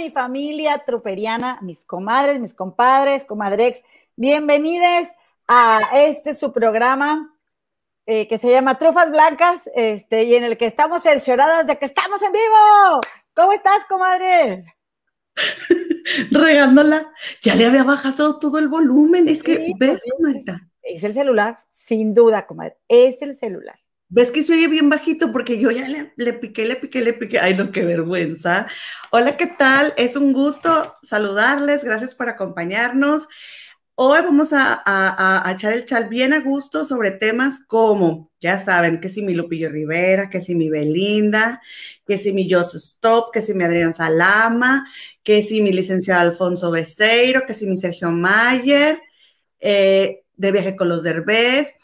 mi familia truferiana, mis comadres, mis compadres, comadrex. Bienvenidos a este su programa eh, que se llama Trufas Blancas este, y en el que estamos cercioradas de que estamos en vivo. ¿Cómo estás, comadre? Regándola. Ya le había bajado todo el volumen. Es que, ¿ves, comadre? Es el celular, sin duda, comadre. Es el celular. ¿Ves que se oye bien bajito? Porque yo ya le, piqué, le piqué, le piqué. Ay, no, qué vergüenza. Hola, ¿qué tal? Es un gusto saludarles. Gracias por acompañarnos. Hoy vamos a, echar el chal bien a gusto sobre temas como, ya saben, que si mi Lupillo Rivera, que si mi Belinda, que si mi Joseph Stop, que si mi Adrián Salama, que si mi licenciado Alfonso Becerro, que si mi Sergio Mayer, eh, de viaje con los derbés.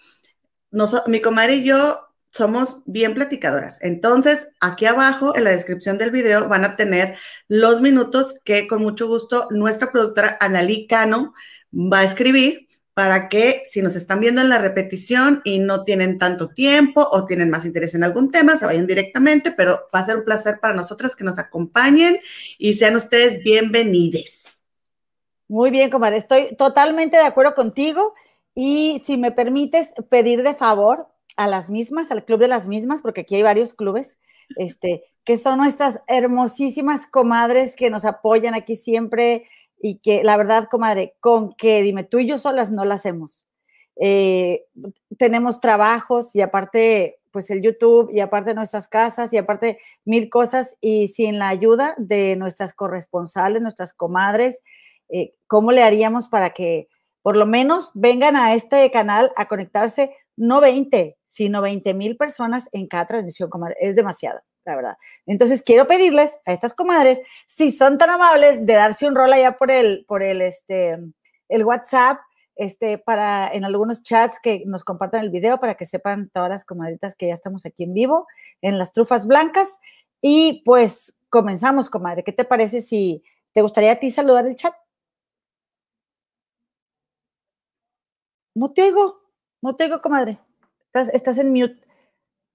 mi comadre y yo somos bien platicadoras. Entonces, aquí abajo en la descripción del video van a tener los minutos que con mucho gusto nuestra productora Analí Cano va a escribir para que si nos están viendo en la repetición y no tienen tanto tiempo o tienen más interés en algún tema, se vayan directamente, pero va a ser un placer para nosotras que nos acompañen y sean ustedes bienvenidos. Muy bien, comadre, estoy totalmente de acuerdo contigo y si me permites pedir de favor, a las mismas, al club de las mismas, porque aquí hay varios clubes, este, que son nuestras hermosísimas comadres que nos apoyan aquí siempre y que la verdad, comadre, con que dime tú y yo solas no la hacemos. Eh, tenemos trabajos y aparte, pues el YouTube y aparte nuestras casas y aparte mil cosas y sin la ayuda de nuestras corresponsales, nuestras comadres, eh, ¿cómo le haríamos para que por lo menos vengan a este canal a conectarse no 20, sino 20 mil personas en cada transmisión, comadre. Es demasiado, la verdad. Entonces, quiero pedirles a estas comadres, si son tan amables, de darse un rol allá por el, por el, este, el WhatsApp, este, para en algunos chats que nos compartan el video para que sepan todas las comadritas que ya estamos aquí en vivo, en las trufas blancas. Y pues comenzamos, comadre. ¿Qué te parece si te gustaría a ti saludar el chat? No te oigo. No te digo, comadre. Estás, estás en mute.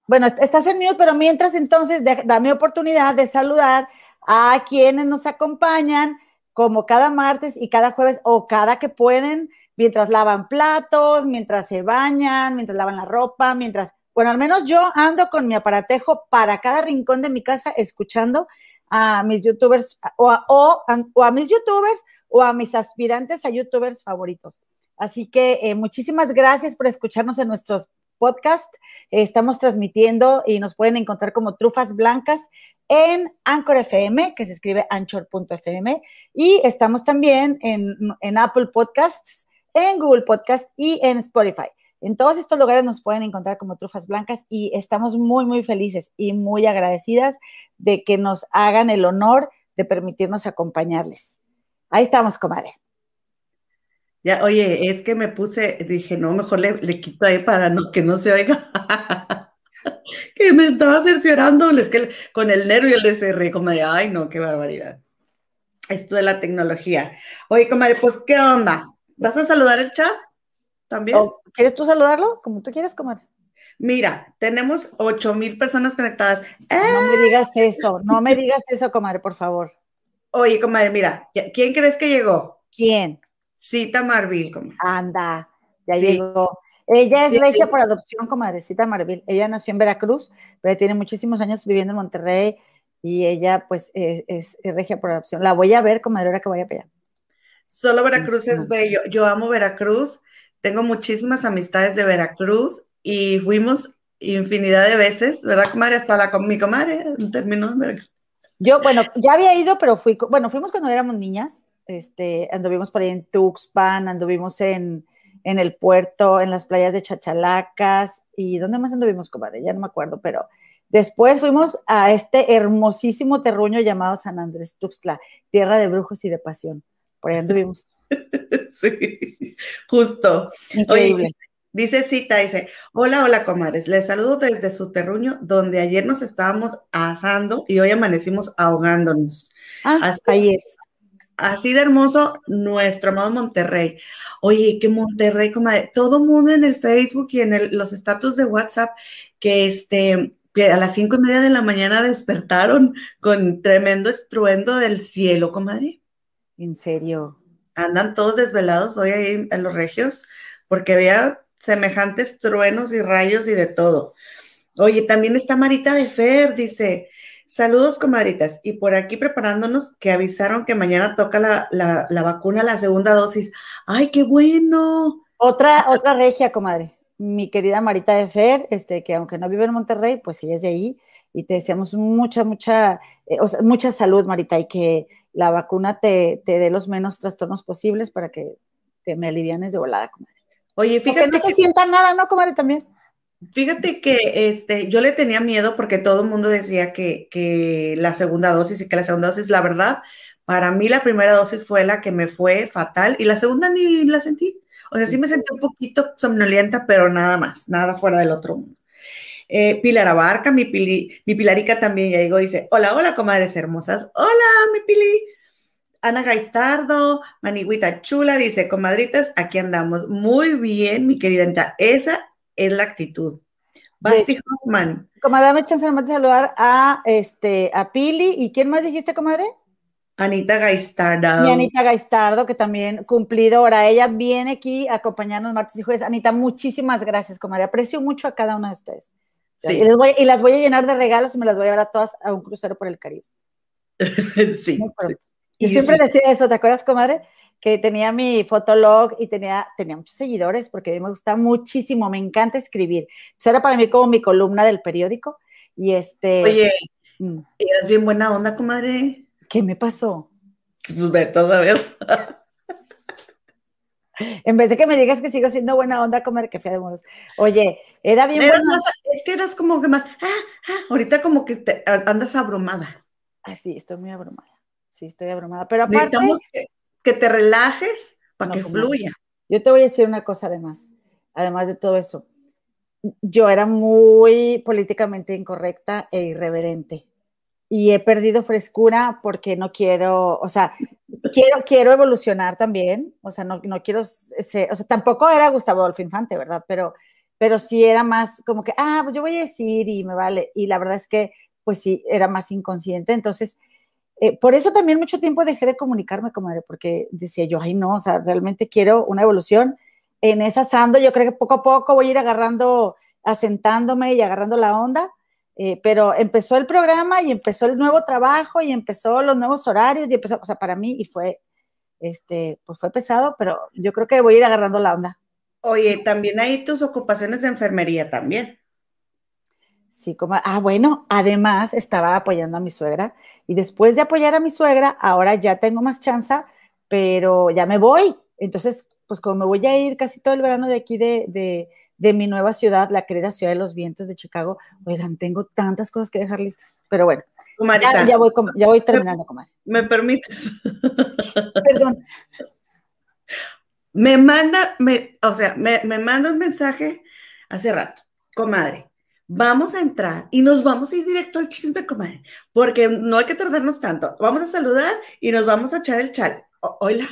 Bueno, estás en mute, pero mientras entonces, dame oportunidad de saludar a quienes nos acompañan, como cada martes y cada jueves, o cada que pueden, mientras lavan platos, mientras se bañan, mientras lavan la ropa, mientras, bueno, al menos yo ando con mi aparatejo para cada rincón de mi casa escuchando a mis youtubers o o a mis youtubers o a mis aspirantes a youtubers favoritos. Así que eh, muchísimas gracias por escucharnos en nuestros podcast. estamos transmitiendo y nos pueden encontrar como Trufas Blancas en Anchor FM, que se escribe anchor.fm, y estamos también en, en Apple Podcasts, en Google Podcasts y en Spotify. En todos estos lugares nos pueden encontrar como Trufas Blancas y estamos muy, muy felices y muy agradecidas de que nos hagan el honor de permitirnos acompañarles. Ahí estamos, comadre. Ya, oye, es que me puse, dije, no, mejor le, quito ahí para no, que no se oiga. que me estaba cerciorando, es que con el nervio le cerré, como de, ay, no, qué barbaridad. Esto de la tecnología. Oye, comadre, pues, ¿qué onda? ¿Vas a saludar el chat también? ¿Quieres tú saludarlo? Como tú quieres, comadre. Mira, tenemos ocho mil personas conectadas. No me digas eso, no me digas eso, comadre, por favor. Oye, comadre, mira, ¿quién crees que llegó? ¿Quién? Cita Marville, comadre. Anda, ya llegó. Ella es regia por adopción, comadre, Cita Marville. Ella nació en Veracruz, pero tiene muchísimos años viviendo en Monterrey y ella, pues, eh, es, regia por adopción. La voy a ver, comadre, ahora que vaya para allá. Solo Veracruz es bello. Yo amo Veracruz. Tengo muchísimas amistades de Veracruz y fuimos infinidad de veces, ¿verdad, comadre? Hasta la, mi comadre terminó en Veracruz. Yo, bueno, ya había ido, pero fui, bueno, fuimos cuando éramos niñas este, anduvimos por ahí en Tuxpan, anduvimos en, en el puerto, en las playas de Chachalacas, y ¿dónde más anduvimos, comadre? Ya no me acuerdo, pero después fuimos a este hermosísimo terruño llamado San Andrés Tuxtla, tierra de brujos y de pasión. Por ahí anduvimos. Sí, justo. Increíble. dice Cita, dice, hola, hola, comadres, les saludo desde su terruño, donde ayer nos estábamos asando y hoy amanecimos ahogándonos. Ah, ahí es así de hermoso nuestro amado Monterrey. Oye, que Monterrey, como todo mundo en el Facebook y en los estatus de WhatsApp, que este, que a las cinco y media de la mañana despertaron con tremendo estruendo del cielo, comadre. ¿En serio? Andan todos desvelados hoy ahí en los regios porque había semejantes truenos y rayos y de todo. Oye, también está Marita de Fer, dice, saludos comadritas, y por aquí preparándonos que avisaron que mañana toca la, la vacuna, la segunda dosis. ¡Ay, qué bueno! Otra, otra regia, comadre mi querida Marita de Fer, este, que aunque no vive en Monterrey, pues ella es de ahí y te deseamos mucha, mucha, eh, mucha salud, Marita, y que la vacuna te, te dé los menos trastornos posibles para que te me alivianes de volada, comadre. Oye, fíjate. que no se sienta nada, ¿no, comadre? También. Fíjate que este, yo le tenía miedo porque todo el mundo decía que, que la segunda dosis y que la segunda dosis, la verdad, para mí la primera dosis fue la que me fue fatal y la segunda ni la sentí. O sea, sí me sentí un poquito somnolienta, pero nada más, nada fuera del otro mundo. Eh, Pilar Abarca, mi, mi Pilarica también ya y dice, hola, hola, comadres hermosas. Hola, mi Pili. Ana Gaistardo, Maniguita Chula, dice, comadritas, aquí andamos. Muy bien, mi querida Enta. Esa es la actitud. Basti Hoffman. Comadre, dame chance de saludar a, este, a Pili. ¿Y quién más dijiste, comadre? Anita Gaistardo. Mi Anita Gaistardo, que también cumplidora. Ella viene aquí a acompañarnos martes y jueves. Anita, muchísimas gracias, comadre. Aprecio mucho a cada una de ustedes. Sí. Y, las voy a llenar de regalos y me las voy a llevar a todas a un crucero por el Caribe. sí. Yo siempre decía eso, ¿te acuerdas, comadre? Que tenía mi fotolog y tenía, tenía muchos seguidores porque a mí me gusta muchísimo, me encanta escribir. Eso era para mí como mi columna del periódico. Y este. Oye, mm. eras bien buena onda, comadre. ¿Qué me pasó? Pues vete a ver. en vez de que me digas que sigo siendo buena onda, comer que fea de modos. Oye, era bien buena. es que eras como que más, ah, ah, ahorita como que te, andas abrumada. Ah, sí, estoy muy abrumada. Sí, estoy abrumada. Pero aparte. Necesitamos que, te relajes para que fluya. Yo te voy a decir una cosa además, además de todo eso. Yo era muy políticamente incorrecta e irreverente y he perdido frescura porque no quiero, o sea, quiero, quiero evolucionar también, o sea, no, no quiero, o sea, tampoco era Gustavo Adolfo Infante, ¿verdad? Pero, pero sí era más como que, ah, pues yo voy a decir y me vale, y la verdad es que, pues sí, era más inconsciente, entonces, eh, por eso también mucho tiempo dejé de comunicarme, comadre, porque decía yo, ay, no, o sea, realmente quiero una evolución en esa sando, yo creo que poco a poco voy a ir agarrando, asentándome y agarrando la onda, eh, pero empezó el programa y empezó el nuevo trabajo y empezó los nuevos horarios y empezó, o sea, para mí y fue, este, pues fue pesado, pero yo creo que voy a ir agarrando la onda. Oye, también hay tus ocupaciones de enfermería también. Sí, como, ah, bueno, además estaba apoyando a mi suegra y después de apoyar a mi suegra, ahora ya tengo más chance, pero ya me voy. Entonces, pues como me voy a ir casi todo el verano de aquí de, de de mi nueva ciudad, la querida ciudad de los vientos de Chicago. Oigan, tengo tantas cosas que dejar listas, pero bueno. ya, voy, ya voy terminando, comadre. ¿Me permites? Perdón. Me manda, me, o sea, me, me manda un mensaje hace rato, comadre. Vamos a entrar y nos vamos a ir directo al chisme, comadre, porque no hay que tardarnos tanto. Vamos a saludar y nos vamos a echar el chal. hola.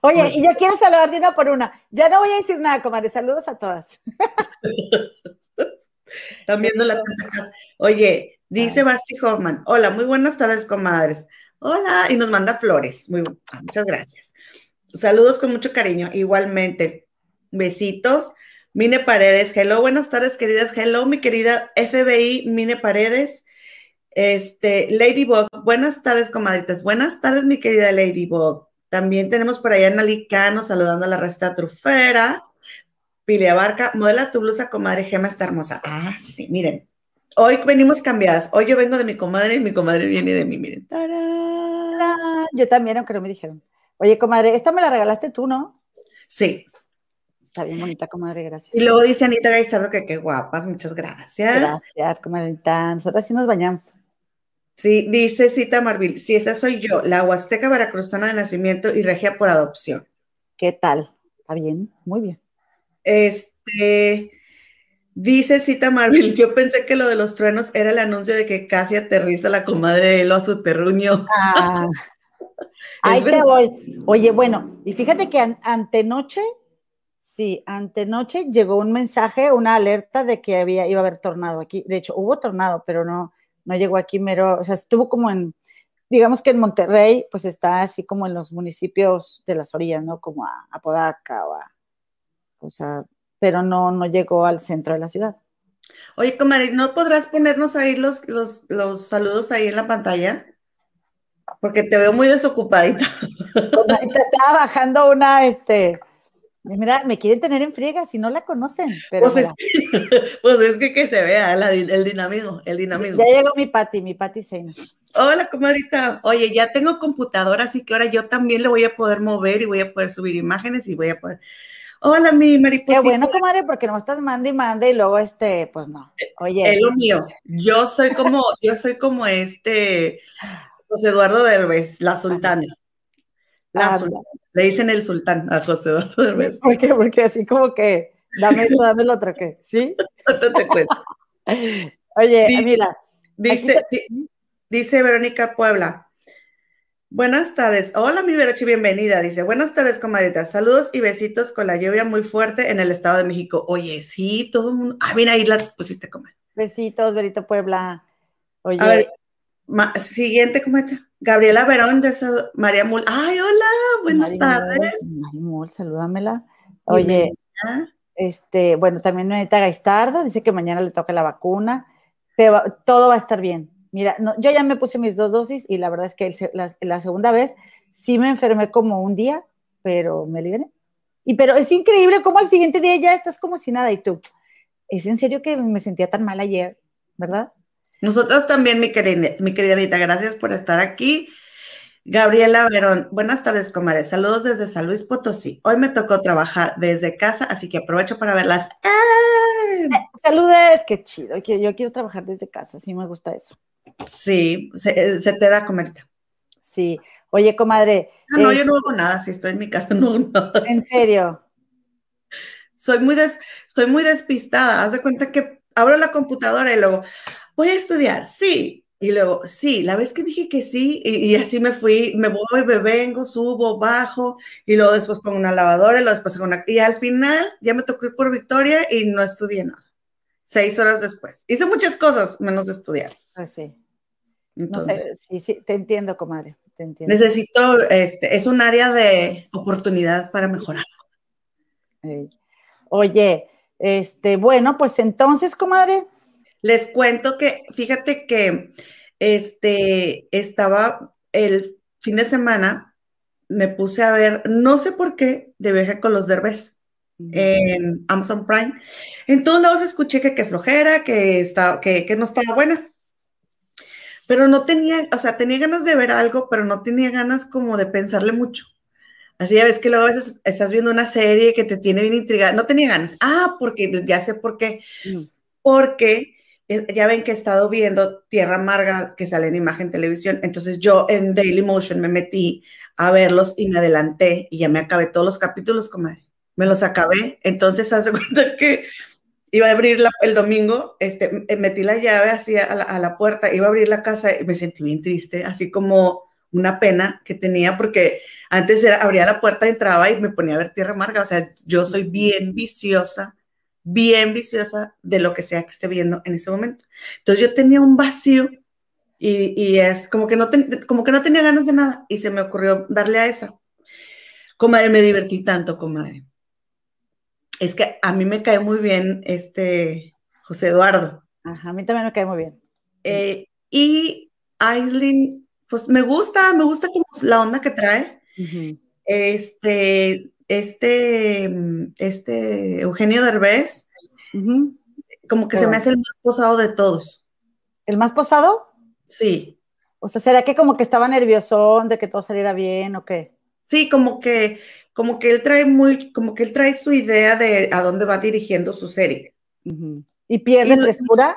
Oye, y yo quiero saludar de una por una. Ya no voy a decir nada, comadre. Saludos a todas. También no la Oye, dice Basti Hoffman. Hola, muy buenas tardes, comadres. Hola, y nos manda flores. Muy, muchas gracias. Saludos con mucho cariño. Igualmente. Besitos. Mine Paredes. Hello, buenas tardes, queridas. Hello, mi querida FBI, Mine Paredes. Este, Ladybug. Buenas tardes, comadritas. Buenas tardes, mi querida Ladybug. También tenemos por allá a Nalicano saludando a la receta trufera. Pili Abarca, modela tu blusa, comadre Gema está hermosa. Ah, sí, miren. Hoy venimos cambiadas. Hoy yo vengo de mi comadre y mi comadre viene de mí, miren. Yo también, aunque no me dijeron. Oye, comadre, esta me la regalaste tú, ¿no? Sí. Está bien bonita, comadre, gracias. Y luego dice Anita Gaisardo que qué guapas, muchas gracias. Gracias, comadrita. Nosotros sí nos bañamos. Sí, dice Cita Marvil, sí, esa soy yo, la Huasteca Veracruzana de nacimiento y regia por adopción. ¿Qué tal? Está bien, muy bien. Este, dice Cita Marvil, yo pensé que lo de los truenos era el anuncio de que casi aterriza la comadre de él a su terruño. Ah, ahí te voy. Oye, bueno, y fíjate que antenoche Sí, antenoche llegó un mensaje, una alerta de que había, iba a haber tornado aquí. De hecho, hubo tornado, pero no, no llegó aquí mero, o sea, estuvo como en, digamos que en Monterrey, pues está así como en los municipios de las orillas, ¿no? Como a, Apodaca o a, o sea, pero no, no llegó al centro de la ciudad. Oye, comadre, ¿no podrás ponernos ahí los, los, los saludos ahí en la pantalla? Porque te veo muy desocupadita. Estaba bajando una, este, Mira, me quieren tener en friega si no la conocen. Pero pues, es, pues que, que se vea el dinamismo, el dinamismo. Ya llegó mi Pati, mi Pati Seina. Hola, comadrita. Oye, ya tengo computadora, así que ahora yo también le voy a poder mover y voy a poder subir imágenes y voy a poder. Hola, mi mariposa. Qué bueno, comadre, porque no estás mande y mande y luego este, pues no. Oye. Es lo mío. Yo soy como, yo soy como este José Eduardo Derbez, la sultana. La sultana. Le dicen el sultán a José Eduardo Derbez. ¿Por qué? Porque así como que, dame esto, dame el otro, ¿qué? ¿Sí? No te cuento. Oye, mira. Dice, dice Verónica Puebla. Buenas tardes. Hola, mi Verochi, bienvenida. Dice, buenas tardes, comadrita. Saludos y besitos con la lluvia muy fuerte en el Estado de México. Oye, sí, todo el mundo. Ah, mira, ahí la pusiste, comadre. Besitos, Verito Puebla. Oye. A ver, siguiente, comadre. Gabriela Verón de María Mul. Ay, hola, buenas tardes. María Mul, salúdamela. Oye, este, bueno, también Neta Gaistardo dice que mañana le toca la vacuna. todo va a estar bien. Mira, yo ya me puse mis dos dosis y la verdad es que la, segunda vez sí me enfermé como un día, pero me libré. Y pero es increíble cómo al siguiente día ya estás como si nada y tú, es en serio que me sentía tan mal ayer, ¿verdad? Nosotros también, mi querida, mi querida Anita, gracias por estar aquí. Gabriela Verón, buenas tardes, comadres. Saludos desde San Luis Potosí. Hoy me tocó trabajar desde casa, así que aprovecho para verlas. ¡Eh! Saludes, qué chido. Yo quiero trabajar desde casa, sí me gusta eso. Sí, se, te da comerte. Sí. Oye, comadre. Ah, no, yo no hago nada. Si estoy en mi casa, no hago nada. ¿En serio? Soy muy, soy muy despistada. Haz de cuenta que abro la computadora y luego, voy a estudiar, sí. Y luego, sí, la vez que dije que sí, y, así me fui, me voy, me vengo, subo, bajo, y luego después pongo una lavadora, y luego después pongo una... Y al final ya me tocó ir por Victoria y no estudié nada. Seis horas después. Hice muchas cosas menos estudiar. Pues sí. Entonces, sí, sí, te entiendo, comadre. Te entiendo. Necesito, este, es un área de oportunidad para mejorar. Oye, este, bueno, pues entonces, comadre, les cuento que, fíjate que este, estaba el fin de semana, me puse a ver, no sé por qué, de viaje con los derbes en Amazon Prime. En todos lados escuché que, que flojera, que, estaba, que, que no estaba buena. Pero no tenía, o sea, tenía ganas de ver algo, pero no tenía ganas como de pensarle mucho. Así ya ves que luego a veces estás viendo una serie que te tiene bien intrigada. No tenía ganas. Ah, porque ya sé por qué. Porque ya ven que he estado viendo Tierra Amarga que sale en imagen televisión, entonces yo en Daily Motion me metí a verlos y me adelanté y ya me acabé todos los capítulos, comadre. Me los acabé, entonces hace cuenta que iba a abrir el domingo, este, metí la llave así a la, puerta, iba a abrir la casa y me sentí bien triste, así como una pena que tenía porque antes era, abría la puerta, entraba y me ponía a ver Tierra Amarga, o sea, yo soy bien viciosa bien viciosa de lo que sea que esté viendo en ese momento. Entonces yo tenía un vacío y, es como que, no como que no tenía ganas de nada y se me ocurrió darle a esa. Comadre, me divertí tanto, comadre. Es que a mí me cae muy bien este José Eduardo. Ajá, a mí también me cae muy bien. Eh, y Aislinn, pues me gusta, me gusta como la onda que trae. Este, este, este Eugenio Derbez, como que se me hace el más posado de todos. ¿El más posado? Sí. O sea, ¿será que como que estaba nerviosón de que todo saliera bien o qué? Sí, como que, como que él trae muy, como que él trae su idea de a dónde va dirigiendo su serie. ¿Y pierde frescura?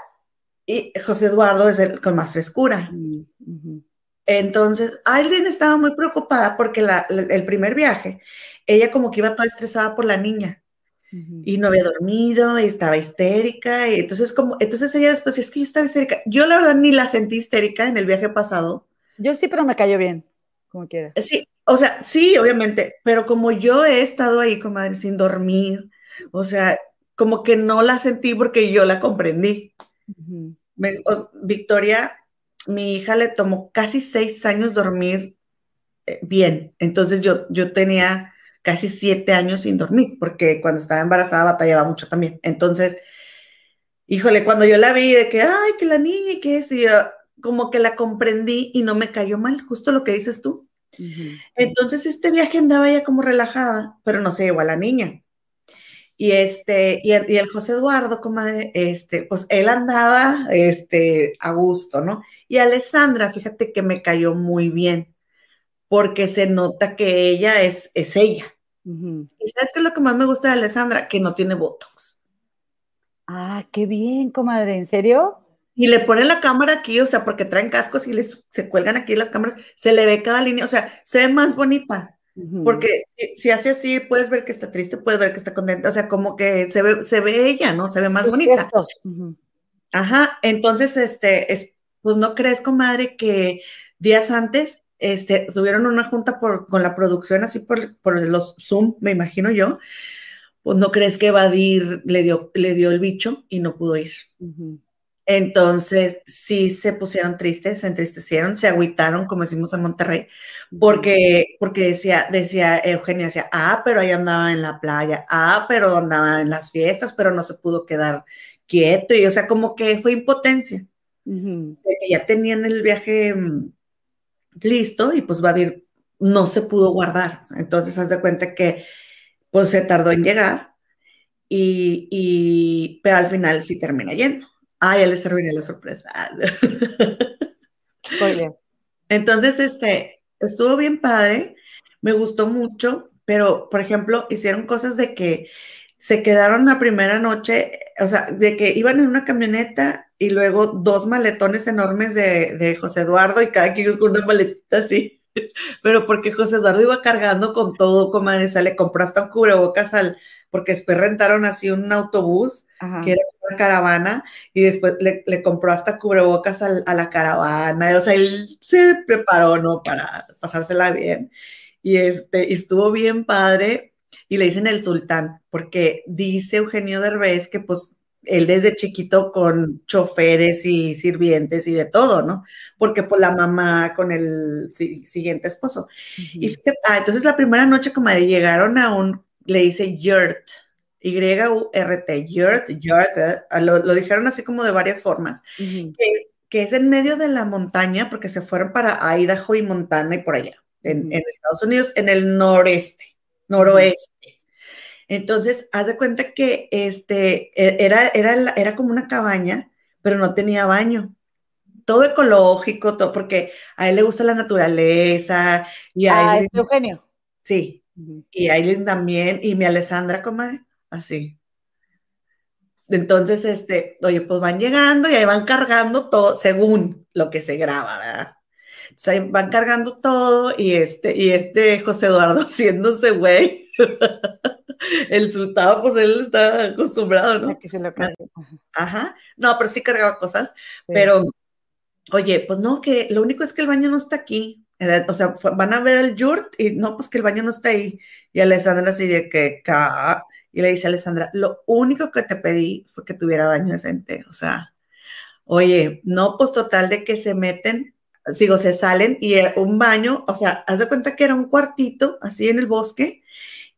Y José Eduardo es el con más frescura. Entonces, alguien estaba muy preocupada porque el primer viaje ella como que iba toda estresada por la niña. Y no había dormido y estaba histérica y entonces como entonces ella después es que yo estaba histérica yo la verdad ni la sentí histérica en el viaje pasado. Yo sí pero me cayó bien como quiera. Sí o sea, sí, obviamente, pero como yo he estado ahí, comadre, sin dormir, o sea, como que no la sentí porque yo la comprendí. Victoria, mi hija le tomó casi seis años dormir eh, bien, entonces yo, yo tenía casi siete años sin dormir, porque cuando estaba embarazada batallaba mucho también. Entonces, híjole, cuando yo la vi de que, ay, que la niña y que es, y como que la comprendí y no me cayó mal, justo lo que dices tú. Entonces, este viaje andaba ya como relajada, pero no se llevó a la niña. Y este, y el, José Eduardo, comadre, este, pues él andaba, este, a gusto, ¿no? Y Alessandra, fíjate que me cayó muy bien, porque se nota que ella es, es ella. ¿Y sabes qué es lo que más me gusta de Alessandra? Que no tiene botox. Ah, qué bien, comadre, ¿en serio? Y le ponen la cámara aquí, o sea, porque traen cascos y les, se cuelgan aquí las cámaras, se le ve cada línea, o sea, se ve más bonita. Porque si, hace así, puedes ver que está triste, puedes ver que está contenta, o sea, como que se ve, se ve ella, ¿no? Se ve más bonita. Ajá, entonces, este, es, pues no crees, comadre, que días antes, este, tuvieron una junta por, con la producción, así por, por los Zoom, me imagino yo, pues no crees que Vadir le dio, le dio el bicho y no pudo ir. Entonces, sí se pusieron tristes, se entristecieron, se agüitaron, como decimos en Monterrey, porque, porque decía, decía Eugenia, decía, ah, pero ahí andaba en la playa, ah, pero andaba en las fiestas, pero no se pudo quedar quieto, y o sea, como que fue impotencia, que ya tenían el viaje mm, listo y pues va a ir, no se pudo guardar. Entonces, haz de cuenta que pues se tardó en llegar, y, y pero al final sí termina yendo. Ah, ya les serviría la sorpresa. Entonces, este, estuvo bien padre, me gustó mucho, pero, por ejemplo, hicieron cosas de que se quedaron la primera noche, o sea, de que iban en una camioneta y luego dos maletones enormes de, José Eduardo y cada quien con una maletita así. Pero porque José Eduardo iba cargando con todo, comadre, se le compró hasta un cubrebocas al, porque después rentaron así un autobús que era una caravana y después le, compró hasta cubrebocas a, la caravana. O sea, él se preparó, ¿no? Para pasársela bien. Y este, estuvo bien padre y le dicen el sultán, porque dice Eugenio Derbez que pues él desde chiquito con choferes y sirvientes y de todo, ¿no? Porque pues la mamá con el siguiente esposo. Y fíjate, ah, entonces la primera noche como llegaron a un, le dice yurt, y-U-R-T, Yurt, Yurt, eh, lo, dijeron así como de varias formas, que, es en medio de la montaña, porque se fueron para Idaho y Montana y por allá, en, Estados Unidos, en el noreste, noroeste. Entonces, haz de cuenta que este, e, era, era, era como una cabaña, pero no tenía baño. Todo ecológico, todo, porque a él le gusta la naturaleza. Y a ah, es Eugenio. Sí, y a Aileen también, y mi Alessandra, comadre así. Entonces, este, oye, pues van llegando y ahí van cargando todo según lo que se graba, ¿verdad? Van cargando todo y este, y este José Eduardo haciéndose güey. El sultado, pues él está acostumbrado, ¿no? que se lo cargue. Ajá. No, pero sí cargaba cosas. Pero, oye, pues no, que lo único es que el baño no está aquí. O sea, van a ver el yurt y no, pues que el baño no está ahí. Y Alessandra así de que, y le dice a Alessandra, lo único que te pedí fue que tuviera baño decente. O sea, oye, no, pues total de que se meten, sigo, se salen y eh, un baño, o sea, haz de cuenta que era un cuartito así en el bosque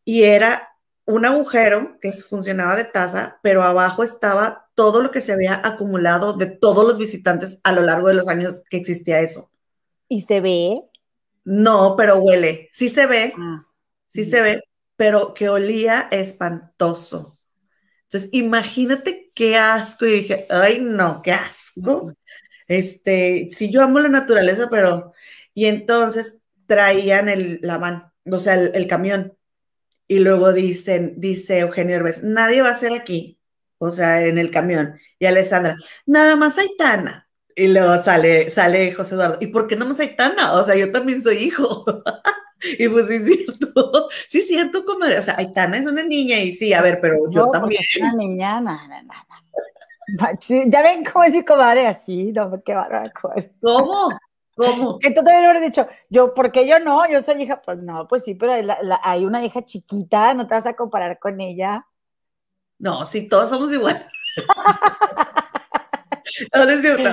y era un agujero que funcionaba de taza, pero abajo estaba todo lo que se había acumulado de todos los visitantes a lo largo de los años que existía eso. ¿Y se ve? No, pero huele. Sí se ve. Ah. Sí se ve, pero que olía espantoso. Entonces, imagínate qué asco. Y dije, ay, no, qué asco. Este, sí, yo amo la naturaleza, pero. Y entonces traían el, la van, o sea, el, camión. Y luego dicen, dice Eugenio Herbes, nadie va a ser aquí, o sea, en el camión. Y Alessandra, nada más Aitana. Y luego sale, sale José Eduardo, ¿y por qué no más Aitana? O sea, yo también soy hijo. Y pues sí es cierto, sí es cierto, comadre. O sea, Aitana es una niña y sí, a ver, pero yo también. Es una niña. Ya ven cómo decir comadre así, no, qué bárbaro. ¿Cómo? ¿Cómo? Que tú también hubieras dicho, yo, ¿por qué yo no? Yo soy hija, pues no, pues sí, pero hay una hija chiquita, no te vas a comparar con ella. No, sí, todos somos iguales. no, es cierto.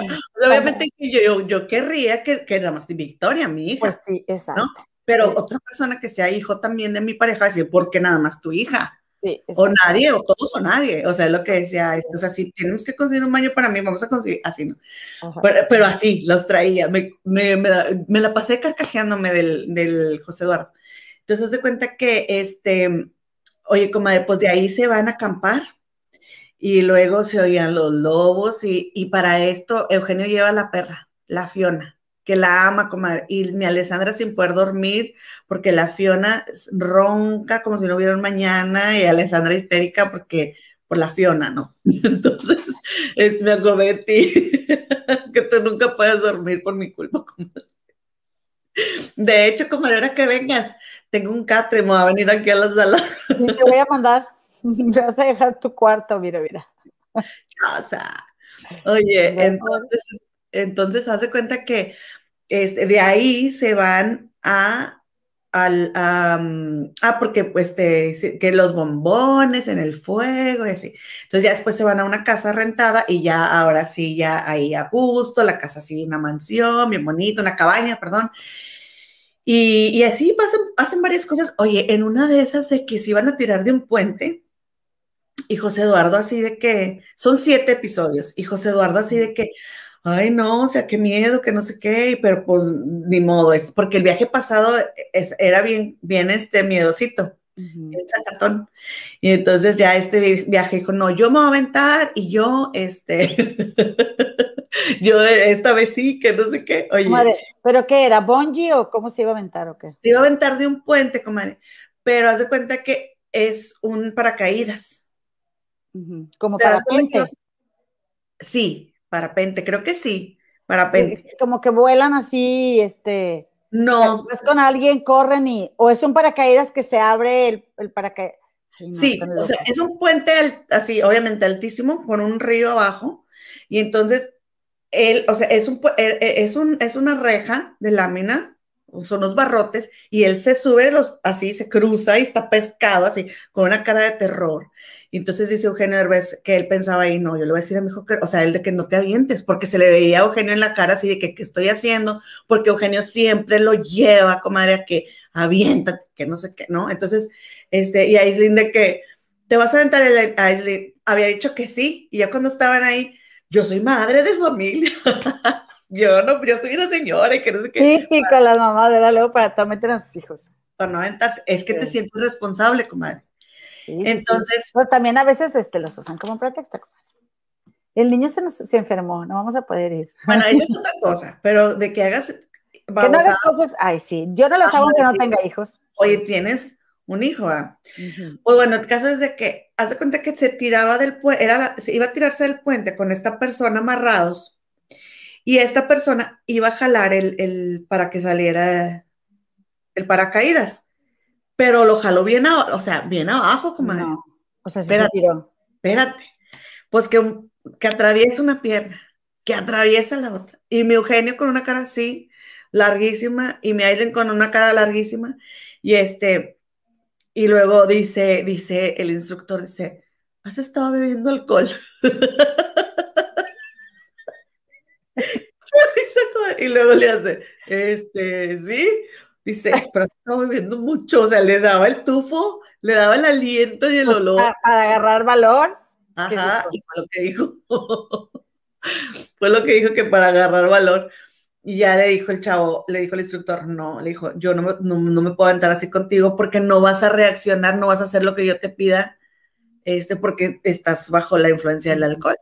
Obviamente yo, yo, querría que, que era más Victoria, mi hija. Pues sí, exacto. Pero otra persona que sea hijo también de mi pareja, decir, ¿por qué nada más tu hija? O nadie, o todos o nadie. O sea, es lo que decía, o sea, si tenemos que conseguir un baño para mí, vamos a conseguir, así, ¿no? Pero, así, los traía. Me, me, me, la pasé carcajeándome del, del José Eduardo. Entonces, de cuenta que, este, oye, comadre, pues de ahí se van a acampar. Y luego se oían los lobos y, y para esto Eugenio lleva la perra, la Fiona que la ama, comadre, y mi Alessandra sin poder dormir, porque la Fiona ronca como si no hubiera un mañana, y Alessandra histérica porque por la Fiona, ¿no? Entonces, es, me acordé de ti, que tú nunca puedes dormir por mi culpa, comadre. De hecho, comadre, ahora que vengas, tengo un catre, me va a venir aquí a la sala. te voy a mandar, me vas a dejar tu cuarto, mira, mira. O sea, oye, entonces, entonces, haz de cuenta que este, de ahí se van a, al, mm, ah, porque pues que los bombones en el fuego y así. Entonces ya después se van a una casa rentada y ya ahora sí, ya ahí a gusto, la casa así, una mansión, bien bonita, una cabaña, perdón. Y, y así pasan, hacen varias cosas. Oye, en una de esas de que se iban a tirar de un puente, y José Eduardo así de que, son siete episodios, y José Eduardo así de que, ay no, o sea, qué miedo, que no sé qué, pero pues ni modo, es porque el viaje pasado es, era bien, bien este miedosito, uh Y entonces ya este viaje dijo, no, yo me voy a aventar y yo, este, yo esta vez sí, que no sé qué, oye. ¿pero qué era, bungee o cómo se iba a aventar o qué? Se iba a aventar de un puente, comadre, pero haz de cuenta que es un paracaídas. Como parapente. Sí, Parapente, creo que sí, parapente. Como que vuelan así, este. No. Es con alguien, corren y. O es un paracaídas que se abre el, el paracaídas. sí, o sea, es un puente así, obviamente altísimo, con un río abajo. Y entonces, él, o sea, es, un, e, e, es, un, es una reja de lámina son los barrotes, y él se sube los, así, se cruza y está pescado así, con una cara de terror. Y entonces dice Eugenio Herbes que él pensaba ahí, no, yo le voy a decir a mi hijo que, o sea, él de que no te avientes, porque se le veía a Eugenio en la cara así de que, ¿qué estoy haciendo? Porque Eugenio siempre lo lleva, comadre, a que aviéntate, que no sé qué, ¿no? Entonces, este, y Aislinn de que, ¿te vas a aventar el? Había dicho que sí, y ya cuando estaban ahí, yo soy madre de familia. yo no, yo soy una señora y que no sé qué. Típico las mamás, era luego para meter a sus hijos. Para no aventarse, es que te sientes responsable, comadre. Entonces. Pero también a veces este, los usan como pretexto, comadre. El niño se, nos, se enfermó, no vamos a poder ir. Bueno, eso es otra cosa, pero de que hagas. que no hagas cosas, ay, sí, yo no las hago aunque no tenga hijos. Oye, tienes un hijo, ¿ah? Pues bueno, el caso es de que, hace cuenta que se tiraba del puente, era se iba a tirarse del puente con esta persona amarrados y esta persona iba a jalar el, para que saliera el paracaídas, pero lo jaló bien, o sea, bien abajo, comadre. o sea, se espérate, tiró. Espérate, pues que, que atraviesa una pierna, que atraviesa la otra. Y mi Eugenio con una cara así, larguísima, y mi Aileen con una cara larguísima, y este, y luego dice, dice el instructor, dice, ¿has estado bebiendo alcohol? y luego le hace, este, sí, dice, pero estaba bebiendo mucho, o sea, le daba el tufo, le daba el aliento y el olor. Para, agarrar valor. Ajá, y fue lo que dijo. fue lo que dijo que para agarrar valor. Y ya le dijo el chavo, le dijo el instructor, no, le dijo, yo no me, no, me puedo entrar así contigo porque no vas a reaccionar, no vas a hacer lo que yo te pida, este, porque estás bajo la influencia del alcohol.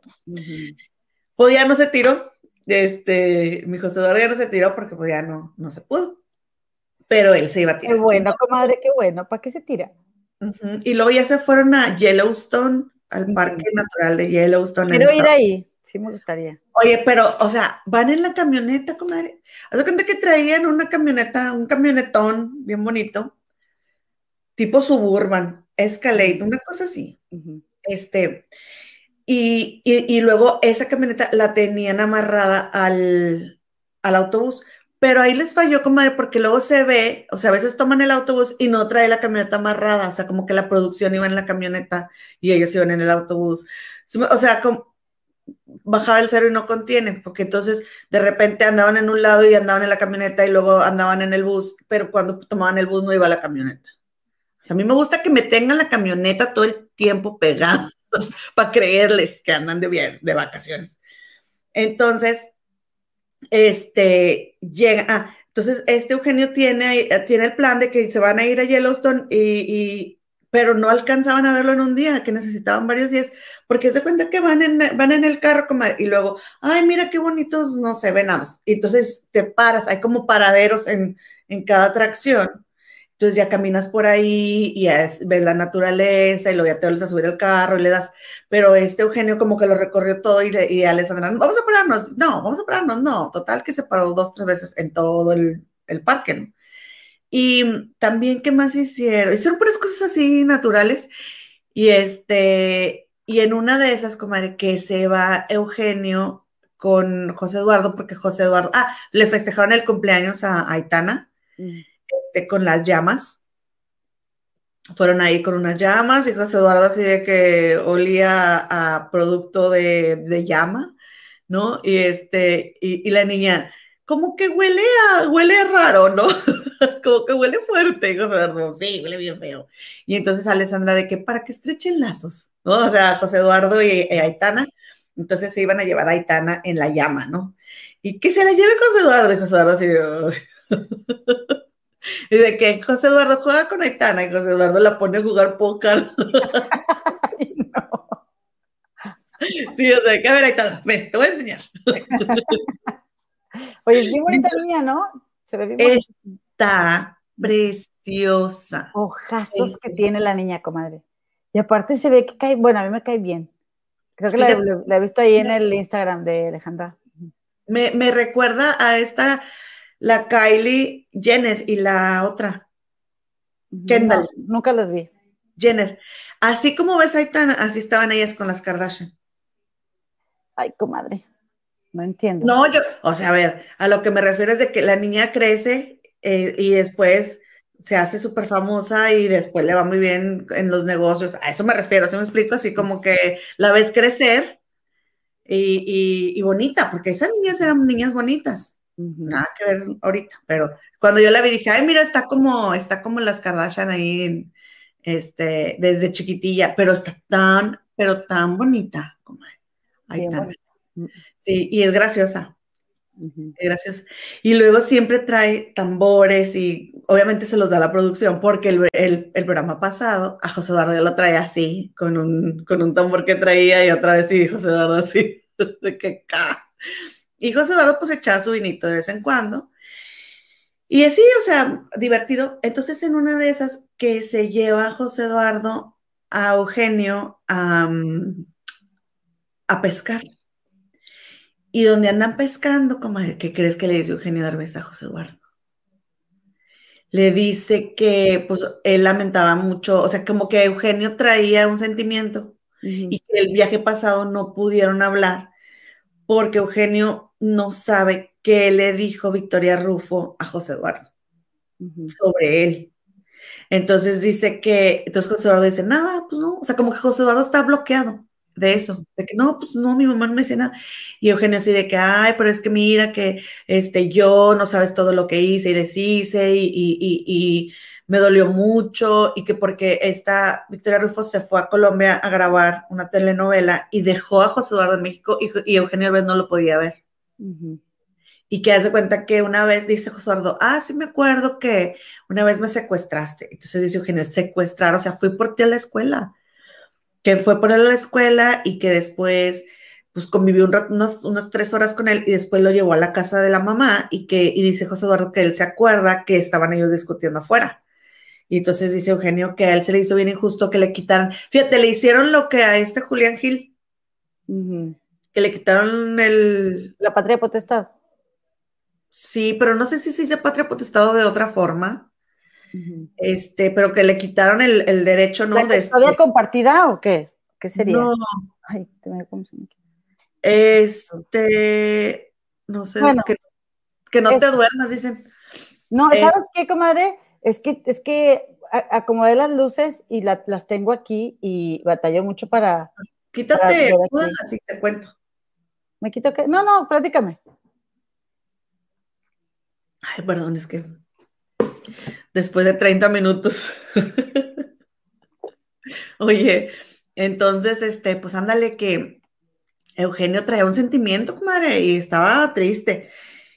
Pues ya no se tiró, este, mi José Eduardo ya no se tiró porque pues ya no, no se pudo. Pero él se iba a tirar. Qué bueno, comadre, qué bueno. ¿Para qué se tira? Y luego ya se fueron a Yellowstone, al Parque Natural de Yellowstone. Quiero ir ahí, sí me gustaría. Oye, pero, o sea, van en la camioneta, comadre. Haz cuenta que traían una camioneta, un camionetón bien bonito, tipo suburban, Escalade, una cosa así. Este, y, luego esa camioneta la tenían amarrada al, autobús, pero ahí les falló, comadre, porque luego se ve, o sea, a veces toman el autobús y no trae la camioneta amarrada, o sea, como que la producción iba en la camioneta y ellos iban en el autobús. O sea, como bajaba el cero y no contiene, porque entonces de repente andaban en un lado y andaban en la camioneta y luego andaban en el bus, pero cuando tomaban el bus no iba la camioneta. O sea, a mí me gusta que me tengan la camioneta todo el tiempo pegada para creerles que andan de, de vacaciones. Entonces, este, llega, ah, entonces este Eugenio tiene, tiene el plan de que se van a ir a Yellowstone y, pero no alcanzaban a verlo en un día, que necesitaban varios días, porque se cuenta que van en, van en el carro como, y luego, ay, mira qué bonitos, no se ven nada. Y entonces te paras, hay como paraderos en, en cada atracción entonces ya caminas por ahí y ves la naturaleza y luego ya te vuelves a subir al carro y le das. Pero este Eugenio como que lo recorrió todo y, y Alessandra, vamos a pararnos. No, vamos a pararnos. No, total que se paró dos, tres veces en todo el, el parque. ¿no? Y también, ¿qué más hicieron? Hicieron puras cosas así naturales. Y este, y en una de esas, comadre, que se va Eugenio con José Eduardo, porque José Eduardo, ah, le festejaron el cumpleaños a Aitana. Mm. Con las llamas. Fueron ahí con unas llamas y José Eduardo así de que olía a producto de, llama, ¿no? Y este, y, la niña, como que huele a, huele raro, ¿no? como que huele fuerte, José Eduardo, sí, huele bien feo. Y entonces Alessandra de que para que estrechen lazos, ¿no? O sea, José Eduardo y, Aitana, entonces se iban a llevar a Aitana en la llama, ¿no? Y que se la lleve José Eduardo, José Eduardo así de... Y de que José Eduardo juega con Aitana y José Eduardo la pone a jugar póker. Sí, o sea, que a ver, Aitana, ven, te voy a enseñar. Oye, es bien bonita niña, ¿no? Se ve bien bonita. Está preciosa. Ojazos que tiene la niña, comadre. Y aparte se ve que cae, bueno, a mí me cae bien. Creo que la, he visto ahí en el Instagram de Alejandra. Me, me recuerda a esta la Kylie Jenner y la otra, Kendall. nunca las vi. Jenner. Así como ves ahí tan, así estaban ellas con las Kardashian. Ay, comadre. No entiendo. No, yo, o sea, a ver, a lo que me refiero es de que la niña crece eh, y después se hace súper famosa y después le va muy bien en los negocios. A eso me refiero, ¿se me explico? Así como que la ves crecer y, y bonita, porque esas niñas eran niñas bonitas. Nada que ver ahorita, pero cuando yo la vi dije, ay, mira, está como, está como las Kardashian ahí, este, desde chiquitilla, pero está tan, pero tan bonita como ahí mm. Sí, y es graciosa. Es graciosa. Y luego siempre trae tambores y obviamente se los da la producción porque el, programa pasado a José Eduardo ya lo trae así, con un, con un tambor que traía y otra vez sí, José Eduardo así, de que y José Eduardo pues echaba su vinito de vez en cuando. Y así, o sea, divertido. Entonces, en una de esas que se lleva José Eduardo a Eugenio a, a pescar. Y donde andan pescando, ¿qué crees que le dice Eugenio Derbez a José Eduardo? Le dice que pues él lamentaba mucho, o sea, como que Eugenio traía un sentimiento y que el viaje pasado no pudieron hablar porque Eugenio no sabe qué le dijo Victoria Rufo a José Eduardo sobre él. Entonces dice que, entonces José Eduardo dice, nada, pues no, o sea, como que José Eduardo está bloqueado de eso, de que no, pues no, mi mamá no me dice nada. Y Eugenio así de que, ay, pero es que mira que este, yo no sabes todo lo que hice y les hice y, y, y me dolió mucho y que porque esta Victoria Rufo se fue a Colombia a grabar una telenovela y dejó a José Eduardo en México y, Eugenio Derbez no lo podía ver. Y que hace cuenta que una vez dice José Eduardo, ah, sí me acuerdo que una vez me secuestraste. Entonces dice Eugenio, secuestrar, o sea, fui por ti a la escuela. Que fue por él a la escuela y que después pues convivió unas tres horas con él y después lo llevó a la casa de la mamá y que y dice José Eduardo que él se acuerda que estaban ellos discutiendo afuera y entonces dice Eugenio que a él se le hizo bien injusto que le quitaran. Fíjate, le hicieron lo que a este Julián Gil. Que le quitaron el. La patria potestad. Sí, pero no sé si se dice patria potestad o de otra forma. Este, pero que le quitaron el, derecho, ¿no? ¿La de historia compartida o qué? ¿Qué sería? No. Ay, te me ¿cómo se me Este, no sé. Bueno, que no te duermas, dicen. No, ¿sabes qué, comadre? Es que, es que acomodé las luces y las tengo aquí y batalló mucho para. Quítate, así te cuento. ¿Me quito qué? No, no, platícame. Ay, perdón, es que después de 30 minutos. Oye, entonces, este, pues ándale que Eugenio traía un sentimiento, comadre, y estaba triste.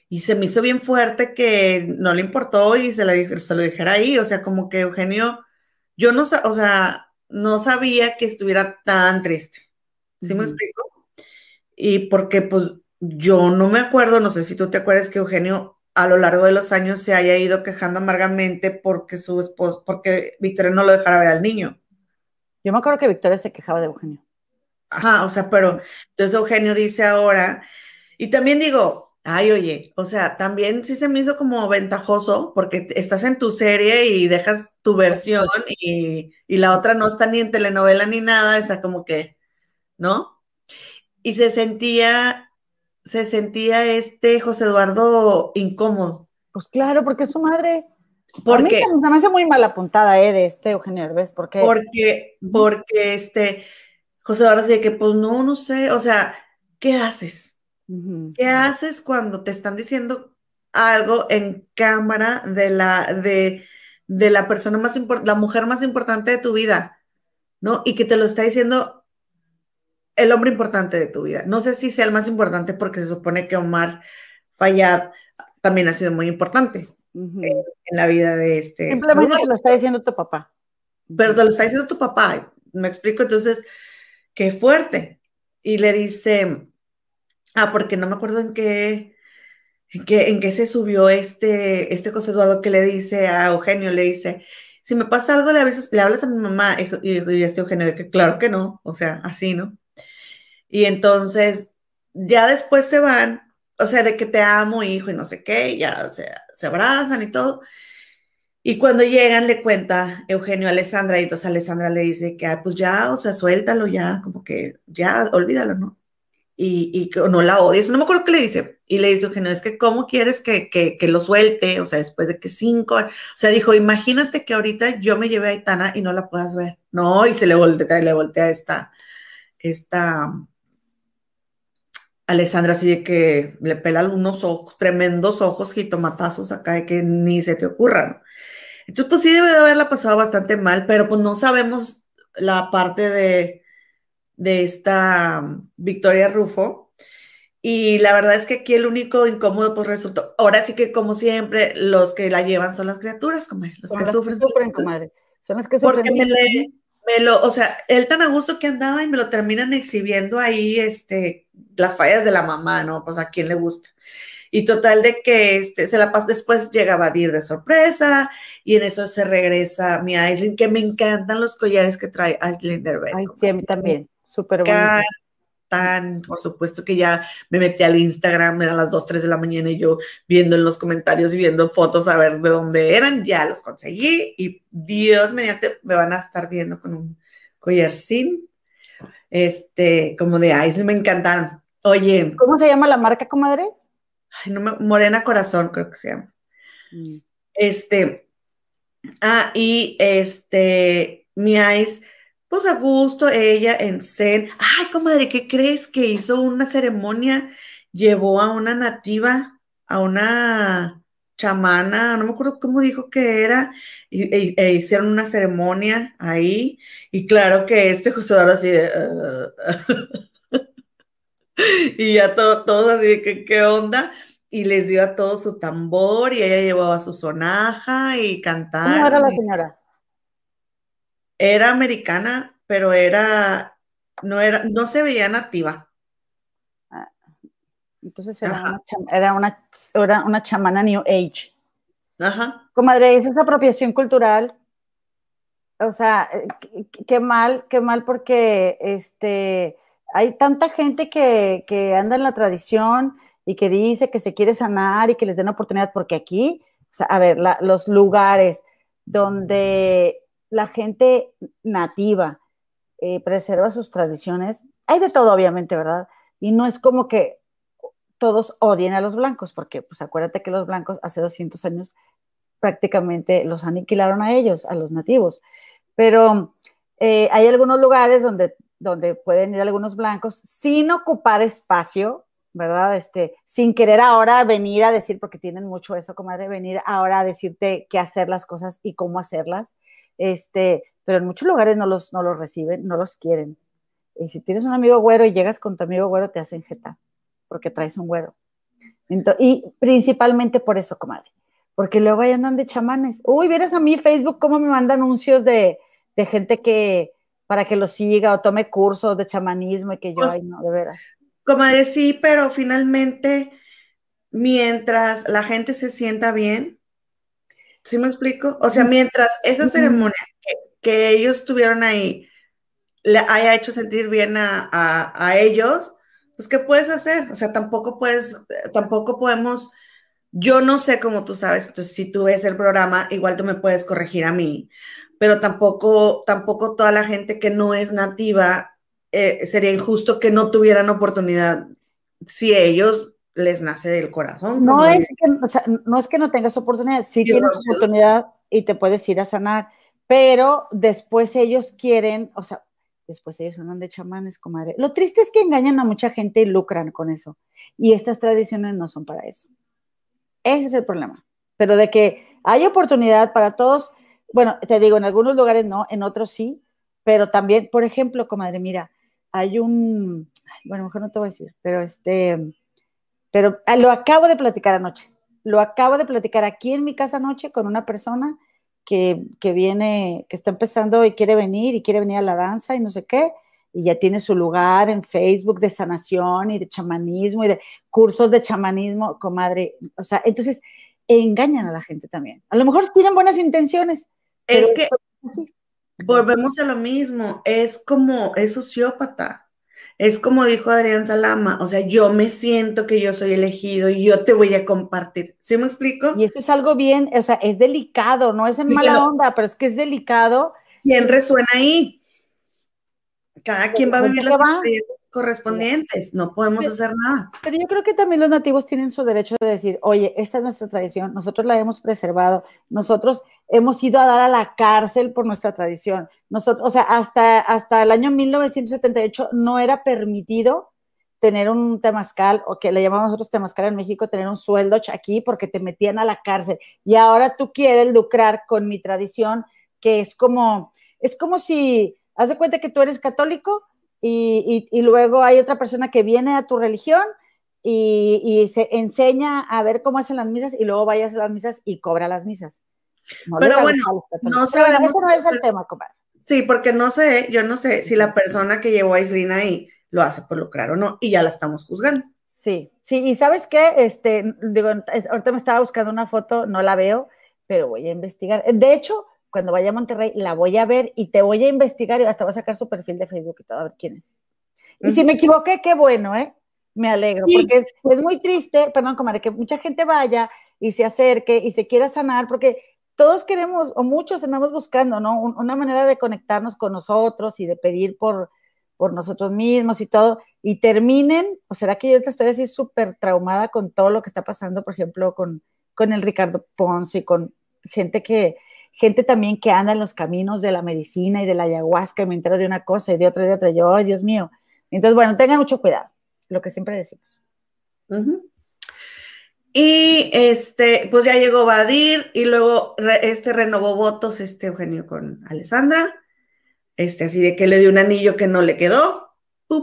Y se me hizo bien fuerte que no le importó y se, se lo dijera ahí. O sea, como que Eugenio, yo no, o sea, no sabía que estuviera tan triste. ¿Sí me explico? Y porque, pues, yo no me acuerdo, no sé si tú te acuerdas que Eugenio a lo largo de los años se haya ido quejando amargamente porque su esposo, porque Victoria no lo dejara ver al niño. Yo me acuerdo que Victoria se quejaba de Eugenio. Ajá, o sea, pero entonces Eugenio dice ahora, y también digo, ay, oye, o sea, también sí se me hizo como ventajoso porque estás en tu serie y dejas tu versión y, y la otra no está ni en telenovela ni nada, o sea, como que, ¿no? Y se sentía se sentía este José Eduardo incómodo. Pues claro, porque es su madre. Porque se me hace muy mala puntada, eh, de este Eugenio Herbes, porque porque porque este José Eduardo dice que pues no, no sé, o sea, ¿qué haces? ¿Qué haces cuando te están diciendo algo en cámara de la de, de la persona más importante, la mujer más importante de tu vida, ¿no? Y que te lo está diciendo el hombre importante de tu vida. No sé si sea el más importante porque se supone que Omar Fayad también ha sido muy importante en, la vida de este. Simplemente te lo está diciendo tu papá. Pero te lo está diciendo tu papá. Me explico, entonces, qué fuerte. Y le dice, ah, porque no me acuerdo en qué, en qué, en qué se subió este, este José Eduardo que le dice a Eugenio, le dice, si me pasa algo, le, avisas, le hablas a mi mamá. Y, y este Eugenio, de que claro que no, o sea, así, ¿no? Y entonces, ya después se van, o sea, de que te amo, hijo, y no sé qué, ya se, se abrazan y todo. Y cuando llegan, le cuenta Eugenio a Alessandra, y entonces Alessandra le dice que, pues ya, o sea, suéltalo ya, como que ya, olvídalo, ¿no? Y, y que no la odies, no me acuerdo qué le dice. Y le dice Eugenio, es que, ¿cómo quieres que, que, que, lo suelte? O sea, después de que cinco, o sea, dijo, imagínate que ahorita yo me llevé a Aitana y no la puedas ver. No, y se le voltea, le voltea esta, esta, Alessandra así de que le pela unos ojos, tremendos ojos jitomatazos acá de que ni se te ocurran. Entonces, pues sí debe de haberla pasado bastante mal, pero pues no sabemos la parte de, de esta um, Victoria Rufo. Y la verdad es que aquí el único incómodo pues resultó, ahora sí que como siempre, los que la llevan son las criaturas, comadre, los que sufren. sufren comadre. Son las que sufren. Porque me lo, o sea, él tan a gusto que andaba y me lo terminan exhibiendo ahí, este, las fallas de la mamá, ¿no? Pues a quién le gusta. Y total de que este, se la pasa, después llega a Badir de sorpresa y en eso se regresa mi Aislinn, que me encantan los collares que trae Aislinn Derbez. Ay, sí, a mí también, súper bonito por supuesto que ya me metí al Instagram, eran las 2, 3 de la mañana y yo viendo en los comentarios y viendo fotos a ver de dónde eran, ya los conseguí y Dios mediante me van a estar viendo con un collar sin, este, como de Ice, me encantaron. Oye. ¿Cómo se llama la marca, comadre? Ay, no Morena Corazón, creo que se llama. Mm. Este, ah, y este, mi Ice pues a gusto, ella en Zen. Ay, comadre, ¿qué crees que hizo una ceremonia? Llevó a una nativa, a una chamana, no me acuerdo cómo dijo que era, y, e, e hicieron una ceremonia ahí, y claro que este José Eduardo así de... y ya todo, todos así de que, ¿qué onda? Y les dio a todos su tambor, y ella llevaba su sonaja y cantar. ¿Cómo era la señora? Era americana, pero era, no era, no se veía nativa. Entonces era, una, era una, era una chamana New Age. Ajá. Comadre, eso es apropiación cultural. O sea, eh, qué mal, qué mal porque este, hay tanta gente que, que, anda en la tradición y que dice que se quiere sanar y que les den oportunidad, porque aquí, o sea, a ver, los lugares donde la gente nativa eh, preserva sus tradiciones. Hay de todo, obviamente, ¿verdad? Y no es como que todos odien a los blancos, porque pues acuérdate que los blancos hace 200 años prácticamente los aniquilaron a ellos, a los nativos. Pero eh, hay algunos lugares donde, donde pueden ir algunos blancos sin ocupar espacio, ¿verdad? Este, sin querer ahora venir a decir, porque tienen mucho eso, comadre, venir ahora a decirte qué hacer las cosas y cómo hacerlas. Este, pero en muchos lugares no los, no los reciben, no los quieren. Y si tienes un amigo güero y llegas con tu amigo güero, te hacen jeta, porque traes un güero. y principalmente por eso, comadre, porque luego ahí andan de chamanes. Uy, vieras a mí Facebook cómo me manda anuncios de, de gente que para que lo siga o tome cursos de chamanismo y que yo, pues, ay, no, de veras. Comadre, sí, pero finalmente, mientras la gente se sienta bien, ¿sí me explico? O sea, mientras esa ceremonia que, ellos tuvieron ahí le haya hecho sentir bien a, ellos, pues, ¿qué puedes hacer? O sea, tampoco puedes, tampoco podemos, yo no sé cómo tú sabes, entonces si tú ves el programa, igual tú me puedes corregir a mí, pero tampoco, tampoco toda la gente que no es nativa, eh, sería injusto que no tuvieran oportunidad si ellos les nace del corazón. No es, que, no es que no tengas oportunidad, sí tienes oportunidad y te puedes ir a sanar, pero después ellos quieren, o sea, después ellos andan de chamanes, comadre. Lo triste es que engañan a mucha gente y lucran con eso. Y estas tradiciones no son para eso. Ese es el problema. Pero de que hay oportunidad para todos, bueno, te digo, en algunos lugares no, en otros sí, pero también, por ejemplo, comadre, mira, hay un, bueno, mejor no te voy a decir, pero este, pero ah, lo acabo de platicar anoche. Lo acabo de platicar aquí en mi casa anoche con una persona que, que viene, que está empezando y quiere venir y quiere venir a la danza y no sé qué, y ya tiene su lugar en Facebook de sanación y de chamanismo y de cursos de chamanismo, comadre. O sea, entonces engañan a la gente también. A lo mejor tienen buenas intenciones, es que volvemos a lo mismo, es como, es sociópata. Es como dijo Adrián Salama, o sea, yo me siento que yo soy elegido y yo te voy a compartir. ¿Sí me explico? Y esto es algo bien, o sea, es delicado, no es en mala onda, pero es que es delicado. ¿Quién resuena ahí? Cada quien va a vivir las experiencias correspondientes, no podemos hacer nada. Pero yo creo que también los nativos tienen su derecho de decir, oye, esta es nuestra tradición, nosotros la hemos preservado, nosotros hemos ido a dar a la cárcel por nuestra tradición. Nosotros, o sea, hasta, hasta el año 1978 no era permitido tener un temazcal, o que le llamamos nosotros temazcal en México, tener un sueldo aquí porque te metían a la cárcel. Y ahora tú quieres lucrar con mi tradición, que es como, es como si, haz de cuenta que tú eres católico, y, luego hay otra persona que viene a tu religión y, se enseña a ver cómo hacen las misas y luego vayas a las misas y cobra las misas. Pero bueno, no sabemos. Eso no es el tema, compadre. Sí, porque no sé, yo no sé si la persona que llevó a Islina ahí lo hace por lucrar o no, y ya la estamos juzgando. Sí, sí, y ¿sabes qué? Este, digo, ahorita me estaba buscando una foto, no la veo, pero voy a investigar. De hecho, cuando vaya a Monterrey, la voy a ver y te voy a investigar y hasta voy a sacar su perfil de Facebook y todo, a ver quién es. Y si me equivoqué, qué bueno, ¿eh? Me alegro, porque es, muy triste, perdón, comadre, que mucha gente vaya y se acerque y se quiera sanar, porque todos queremos, o muchos andamos buscando, ¿no? una manera de conectarnos con nosotros y de pedir por, por nosotros mismos y todo, y terminen, o será que yo ahorita estoy así súper traumada con todo lo que está pasando, por ejemplo, con, con el Ricardo Ponce y con gente que, gente también que anda en los caminos de la medicina y de la ayahuasca y me entero de una cosa y de otra y de otra. yo, ay, Dios mío. Entonces, bueno, tengan mucho cuidado, lo que siempre decimos. Y este, pues ya llegó Badir y luego este renovó votos este Eugenio con Alessandra. Este, así de que le dio un anillo que no le quedó.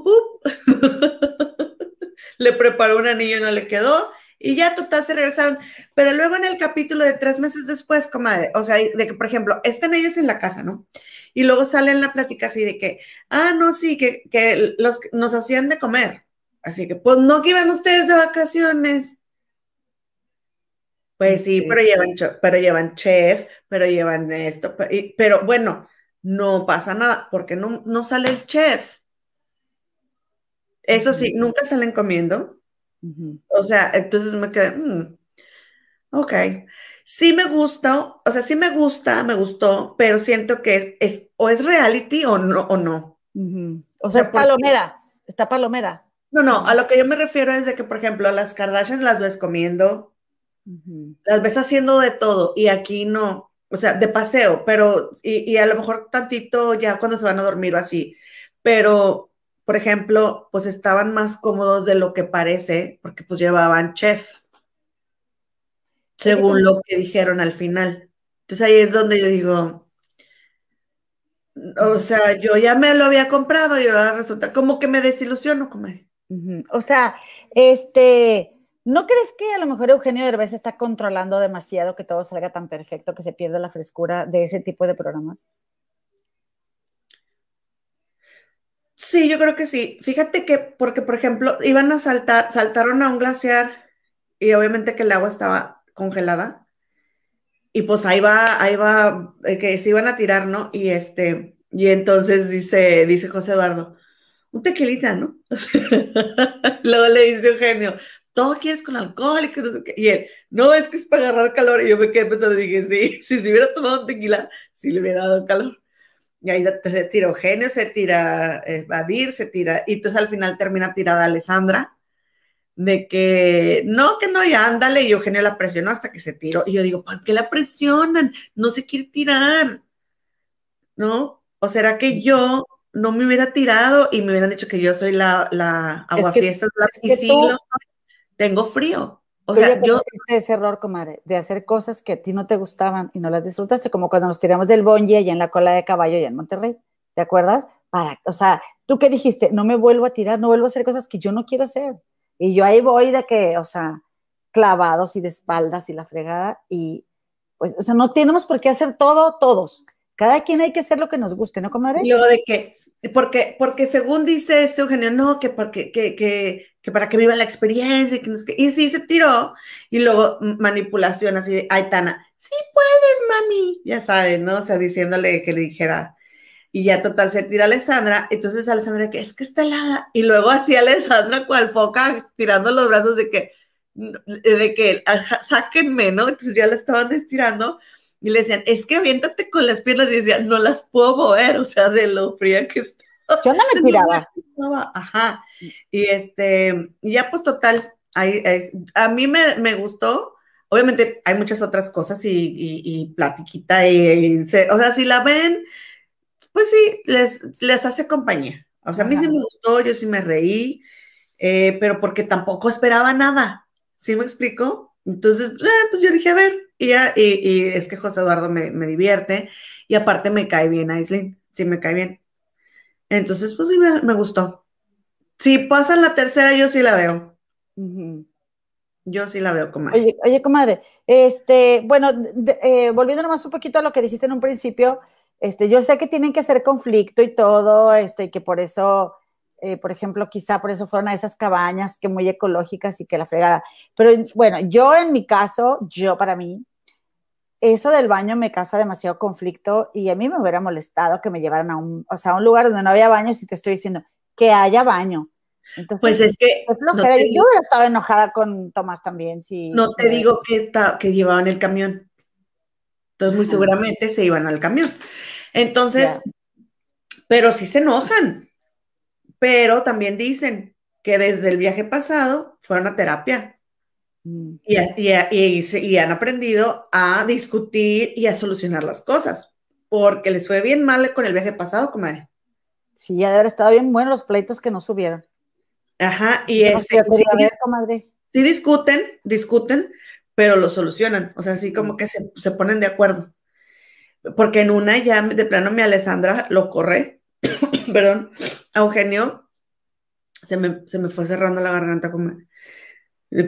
le preparó un anillo y no le quedó. Y ya total se regresaron. Pero luego en el capítulo de tres meses después, comadre, o sea, de que, por ejemplo, están ellos en la casa, ¿no? Y luego sale en la plática así de que, ah, no, sí, que, que los, nos hacían de comer. Así que, pues no que iban ustedes de vacaciones. Pues sí, pero llevan, pero llevan chef, pero llevan esto, pero, bueno, no pasa nada, porque no, no sale el chef. Eso sí, nunca salen comiendo. O sea, entonces me quedé, mm, ok. Sí me gusta, o sea, sí me gusta, me gustó, pero siento que es, o es reality o no. O, no. o sea, es palomera, está palomera. No, no, a lo que yo me refiero es de que, por ejemplo, las Kardashian las ves comiendo, las ves haciendo de todo y aquí no, o sea, de paseo, pero, y, y, a lo mejor tantito ya cuando se van a dormir o así, pero, por ejemplo, pues estaban más cómodos de lo que parece, porque pues llevaban chef, según lo que dijeron al final. Entonces ahí es donde yo digo, o sea, yo ya me lo había comprado y ahora resulta como que me desilusiono, comadre. O sea, este, ¿no crees que a lo mejor Eugenio Derbez está controlando demasiado que todo salga tan perfecto que se pierda la frescura de ese tipo de programas? Sí, yo creo que sí. Fíjate que, porque por ejemplo, iban a saltar, saltaron a un glaciar y obviamente que el agua estaba congelada. Y pues ahí va, ahí va, eh, que se iban a tirar, ¿no? Y este, y entonces dice, dice José Eduardo, un tequilita, ¿no? Luego le dice Eugenio, todo quieres con alcohol y no sé qué. Y él, no, es que es para agarrar calor. Y yo me quedé pensando, dije, sí, si se hubiera tomado un tequila, sí le hubiera dado calor. Y ahí se tira Eugenio, se tira Vadir, eh, se tira, y entonces al final termina tirada Alessandra, de que no, que no, ya ándale, y Eugenio la presionó hasta que se tiró. Y yo digo, ¿por qué la presionan? No se quiere tirar, ¿no? ¿O será que yo no me hubiera tirado y me hubieran dicho que yo soy la, la aguafiestas y sí tengo frío. O sea, yo... ese error, comadre, de hacer cosas que a ti no te gustaban y no las disfrutaste, como cuando nos tiramos del bonje allá en la cola de caballo allá en Monterrey, ¿te acuerdas? Para, o sea, tú qué dijiste, no me vuelvo a tirar, no vuelvo a hacer cosas que yo no quiero hacer. Y yo ahí voy de que, o sea, clavados y de espaldas y la fregada, y pues, o sea, no tenemos por qué hacer todo todos. Cada quien hay que hacer lo que nos guste, ¿no, comadre? Luego de que, porque, porque según dice este Eugenio, no, que, porque, que, que, que para que viva la experiencia, y, que, y sí se tiró, y luego manipulación así de, ay, Tana, sí puedes, mami, ya sabes, ¿no? O sea, diciéndole que le dijera, y ya total se tira Alessandra, entonces Alessandra que es que está helada, y luego así Alessandra cual foca tirando los brazos de que, de que, sáquenme, ¿no? Entonces ya la estaban estirando, y le decían, es que aviéntate con las piernas y decían, no las puedo mover, o sea, de lo fría que está. Yo no me tiraba. Ajá. Y este, ya pues total, ahí a mí me, me, gustó. Obviamente hay muchas otras cosas y, y, y platiquita, y, o sea, si la ven, pues sí, les, les hace compañía. O sea, a mí sí me gustó, yo sí me reí, eh, pero porque tampoco esperaba nada. ¿Sí me explico? Entonces, eh, pues yo dije, a ver, y, y, es que José Eduardo me, divierte y aparte me cae bien Aislinn, sí me cae bien. Entonces, pues sí me, gustó. Si pasa la tercera, yo sí la veo. Yo sí la veo, comadre. Oye, oye comadre, este, bueno, eh, volviendo nomás un poquito a lo que dijiste en un principio, este, yo sé que tienen que hacer conflicto y todo, este, y que por eso eh, por ejemplo, quizá por eso fueron a esas cabañas que muy ecológicas y que la fregada. Pero bueno, yo en mi caso, yo para mí, eso del baño me causa demasiado conflicto y a mí me hubiera molestado que me llevaran a un, o sea, a un lugar donde no había baño si te estoy diciendo que haya baño. Entonces, pues es que yo hubiera estado enojada con Tomás también. Si, no te digo que, está, que llevaban el camión. Entonces, muy seguramente se iban al camión. Entonces, pero sí se enojan pero también dicen que desde el viaje pasado fueron a terapia mm. y, han aprendido a discutir y a solucionar las cosas, porque les fue bien mal con el viaje pasado, comadre. Sí, ya de haber estado bien buenos los pleitos que no subieron. Ajá, y este, sí, discuten, discuten, pero lo solucionan, o sea, así como que se, se ponen de acuerdo. Porque en una ya de plano mi Alessandra lo corre perdón, Eugenio, se me, se me, fue cerrando la garganta con,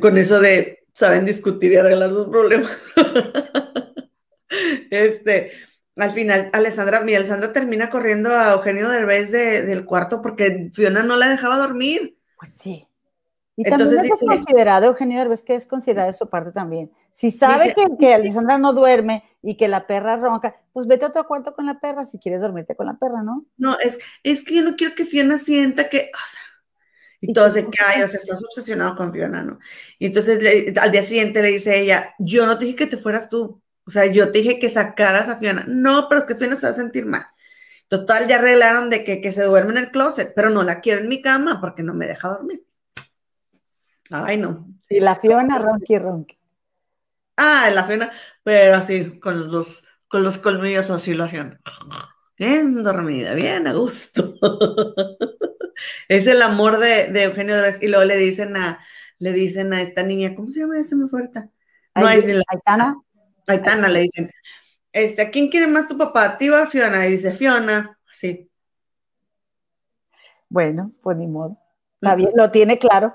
con eso de saben discutir y arreglar sus problemas. este, al final, Alessandra, mi Alessandra termina corriendo a Eugenio Derbez de, del cuarto porque Fiona no la dejaba dormir. Pues sí. Y Entonces, también es considerado, Eugenio Derbez, que es considerado de su parte también. Si sabe que, que, Alessandra no duerme y que la perra ronca, pues vete a otro cuarto con la perra si quieres dormirte con la perra, ¿no? No, es, es que yo no quiero que Fiona sienta que, o sea, y todos de que, ay, o sea, estás obsesionado con Fiona, ¿no? Y entonces al día siguiente le dice ella, yo no te dije que te fueras tú, o sea, yo te dije que sacaras a Fiona. No, pero que Fiona se va a sentir mal. Total, ya arreglaron de que, que se duerme en el closet, pero no la quiero en mi cama porque no me deja dormir. Ay, no. Y la Fiona, ronqui, ronqui. Ah, la Fiona, pero así, con los dos, con los colmillos así la Fiona. Bien dormida, bien a gusto. es el amor de, Eugenio Derbez. Y luego le dicen a, le dicen a esta niña, ¿cómo se llama esa muy fuerte? No, es la Aitana. Aitana le dicen, este, ¿a quién quiere más tu papá? ¿A o a Fiona? Y dice, Fiona, sí. Bueno, pues ni modo. lo tiene claro.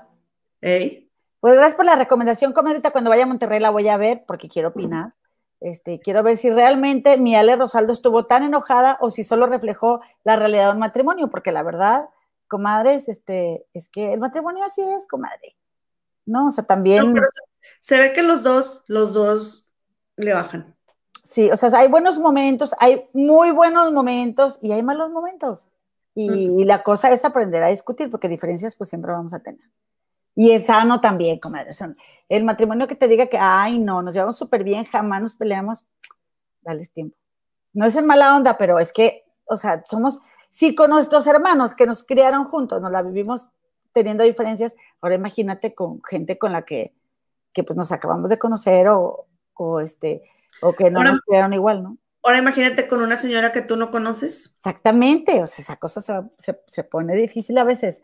Pues gracias por la recomendación, comadrita. Cuando vaya a Monterrey la voy a ver porque quiero opinar. Este, quiero ver si realmente mi Ale Rosaldo estuvo tan enojada o si solo reflejó la realidad de un matrimonio, porque la verdad, comadres, este, es que el matrimonio así es, comadre. No, o sea, también. se, ve que los dos, los dos le bajan. Sí, o sea, hay buenos momentos, hay muy buenos momentos y hay malos momentos. Y, la cosa es aprender a discutir, porque diferencias pues siempre vamos a tener. Y es sano también, comadre. el matrimonio que te diga que, ay, no, nos llevamos súper bien, jamás nos peleamos, dales tiempo. No es en mala onda, pero es que, o sea, somos, sí, con nuestros hermanos que nos criaron juntos, nos la vivimos teniendo diferencias, ahora imagínate con gente con la que, que pues nos acabamos de conocer o, o este, o que no nos criaron igual, ¿no? Ahora imagínate con una señora que tú no conoces. Exactamente, o sea, esa cosa se, se, se pone difícil a veces.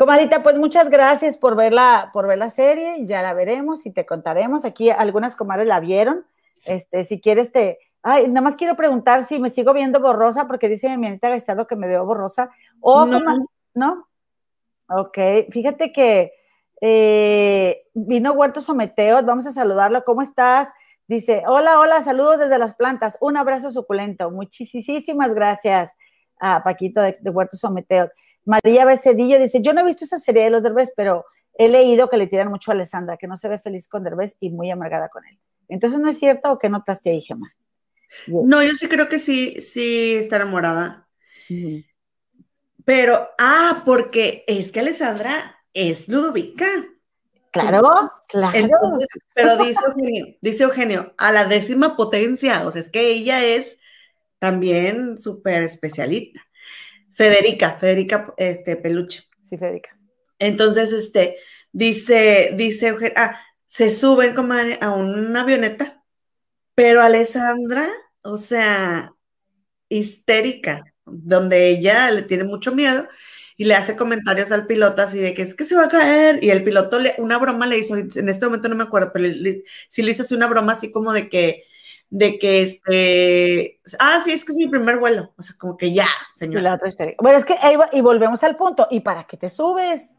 Comadita, pues muchas gracias por ver la, por ver la serie, ya la veremos y te contaremos. Aquí algunas comadres la vieron. Este, si quieres te, ay, nada más quiero preguntar si me sigo viendo borrosa, porque dice mi Anita Gastado que me veo borrosa. O no. ¿no? Ok, fíjate que eh, vino Huerto Someteos, vamos a saludarlo. ¿Cómo estás? Dice, hola, hola, saludos desde las plantas, un abrazo suculento. Muchísimas gracias a Paquito de, de Huerto Someteos. María Becedillo dice, yo no he visto esa serie de los Derbez, pero he leído que le tiran mucho a Alessandra, que no se ve feliz con Derbez y muy amargada con él. Entonces, ¿no es cierto o qué notaste ahí, Gemma? No, yo sí creo que sí, sí está enamorada. Pero, ah, porque es que Alessandra es Ludovica. Claro, claro. pero dice Eugenio, dice Eugenio, a la décima potencia, o sea, es que ella es también súper especialista. Federica, Federica este, Peluche. Sí, Federica. Entonces, este, dice, dice ah, se suben como a una avioneta, pero Alessandra, o sea, histérica, donde ella le tiene mucho miedo y le hace comentarios al piloto así de que es que se va a caer. Y el piloto, le, una broma le hizo, en este momento no me acuerdo, pero sí le hizo así una broma así como de que de que este, ah, sí, es que es mi primer vuelo, o sea, como que ya, señor. Bueno, es que y volvemos al punto, ¿y para qué te subes?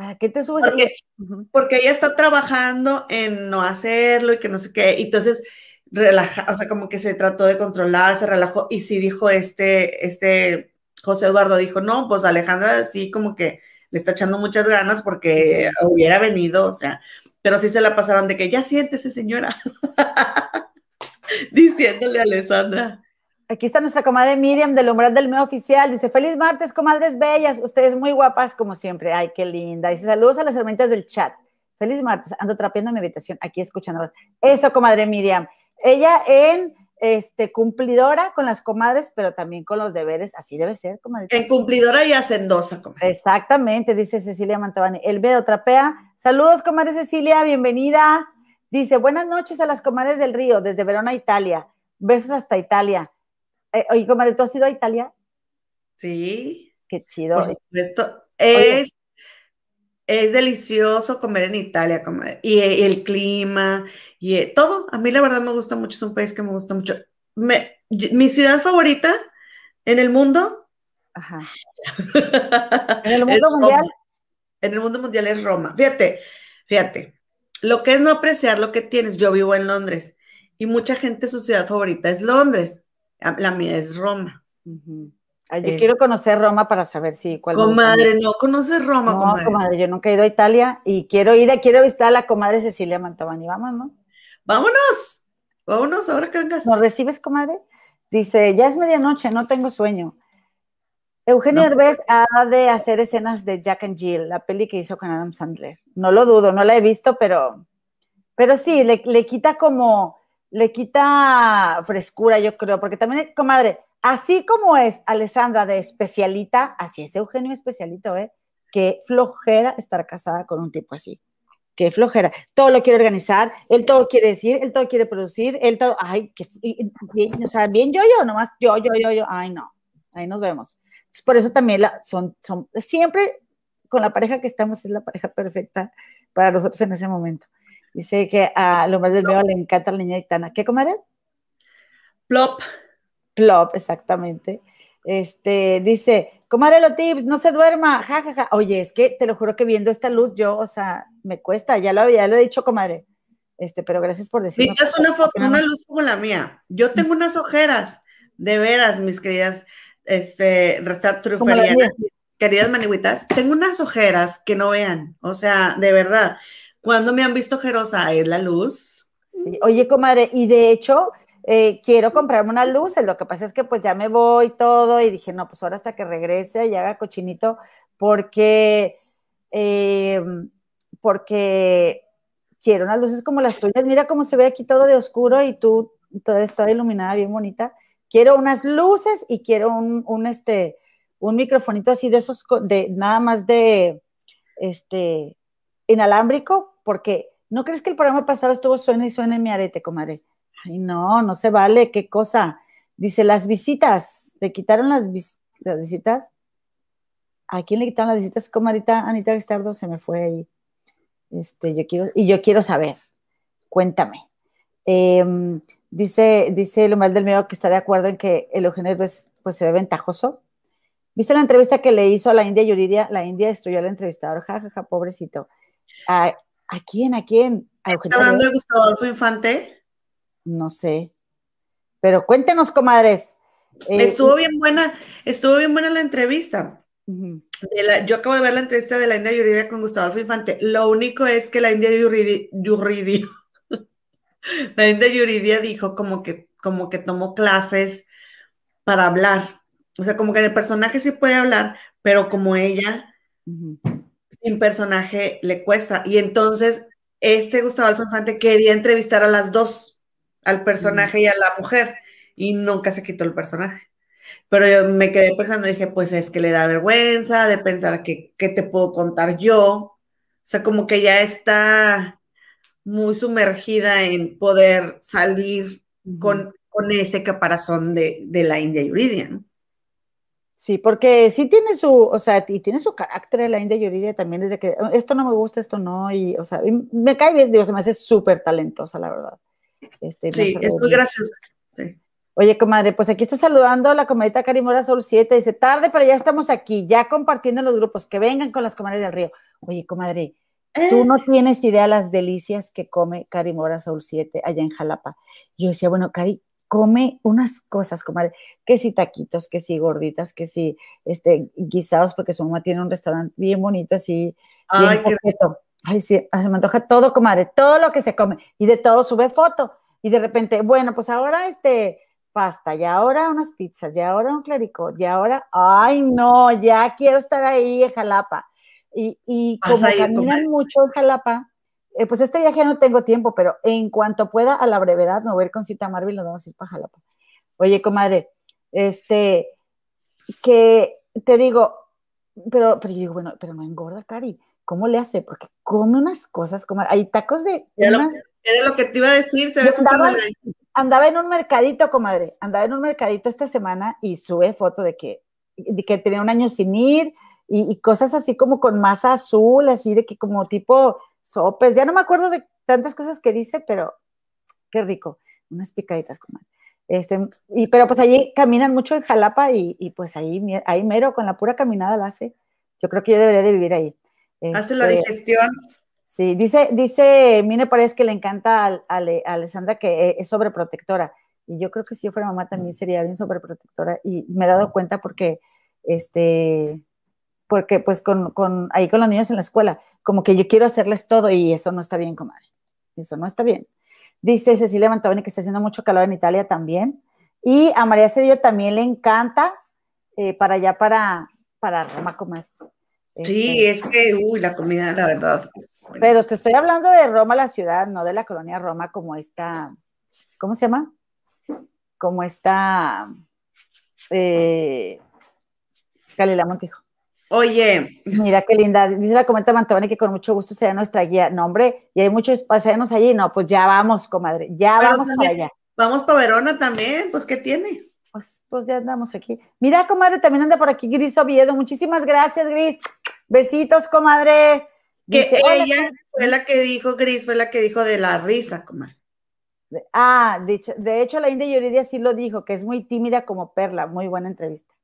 ¿Para qué te subes? Porque, ella está trabajando en no hacerlo y que no sé qué, y entonces relaja, o sea, como que se trató de controlar, se relajó, y sí dijo este, este, José Eduardo dijo, no, pues Alejandra sí como que le está echando muchas ganas porque hubiera venido, o sea, pero sí se la pasaron de que ya siéntese, señora. diciéndole a Alessandra. Aquí está nuestra comadre Miriam del umbral del medio oficial. Dice, feliz martes, comadres bellas. Ustedes muy guapas como siempre. Ay, qué linda. Dice, saludos a las herramientas del chat. Feliz martes. Ando trapeando mi habitación aquí escuchando. Eso, comadre Miriam. Ella en este, cumplidora con las comadres, pero también con los deberes. Así debe ser, comadre. En cumplidora y hacendosa, comadre. Exactamente, dice Cecilia Mantovani. El Bedo trapea. Saludos, comadre Cecilia. Bienvenida. Dice, buenas noches a las comadres del río, desde Verona, Italia. Besos hasta Italia. Eh, oye, comadre, ¿tú has ido a Italia? Sí. Qué chido. Por supuesto. Es, es delicioso comer en Italia, comadre. Y, el clima, y eh, todo. A mí la verdad me gusta mucho, es un país que me gusta mucho. mi ciudad favorita en el mundo. Ajá. ¿En el mundo mundial? En el mundo mundial es Roma. Fíjate, fíjate lo que es no apreciar lo que tienes. Yo vivo en Londres y mucha gente su ciudad favorita es Londres. La mía es Roma. yo quiero conocer Roma para saber si cuál Comadre, no conoces Roma, no, comadre. Yo nunca he ido a Italia y quiero ir, quiero visitar a la comadre Cecilia Mantovani. Vamos, ¿no? Vámonos. Vámonos ahora que vengas. ¿Nos recibes, comadre? Dice, ya es medianoche, no tengo sueño. Eugenio Herbes ha de hacer escenas de Jack and Jill, la peli que hizo con Adam Sandler. No lo dudo, no la he visto, pero, pero sí, le, quita como, le quita frescura, yo creo, porque también, comadre, así como es Alessandra de especialita, así es Eugenio especialito, ¿eh? qué flojera estar casada con un tipo así. Qué flojera. Todo lo quiere organizar, él todo quiere decir, él todo quiere producir, él todo, ay, qué, bien, o sea, bien yo, yo, nomás yo, yo, yo, yo, ay, no, ahí nos vemos. Pues por eso también la, son, son, siempre con la pareja que estamos es la pareja perfecta para nosotros en ese momento. Dice que a lo más del medio le encanta la niña gitana. ¿Qué comer? Plop. Plop, exactamente. Este, dice, comadre los tips, no se duerma, jajaja. Oye, es que te lo juro que viendo esta luz, yo, o sea, me cuesta, ya lo, ya lo he dicho, comadre. Este, pero gracias por decirlo. es una foto, una luz como la mía. Yo tengo unas ojeras, de veras, mis queridas, este, queridas maniguitas, tengo unas ojeras que no vean, o sea, de verdad, cuando me han visto ojerosa es la luz. Sí, oye, comadre, y de hecho, eh, quiero comprarme una luz, lo que pasa es que pues ya me voy todo y dije, no, pues ahora hasta que regrese y haga cochinito, porque, eh, porque quiero unas luces como las tuyas, mira cómo se ve aquí todo de oscuro y tú, todo esto iluminada, bien bonita. Quiero unas luces y quiero un, un, este, un microfonito así de esos, de nada más de, este, inalámbrico, porque ¿no crees que el programa pasado estuvo suena y suena en mi arete, comadre? Ay, no, no se vale, qué cosa. Dice, las visitas, ¿le quitaron las, visitas? ¿A quién le quitaron las visitas? Comadita Anita Gestardo se me fue ahí. Este, yo quiero, y yo quiero saber, cuéntame. Em, dice, dice Lomar del Medio que está de acuerdo en que el Eugenio pues, pues se ve ventajoso. ¿Viste la entrevista que le hizo a la India Yuridia? La India destruyó al entrevistador, jajaja, ja, ja, pobrecito. ¿A, quién? ¿A quién? ¿A ¿Está hablando de Gustavo Adolfo Infante? No sé. Pero cuéntenos, comadres. Eh, estuvo bien buena, estuvo bien buena la entrevista. yo acabo de ver la entrevista de la India Yuridia con Gustavo Adolfo Infante. Lo único es que la India Yuridia, la India Yuridia dijo como que, como que tomó clases para hablar. O sea, como que el personaje sí puede hablar, pero como ella sin personaje le cuesta. Y entonces, este Gustavo Alfa Infante quería entrevistar a las dos, al personaje y a la mujer, y nunca se quitó el personaje. Pero yo me quedé pensando, dije, pues es que le da vergüenza de pensar que, ¿qué te puedo contar yo? O sea, como que ya está muy sumergida en poder salir con, con ese caparazón de, de la India Yuridia, ¿no? Sí, porque sí tiene su, o sea, y tiene su carácter la India Yuridia también desde que esto no me gusta, esto no, y, o sea, me cae bien, Dios, se me hace súper talentosa, la verdad. Este, sí, es muy graciosa. Sí. Oye, comadre, pues aquí está saludando la comadita Carimora Sol 7, dice, tarde, pero ya estamos aquí, ya compartiendo los grupos, que vengan con las comadres del río. Oye, comadre, tú no eh. tienes idea las delicias que come Carimora Sol 7 allá en Jalapa. Yo decía, bueno, Cari, come unas cosas, comadre, que si taquitos, que si gorditas, que si este, guisados, porque su mamá tiene un restaurante bien bonito, así, Ay, bien qué... Ay, sí, se me antoja todo, comadre, todo lo que se come, y de todo sube foto, y de repente, bueno, pues ahora este, pasta, y ahora unas pizzas, y ahora un clericot, y ahora, ay, no, ya quiero estar ahí en Jalapa. Y, y como caminan mucho en Jalapa, eh, pues este viaje no tengo tiempo, pero en cuanto pueda, a la brevedad, me voy a ir con cita Marvel y nos vamos a ir para Jalapa. Oye, comadre, este, que te digo, pero, pero yo digo, bueno, pero no engorda, Cari. ¿Cómo le hace? Porque come unas cosas, como hay tacos de. Era, lo, que, te iba a decir, se ve andaba, andaba en un mercadito, comadre, andaba en un mercadito esta semana y sube foto de que, de que tenía un año sin ir y, y, cosas así como con masa azul, así de que como tipo sopes, ya no me acuerdo de tantas cosas que dice, pero qué rico, unas picaditas con este, y pero pues allí caminan mucho en Jalapa y, pues ahí, ahí mero con la pura caminada la hace. Yo creo que yo debería de vivir ahí. Hace la este, digestión. Sí, dice, dice, Mine parece que le encanta a, Alessandra que es sobreprotectora. Y yo creo que si yo fuera mamá también sería bien sobreprotectora. Y me he dado cuenta porque, este, porque pues con, con, ahí con los niños en la escuela, como que yo quiero hacerles todo y eso no está bien, comadre. Eso no está bien. Dice Cecilia Mantovani que está haciendo mucho calor en Italia también. Y a María Cedillo también le encanta eh, para allá, para, para Roma comer. Sí, este, es que, uy, la comida, la verdad. Pero te estoy hablando de Roma, la ciudad, no de la colonia Roma como esta, ¿cómo se llama? Como esta eh, Galilea Montijo. Oye. Mira qué linda. Dice la comenta Mantovani que con mucho gusto será nuestra guía. No, hombre, y hay muchos paseanos allí. No, pues ya vamos, comadre. Ya vamos para allá. Vamos para Verona también. Pues, ¿qué tiene? Pues, pues ya andamos aquí. Mira, comadre, también anda por aquí Gris Oviedo. Muchísimas gracias, Gris. Besitos, comadre. que ella fue la que dijo, Gris, fue la que dijo de la risa, comadre. Ah, de hecho, de hecho la India Yuridia sí lo dijo, que es muy tímida como Perla. Muy buena entrevista.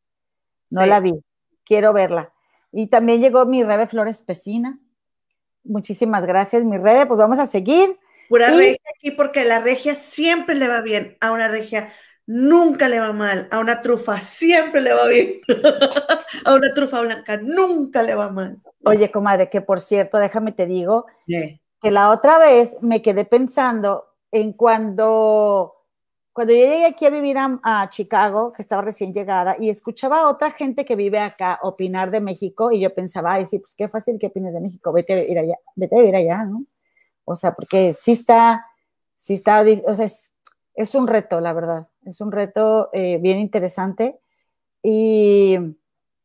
No la vi. Quiero verla. Y también llegó mi Rebe Flores Pesina. Muchísimas gracias, mi Rebe. Pues vamos a seguir. Pura regia aquí, porque la regia siempre le va bien. A una regia nunca le va mal. A una trufa siempre le va bien. a una trufa blanca nunca le va mal. Oye, comadre, que por cierto, déjame te digo que la otra vez me quedé pensando en cuando cuando yo llegué aquí a vivir a, Chicago, que estaba recién llegada, y escuchaba a otra gente que vive acá opinar de México, y yo pensaba, ay, sí, pues qué fácil que opines de México, vete a vivir allá, vete a vivir allá, ¿no? O sea, porque sí está, sí está, o sea, es, un reto, la verdad, es un reto eh, bien interesante, y,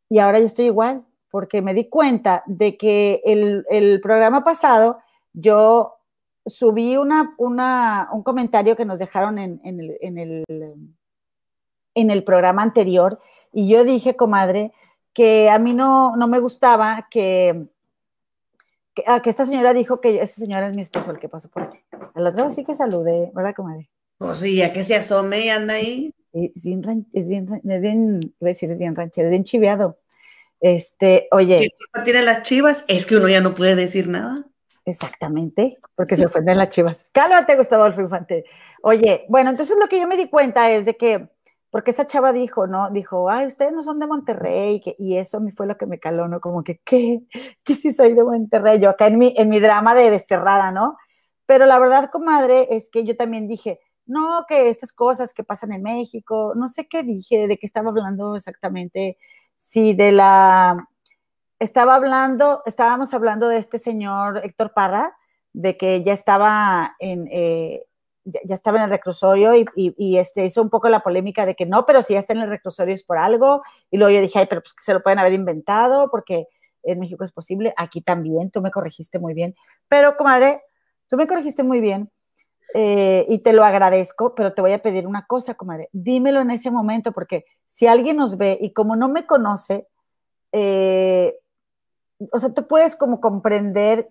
y, ahora yo estoy igual, porque me di cuenta de que el, el programa pasado yo subí una, un comentario que nos dejaron en, el, en, el, programa anterior y yo dije, comadre, que a mí no, no me gustaba que, que, ah, que, esta señora dijo que esa señora es mi esposo el que pasó por aquí. Al otro sí que saludé, ¿verdad, comadre? Pues sí, ya que se asome y anda ahí. Es bien, es bien, es bien, a decir, es bien ranchero, es bien chiveado. Este, oye. ¿Qué tiene las chivas? Es que uno ya no puede decir nada. Exactamente, porque se ofenden las chivas. Cálmate, Gustavo Adolfo Infante. Oye, bueno, entonces lo que yo me di cuenta es de que, porque esta chava dijo, ¿no? Dijo, ay, ustedes no son de Monterrey, y eso me fue lo que me caló, ¿no? Como que, ¿qué? ¿Qué si soy de Monterrey? Yo acá en mi, en mi drama de desterrada, ¿no? Pero la verdad, comadre, es que yo también dije, no, que estas cosas que pasan en México, no sé qué dije, de qué estaba hablando exactamente, si de la estaba hablando, estábamos hablando de este señor Héctor Parra, de que ya estaba en, eh, ya, estaba en el reclusorio y, este, hizo un poco la polémica de que no, pero si ya está en el reclusorio es por algo. Y luego yo dije, ay, pero pues que se lo pueden haber inventado porque en México es posible. Aquí también, tú me corregiste muy bien. Pero, comadre, tú me corregiste muy bien eh, y te lo agradezco, pero te voy a pedir una cosa, comadre. Dímelo en ese momento porque si alguien nos ve y como no me conoce, eh, o sea, tú puedes como comprender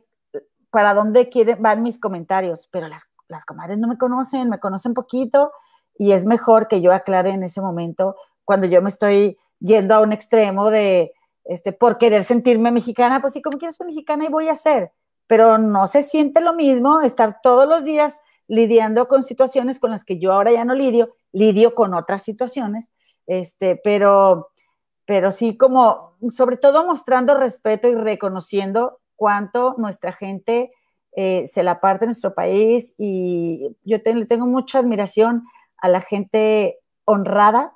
para dónde quieren, van mis comentarios, pero las, las comadres no me conocen, me conocen poquito y es mejor que yo aclare en ese momento cuando yo me estoy yendo a un extremo de, este, por querer sentirme mexicana, pues sí, como quiero ser mexicana y voy a ser, pero no se siente lo mismo estar todos los días lidiando con situaciones con las que yo ahora ya no lidio, lidio con otras situaciones, este, pero pero sí como, sobre todo mostrando respeto y reconociendo cuánto nuestra gente eh, se la parte de nuestro país y yo le tengo mucha admiración a la gente honrada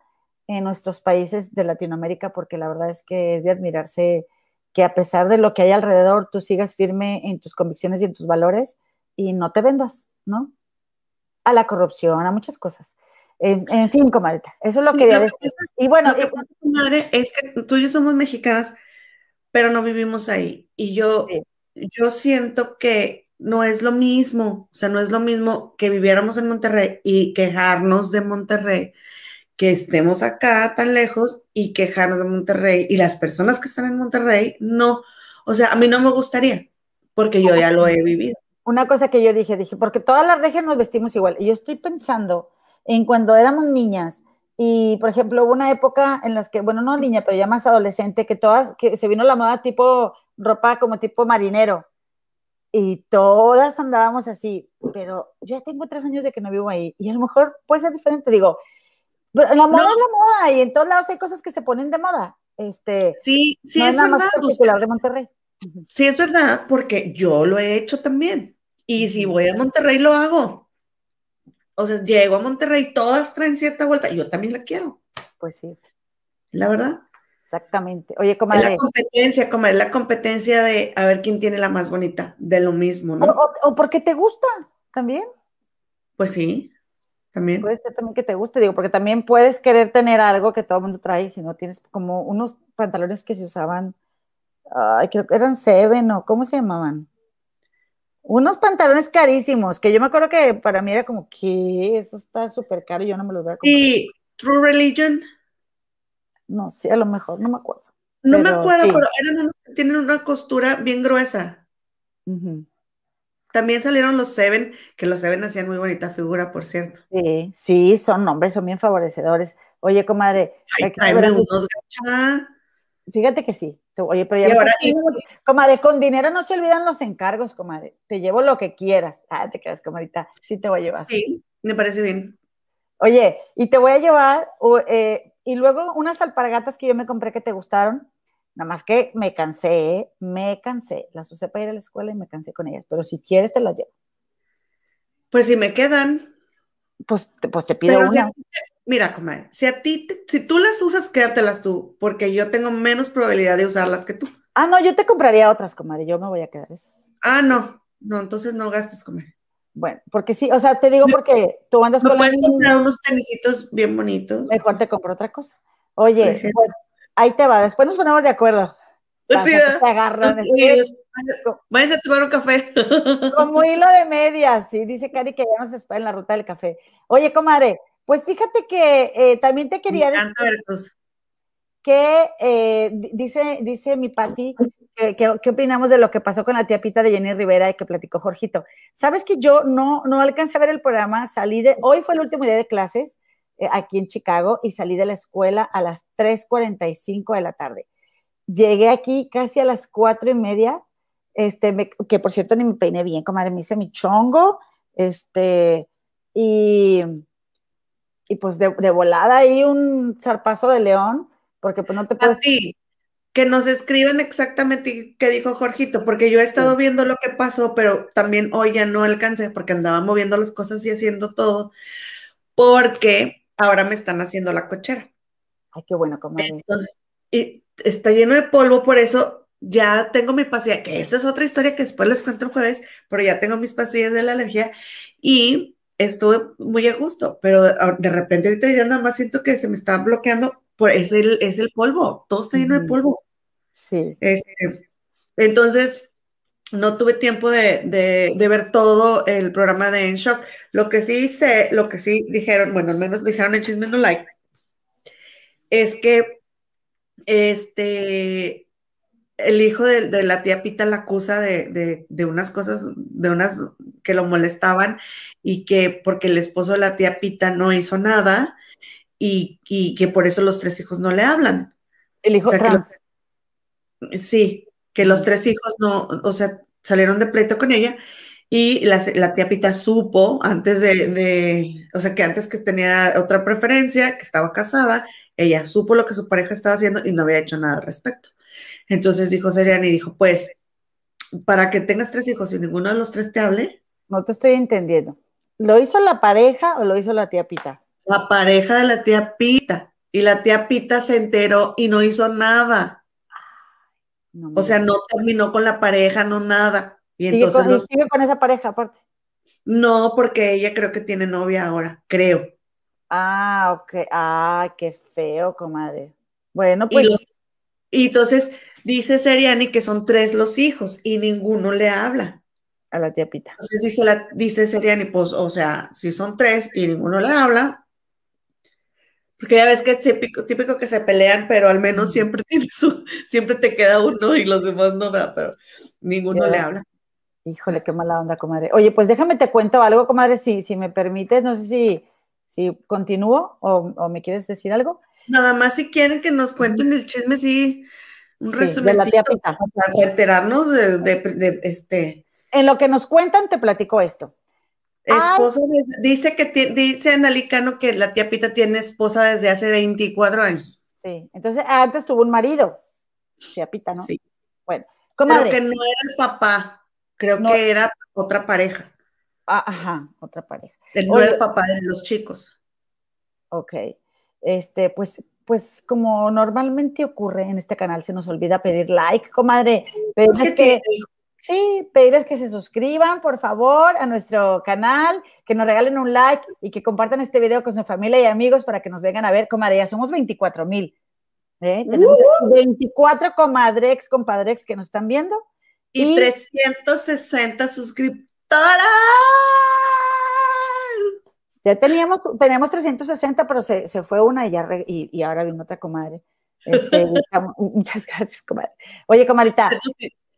en nuestros países de Latinoamérica porque la verdad es que es de admirarse que a pesar de lo que hay alrededor tú sigas firme en tus convicciones y en tus valores y no te vendas, ¿no? A la corrupción, a muchas cosas. En, fin, comadre, eso es lo que quería decir. Y bueno, madre, es que tú y yo somos mexicanas, pero no vivimos ahí. Y yo, yo siento que no es lo mismo, o sea, no es lo mismo que viviéramos en Monterrey y quejarnos de Monterrey, que estemos acá tan lejos y quejarnos de Monterrey. Y las personas que están en Monterrey, no. O sea, a mí no me gustaría, porque yo ya lo he vivido. Una cosa que yo dije, dije, porque todas las regias nos vestimos igual. Y yo estoy pensando en cuando éramos niñas. Y, por ejemplo, hubo una época en las que, bueno, no niña, pero ya más adolescente, que todas, que se vino la moda tipo ropa como tipo marinero. Y todas andábamos así, pero yo ya tengo tres años de que no vivo ahí y a lo mejor puede ser diferente. Digo, la moda es la moda y en todos lados hay cosas que se ponen de moda. Este, sí, sí, es, verdad. de Monterrey. Sí, es verdad, porque yo lo he hecho también. Y si voy a Monterrey, lo hago. O sea, llego a Monterrey, todas traen cierta vuelta, yo también la quiero. Pues sí. La verdad. Exactamente. Oye, como la competencia, es la competencia de a ver quién tiene la más bonita, de lo mismo, ¿no? O, porque te gusta también. Pues sí, también. Puede ser también que te guste, digo, porque también puedes querer tener algo que todo el mundo trae, si no tienes como unos pantalones que se usaban ay, creo que eran Seven o ¿cómo se llamaban? Unos pantalones carísimos, que yo me acuerdo que para mí era como que eso está súper caro y yo no me los voy a comprar. ¿Y True Religion? No sé, a lo mejor, no me acuerdo. No me acuerdo, pero eran unos que tienen una costura bien gruesa. También salieron los Seven, que los Seven hacían muy bonita figura, por cierto. Sí, sí, son nombres, son bien favorecedores. Oye, comadre, Fíjate que sí. Oye, pero ya comadre, con dinero no se olvidan los encargos, comadre. Te llevo lo que quieras. Ah, te quedas, comadita. Sí te voy a llevar. Sí, me parece bien. Oye, y te voy a llevar, eh, y luego unas alpargatas que yo me compré que te gustaron, nada más que me cansé, me cansé. Las usé para ir a la escuela y me cansé con ellas, pero si quieres te las llevo. Pues si me quedan. Pues, pues te pido una. Mira, comadre, si a ti, si tú las usas, quédatelas tú, porque yo tengo menos probabilidad de usarlas que tú. Ah, no, yo te compraría otras, comadre, yo me voy a quedar esas. Ah, no, no, entonces no gastes, comadre. Bueno, porque sí, o sea, te digo porque tú andas con puedes comprar unos tenisitos bien bonitos. Mejor te compro otra cosa. Oye, pues ahí te va, después nos ponemos de acuerdo. Sí, te agarran. Váyanse a tomar un café. Como hilo de medias, sí, dice Cari que ya nos espera en la ruta del café. Oye, comadre, pues fíjate que eh, también te quería decir que eh, dice, dice mi Pati ¿Qué, opinamos de lo que pasó con la tía Pita de Jenny Rivera y que platicó Jorgito? Sabes que yo no, no alcancé a ver el programa, salí de, hoy fue el último día de clases eh, aquí en Chicago y salí de la escuela a las 3.45 de la tarde. Llegué aquí casi a las cuatro y media, este, que por cierto ni me peiné bien, comadre, me hice mi chongo, este, y, y pues de, volada ahí un zarpazo de león, porque pues no te puedes que nos escriban exactamente qué dijo Jorgito, porque yo he estado viendo lo que pasó, pero también hoy ya no alcancé porque andaba moviendo las cosas y haciendo todo, porque ahora me están haciendo la cochera. Ay, qué bueno, comadre. Entonces, y está lleno de polvo, por eso ya tengo mi pastilla, que esta es otra historia que después les cuento el jueves, pero ya tengo mis pastillas de la alergia y estuve muy a gusto, pero de repente ahorita ya nada más siento que se me está bloqueando, por, es, el, es el polvo, todo está lleno de polvo. Sí. Este, entonces, no tuve tiempo de, ver todo el programa de En Shock. Lo que sí sé, lo que sí dijeron, bueno, al menos dijeron en Chisme No Like, es que este el hijo de, la tía Pita la acusa de, unas cosas, de unas que lo molestaban y que porque el esposo de la tía Pita no hizo nada y, que por eso los tres hijos no le hablan. El hijo trans. Sí, que los tres hijos no, o sea, salieron de pleito con ella y la, tía Pita supo antes de, o sea, que antes que tenía otra preferencia, que estaba casada, ella supo lo que su pareja estaba haciendo y no había hecho nada al respecto. Entonces dijo Seriani, dijo, pues, para que tengas tres hijos y ninguno de los tres te hable. No te estoy entendiendo. ¿Lo hizo la pareja o lo hizo la tía Pita? La pareja de la tía Pita. Y la tía Pita se enteró y no hizo nada o sea, no terminó con la pareja, no nada. Y ¿Sigue, entonces con, con esa pareja aparte? No, porque ella creo que tiene novia ahora, creo. Ah, ok. Ah, qué feo, comadre. Bueno, pues. Y, entonces dice Seriani que son tres los hijos y ninguno le habla. A la tía Pita. Entonces dice, la, dice Seriani, pues, o sea, si son tres y ninguno le habla, porque ya ves que es típico, que se pelean, pero al menos siempre su, siempre te queda uno y los demás no da, pero ninguno le habla. Híjole, qué mala onda, comadre. Oye, pues déjame te cuento algo, comadre, si, si me permites, no sé si, si continúo o, me quieres decir algo. Nada más si quieren que nos cuenten el chisme, sí, un resumen. Para enterarnos de, de, este. En lo que nos cuentan, te platico esto. Esposa dice que dice Analicano que la tía Pita tiene esposa desde hace 24 años. Sí, entonces antes tuvo un marido, tía Pita, ¿no? Sí. Bueno, comadre. Creo que no era el papá, creo que era otra pareja. Ah, ajá, otra pareja. Él no era el papá de los chicos. Ok, este, pues, pues como normalmente ocurre en este canal, se nos olvida pedir like, comadre. Pero es que, Sí, pedirles que se suscriban, por favor, a nuestro canal, que nos regalen un like y que compartan este video con su familia y amigos para que nos vengan a ver. Comadre, ya somos 24 mil. ¿eh? Tenemos 24 comadrex, compadrex que nos están viendo. Y, 360 suscriptoras. Ya teníamos, teníamos 360, pero se, fue una y, ya y, ahora vino otra comadre. Este, muchas gracias, comadre. Oye, comadita.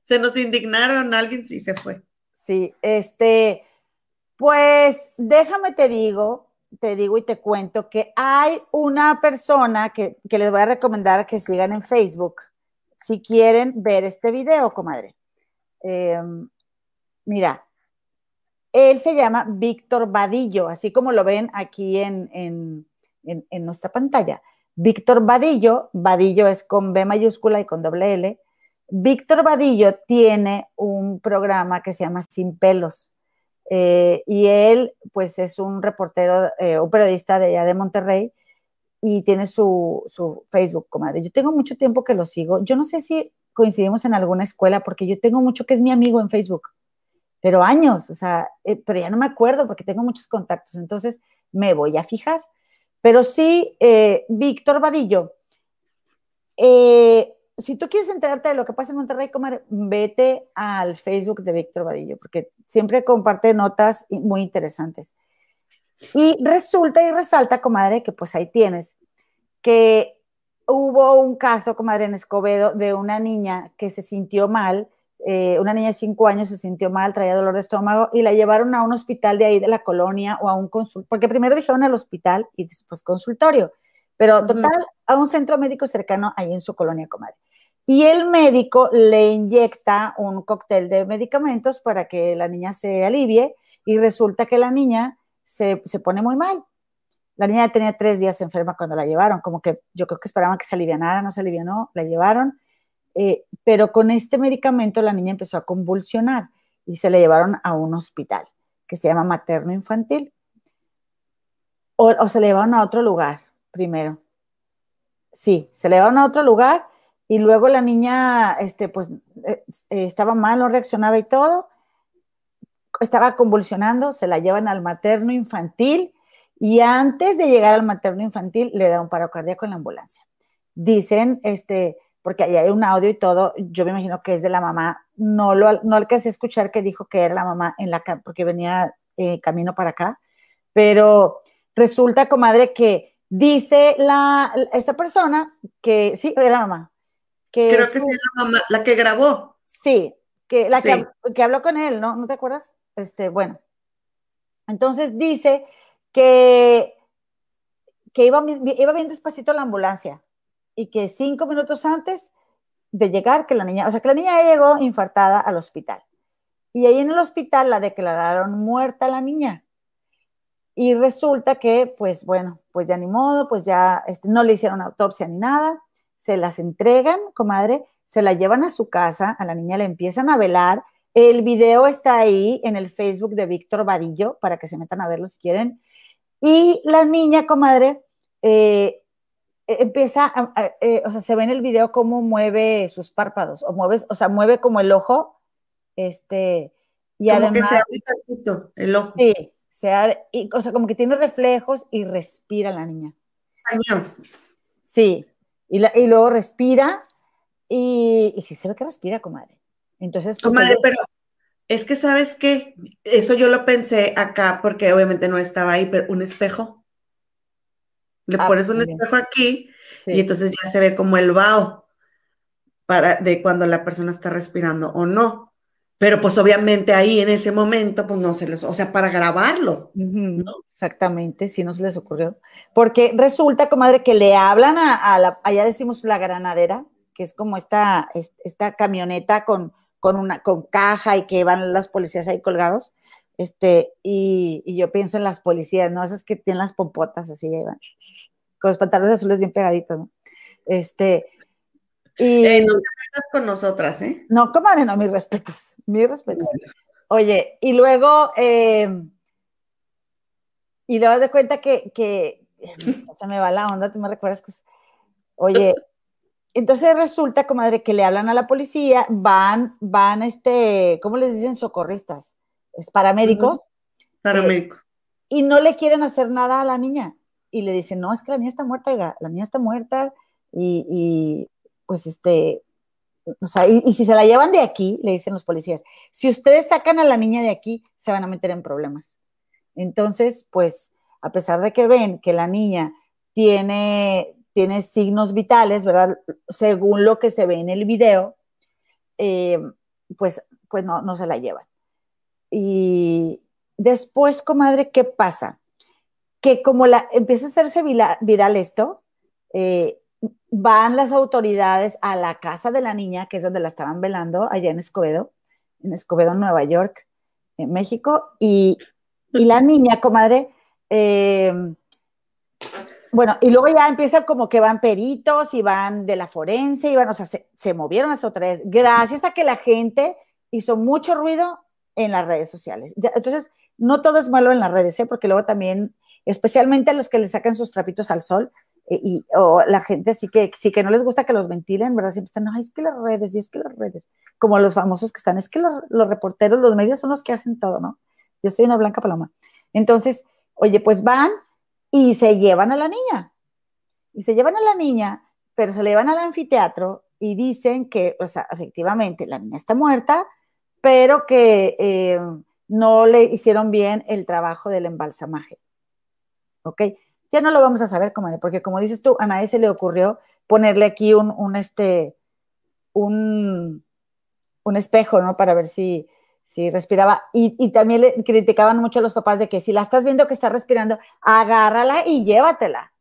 Se nos, indignaron, alguien sí se fue. Sí, este, pues déjame te digo, te digo y te cuento que hay una persona que, les voy a recomendar que sigan en Facebook si quieren ver este video, comadre. Em, mira, él se llama Víctor Vadillo, así como lo ven aquí en, en, nuestra pantalla. Víctor Vadillo, Vadillo es con B mayúscula y con doble L. Víctor Vadillo tiene un programa que se llama Sin Pelos. Eh, y él, pues, es un reportero, eh, un periodista de allá de Monterrey y tiene su, su, Facebook, comadre. Yo tengo mucho tiempo que lo sigo. Yo no sé si coincidimos en alguna escuela, porque yo tengo mucho que es mi amigo en Facebook pero años, o sea, eh, pero ya no me acuerdo porque tengo muchos contactos, entonces me voy a fijar. Pero sí, eh, Víctor Vadillo, eh, si tú quieres enterarte de lo que pasa en Monterrey, comadre, vete al Facebook de Víctor Vadillo, porque siempre comparte notas muy interesantes. Y resulta y resalta, comadre, que pues ahí tienes, que hubo un caso, comadre, en Escobedo, de una niña que se sintió mal eh, una niña de 5 años se sintió mal, traía dolor de estómago y la llevaron a un hospital de ahí de la colonia o a un consultorio, porque primero dijeron al hospital y después consultorio, pero total, a un centro médico cercano ahí en su colonia, comadre. Y el médico le inyecta un cóctel de medicamentos para que la niña se alivie y resulta que la niña se, se pone muy mal. La niña tenía tres días enferma cuando la llevaron, como que yo creo que esperaban que se alivianara, no se alivianó, la llevaron eh, pero con este medicamento la niña empezó a convulsionar y se le llevaron a un hospital que se llama materno infantil. O, se le llevaron a otro lugar primero. Sí, se le llevaron a otro lugar y luego la niña, este, pues, eh, estaba mal, no reaccionaba y todo. Estaba convulsionando, se la llevan al materno infantil y antes de llegar al materno infantil le da un paro cardíaco en la ambulancia. Dicen, este, porque ahí hay un audio y todo, yo me imagino que es de la mamá, no lo no alcancé a escuchar que dijo que era la mamá en la porque venía eh, camino para acá, pero resulta, comadre, que dice la, esta persona que sí, es la mamá. Que Creo que sí es la mamá, la que grabó. Sí, que la Que, que, habló con él, ¿no? ¿No te acuerdas? Este, bueno. Entonces dice que, que iba, iba bien despacito la ambulancia, y que cinco minutos antes de llegar, que la niña, o sea, que la niña llegó infartada al hospital. Y ahí en el hospital la declararon muerta la niña. Y resulta que, pues bueno, pues ya ni modo, pues ya este, no le hicieron autopsia ni nada, se las entregan, comadre, se la llevan a su casa, a la niña le empiezan a velar. El video está ahí en el Facebook de Víctor Vadillo, para que se metan a verlo si quieren. Y la niña, comadre, eh, e, empieza, eh, o sea, se ve en el video cómo mueve sus párpados, o mueve, o sea, mueve como el ojo, este, y como que se abre el ojo. Sí, se y, o sea, como que tiene reflejos y respira la niña. Sí, y, y luego respira, y, y sí se ve que respira, comadre. Entonces, pues, comadre, pero es que sabes que eso yo lo pensé acá, porque obviamente no estaba ahí, pero un espejo. Le ah, pones un espejo aquí y entonces ya se ve como el vaho para, de cuando la persona está respirando o no. Pero pues obviamente ahí en ese momento, pues no se les, o sea, para grabarlo. Exactamente, si no se les ocurrió. Porque resulta, comadre, que le hablan a, la, allá decimos la granadera, que es como esta, esta camioneta con, con una, con caja y que van las policías ahí colgados. Este, y, yo pienso en las policías, ¿no? Esas que tienen las pompotas así, van, con los pantalones azules bien pegaditos, ¿no? Este, y... Eh, no te metas con nosotras, ¿eh? No, comadre, no, mis respetos, mis respetos. Oye, y luego, eh, y luego de cuenta que, que, se me va la onda, tú me recuerdas que, oye, entonces resulta, comadre, que le hablan a la policía, van, van, este, ¿cómo les dicen? Socorristas es paramédicos. Paramédicos. Eh, y no le quieren hacer nada a la niña. Y le dicen, no, es que la niña está muerta, la niña está muerta, y, pues este, o sea, y, si se la llevan de aquí, le dicen los policías, si ustedes sacan a la niña de aquí, se van a meter en problemas. Entonces, pues, a pesar de que ven que la niña tiene, tiene signos vitales, ¿verdad? Según lo que se ve en el video, eh, pues, pues no, no se la llevan. Y después, comadre, ¿qué pasa? Que como la, empieza a hacerse viral, esto, eh, van las autoridades a la casa de la niña, que es donde la estaban velando, allá en Escobedo, en Escobedo, Nueva York, en México, y, la niña, comadre, eh, bueno, y luego ya empieza como que van peritos y van de la forense, y van, o sea, se, movieron las autoridades, gracias a que la gente hizo mucho ruido en las redes sociales. entonces, no todo es malo en las redes, ¿eh? porque luego también, especialmente a los que le sacan sus trapitos al sol, eh, y, o la gente sí que, sí que no les gusta que los ventilen, ¿verdad? Siempre están, ay, es que las redes, y es que las redes, como los famosos que están, es que los, los reporteros, los medios son los que hacen todo, ¿no? Yo soy una blanca paloma. Entonces, oye, pues van y se llevan a la niña. Y se llevan a la niña, pero se le llevan al anfiteatro y dicen que, o sea, efectivamente, la niña está muerta, pero que eh, no le hicieron bien el trabajo del embalsamaje. ¿Ok? Ya no lo vamos a saber, comadre, porque como dices tú, a nadie se le ocurrió ponerle aquí un, este, un, un espejo, ¿no? Para ver si, si respiraba. Y, y, también le criticaban mucho a los papás de que si la estás viendo que está respirando, agárrala y llévatela,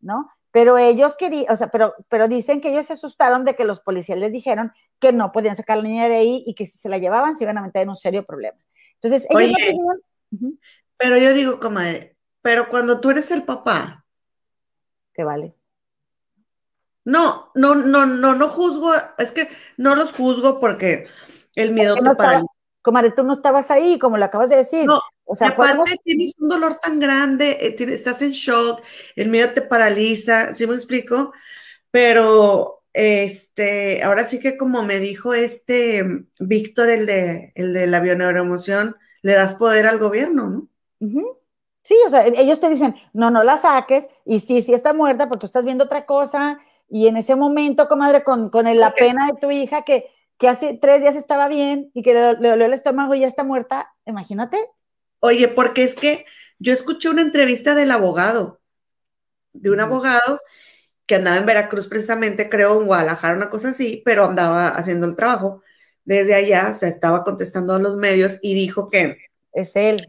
¿no? Pero ellos querían, o sea, pero, pero dicen que ellos se asustaron de que los policías les dijeron que no podían sacar a la niña de ahí y que si se la llevaban se iban a meter en un serio problema. Entonces, ellos no Pero yo digo, comadre, pero cuando tú eres el papá. Que vale. No, no, no, no, no juzgo, es que no los juzgo porque el miedo te paraliza. Comadre, tú no estabas ahí, como lo acabas de decir. No, o sea, aparte tienes un dolor tan grande, eh, estás en shock, el miedo te paraliza, ¿sí me explico? Pero, este, ahora sí que como me dijo este Víctor, el de, el de la bioneuroemoción, le das poder al gobierno, ¿no? Sí, o sea, ellos te dicen, no, no la saques, y sí, sí está muerta, porque tú estás viendo otra cosa, y en ese momento, comadre, con, con la pena de tu hija, que, que hace tres días estaba bien y que le, dolió el estómago y ya está muerta, imagínate. Oye, porque es que yo escuché una entrevista del abogado, de un abogado que andaba en Veracruz precisamente, creo, en Guadalajara, una cosa así, pero andaba haciendo el trabajo desde allá, se estaba contestando a los medios y dijo que es él.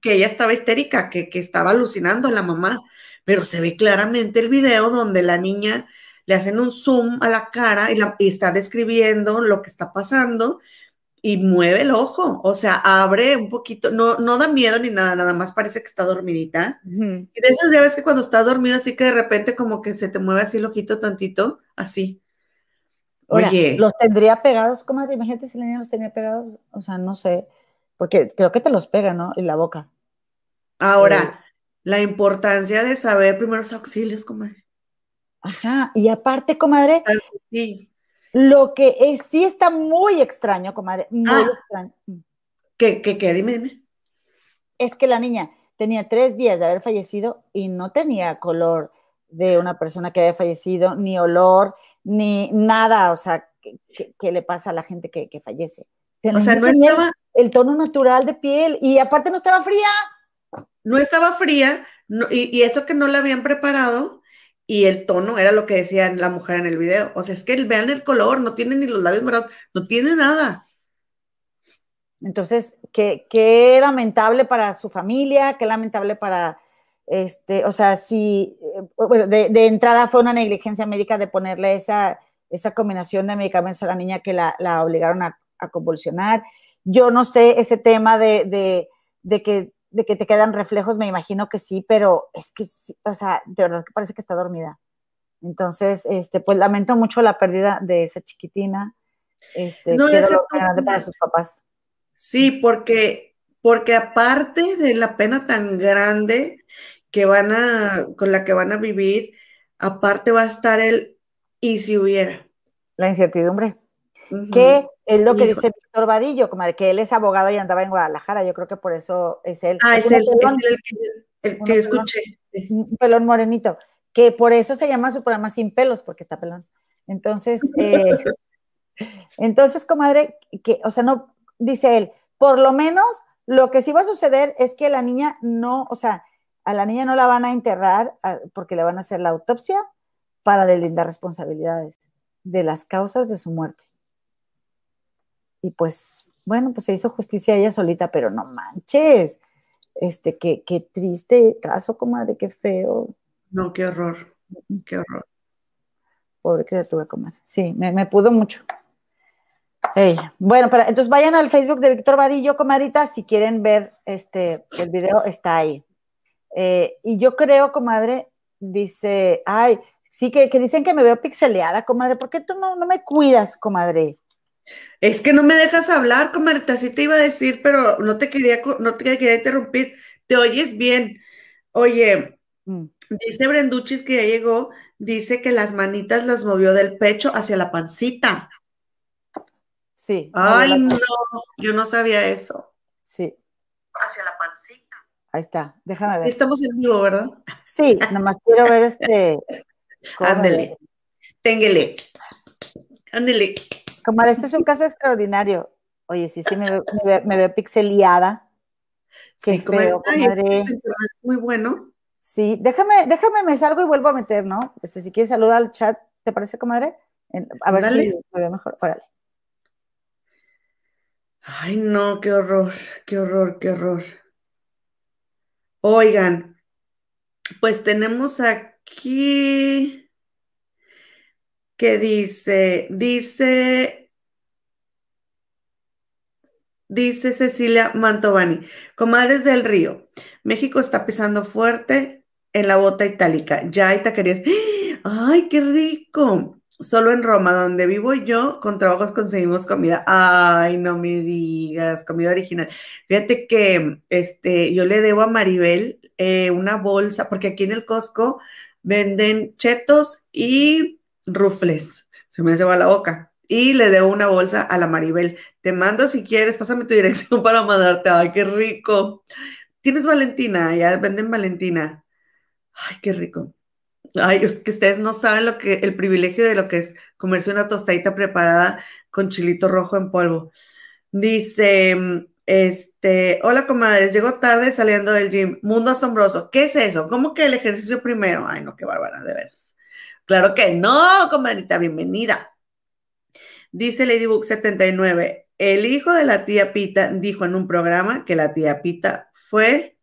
Que ella estaba histérica, que, estaba alucinando la mamá, pero se ve claramente el video donde la niña le hacen un zoom a la cara y, la, está describiendo lo que está pasando y mueve el ojo, o sea, abre un poquito, no, no da miedo ni nada, nada más parece que está dormidita. Y de esas ya ves que cuando estás dormido, así que de repente como que se te mueve así el ojito tantito, así. Oye. ¿Los tendría pegados, comadre? Imagínate si la niña los tenía pegados, o sea, no sé. Porque creo que te los pega, ¿no? En la boca. Ahora, eh, la importancia de saber primeros auxilios, comadre. Ajá, y aparte, comadre, sí. Lo que es, sí está muy extraño, comadre, muy ah. extraño. Mm. ¿Qué, qué, qué? Dime, dime. Es que la niña tenía tres días de haber fallecido y no tenía color de una persona que había fallecido, ni olor, ni nada, o sea, ¿qué, le pasa a la gente que, que fallece? o sea, no estaba el tono natural de piel y aparte no estaba fría. No estaba fría y, eso que no la habían preparado y el tono era lo que decía la mujer en el video. O sea, es que vean el color, no tiene ni los labios morados, no tiene nada. Entonces, qué, qué lamentable para su familia, qué lamentable para, este, o sea, si, eh, bueno, de, entrada fue una negligencia médica de ponerle esa, esa combinación de medicamentos a la niña que la, obligaron a, a convulsionar. Yo no sé ese tema de, que, de que te quedan reflejos, me imagino que sí, pero es que, o sea, de verdad que parece que está dormida. Entonces, este, pues lamento mucho la pérdida de esa chiquitina. Este, no, es grande para sus papás. Sí, porque, porque aparte de la pena tan grande que van a, con la que van a vivir, aparte va a estar el y si hubiera. La incertidumbre. Que es lo que dice Víctor Vadillo, como que él es abogado y andaba en Guadalajara, yo creo que por eso es él. Ah, es, el, el, que, escuché. Un pelón morenito. que por eso se llama su programa Sin Pelos, porque está pelón. Entonces, eh, entonces, comadre, que, o sea, no, dice él, por lo menos lo que sí va a suceder es que la niña no, o sea, a la niña no la van a enterrar porque le van a hacer la autopsia para delindar responsabilidades de las causas de su muerte. Y pues, bueno, pues se hizo justicia ella solita, pero no manches. Este, qué, qué triste caso, comadre, qué feo. No, qué horror, qué horror. Pobre criatura, comadre. Sí, me, me pudo mucho. Bueno, pero entonces vayan al Facebook de Víctor Vadillo, comadita, si quieren ver este, el video, está ahí. Eh, y yo creo, comadre, dice, ay, sí, que, dicen que me veo pixeleada, comadre, ¿por qué tú no, no me cuidas, comadre? Es que no me dejas hablar, comadre, así te iba a decir, pero no te quería, no te quería interrumpir. Te oyes bien. Oye, mm. dice Brenduchis que ya llegó, dice que las manitas las movió del pecho hacia la pancita. Sí. Ay, no, yo no sabía eso. Sí. Hacia la pancita. Ahí está, déjame ver. Estamos en vivo, ¿verdad? Sí, nomás quiero ver este. Ándele. Téngele. Ándele. Como este es un caso extraordinario. Oye, sí, sí, me veo, me veo, pixeliada. Qué sí, feo, comadre. Muy bueno. Sí, déjame, déjame, me salgo y vuelvo a meter, ¿no? Este, si quieres saludar al chat, ¿te parece, comadre? A ver si me veo mejor. Órale. Ay, no, qué horror, qué horror, qué horror. Oigan, pues tenemos aquí que dice, dice, dice Cecilia Mantovani, comadres del río, México está pisando fuerte en la bota itálica, ya hay taquerías. ¡Ay, qué rico! Solo en Roma, donde vivo yo, con trabajos conseguimos comida. Ay, no me digas, comida original. Fíjate que este, yo le debo a Maribel eh, una bolsa, porque aquí en el Costco venden chetos y rufles. Se me lleva la boca. Y le debo una bolsa a la Maribel. Te mando si quieres, pásame tu dirección para mandarte. Ay, qué rico. ¿Tienes Valentina? Ya venden Valentina. Ay, qué rico. Ay, es que ustedes no saben lo que, el privilegio de lo que es comerse una tostadita preparada con chilito rojo en polvo. Dice, este, hola comadres, llego tarde saliendo del gym. Mundo asombroso. ¿Qué es eso? ¿Cómo que el ejercicio primero? Ay, no, qué bárbara, de veras. Claro que no, comadrita, bienvenida. Dice Ladybook 79, el hijo de la tía Pita dijo en un programa que la tía Pita fue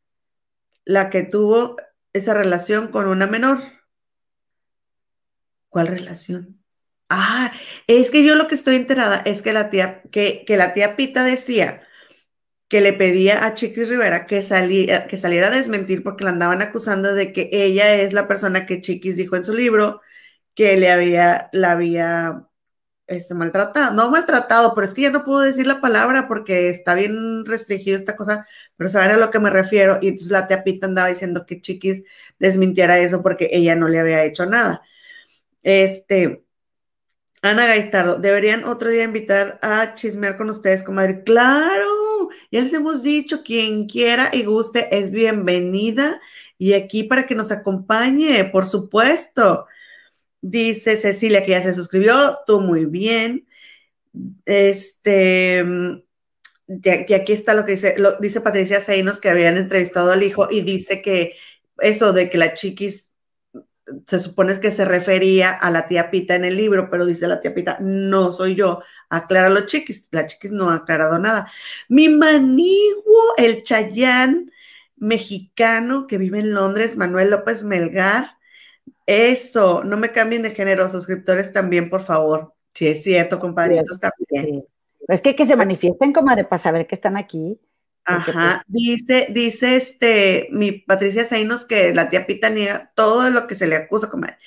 la que tuvo esa relación con una menor. ¿Cuál relación? Ah, es que yo lo que estoy enterada es que la tía, que, que la tía Pita decía que le pedía a Chiquis Rivera que, saliera, que saliera a desmentir porque la andaban acusando de que ella es la persona que Chiquis dijo en su libro que le había, la había este, maltratado, no maltratado, pero es que ya no puedo decir la palabra porque está bien restringida esta cosa, pero saben a lo que me refiero. Y entonces la tía Pita andaba diciendo que Chiquis desmintiera eso porque ella no le había hecho nada. Este, Ana Gaistardo, deberían otro día invitar a chismear con ustedes, comadre. Claro, ya les hemos dicho, quien quiera y guste es bienvenida y aquí para que nos acompañe, por supuesto. Dice Cecilia que ya se suscribió, tú muy bien. Este, y aquí está lo que dice, lo, dice Patricia Seinos que habían entrevistado al hijo y dice que eso de que la chiquis se supone que se refería a la tía Pita en el libro, pero dice la tía Pita, no soy yo. Acláralo, chiquis. La chiquis no ha aclarado nada. Mi maniguo, el chayán mexicano que vive en Londres, Manuel López Melgar. Eso, no me cambien de género, suscriptores también, por favor. Sí, es cierto, compadritos también. Es que que se manifiesten, comadre, para saber que están aquí. Ajá, pues dice, dice este, mi Patricia Seinos que la tía Pita niega todo lo que se le acusa, comadre.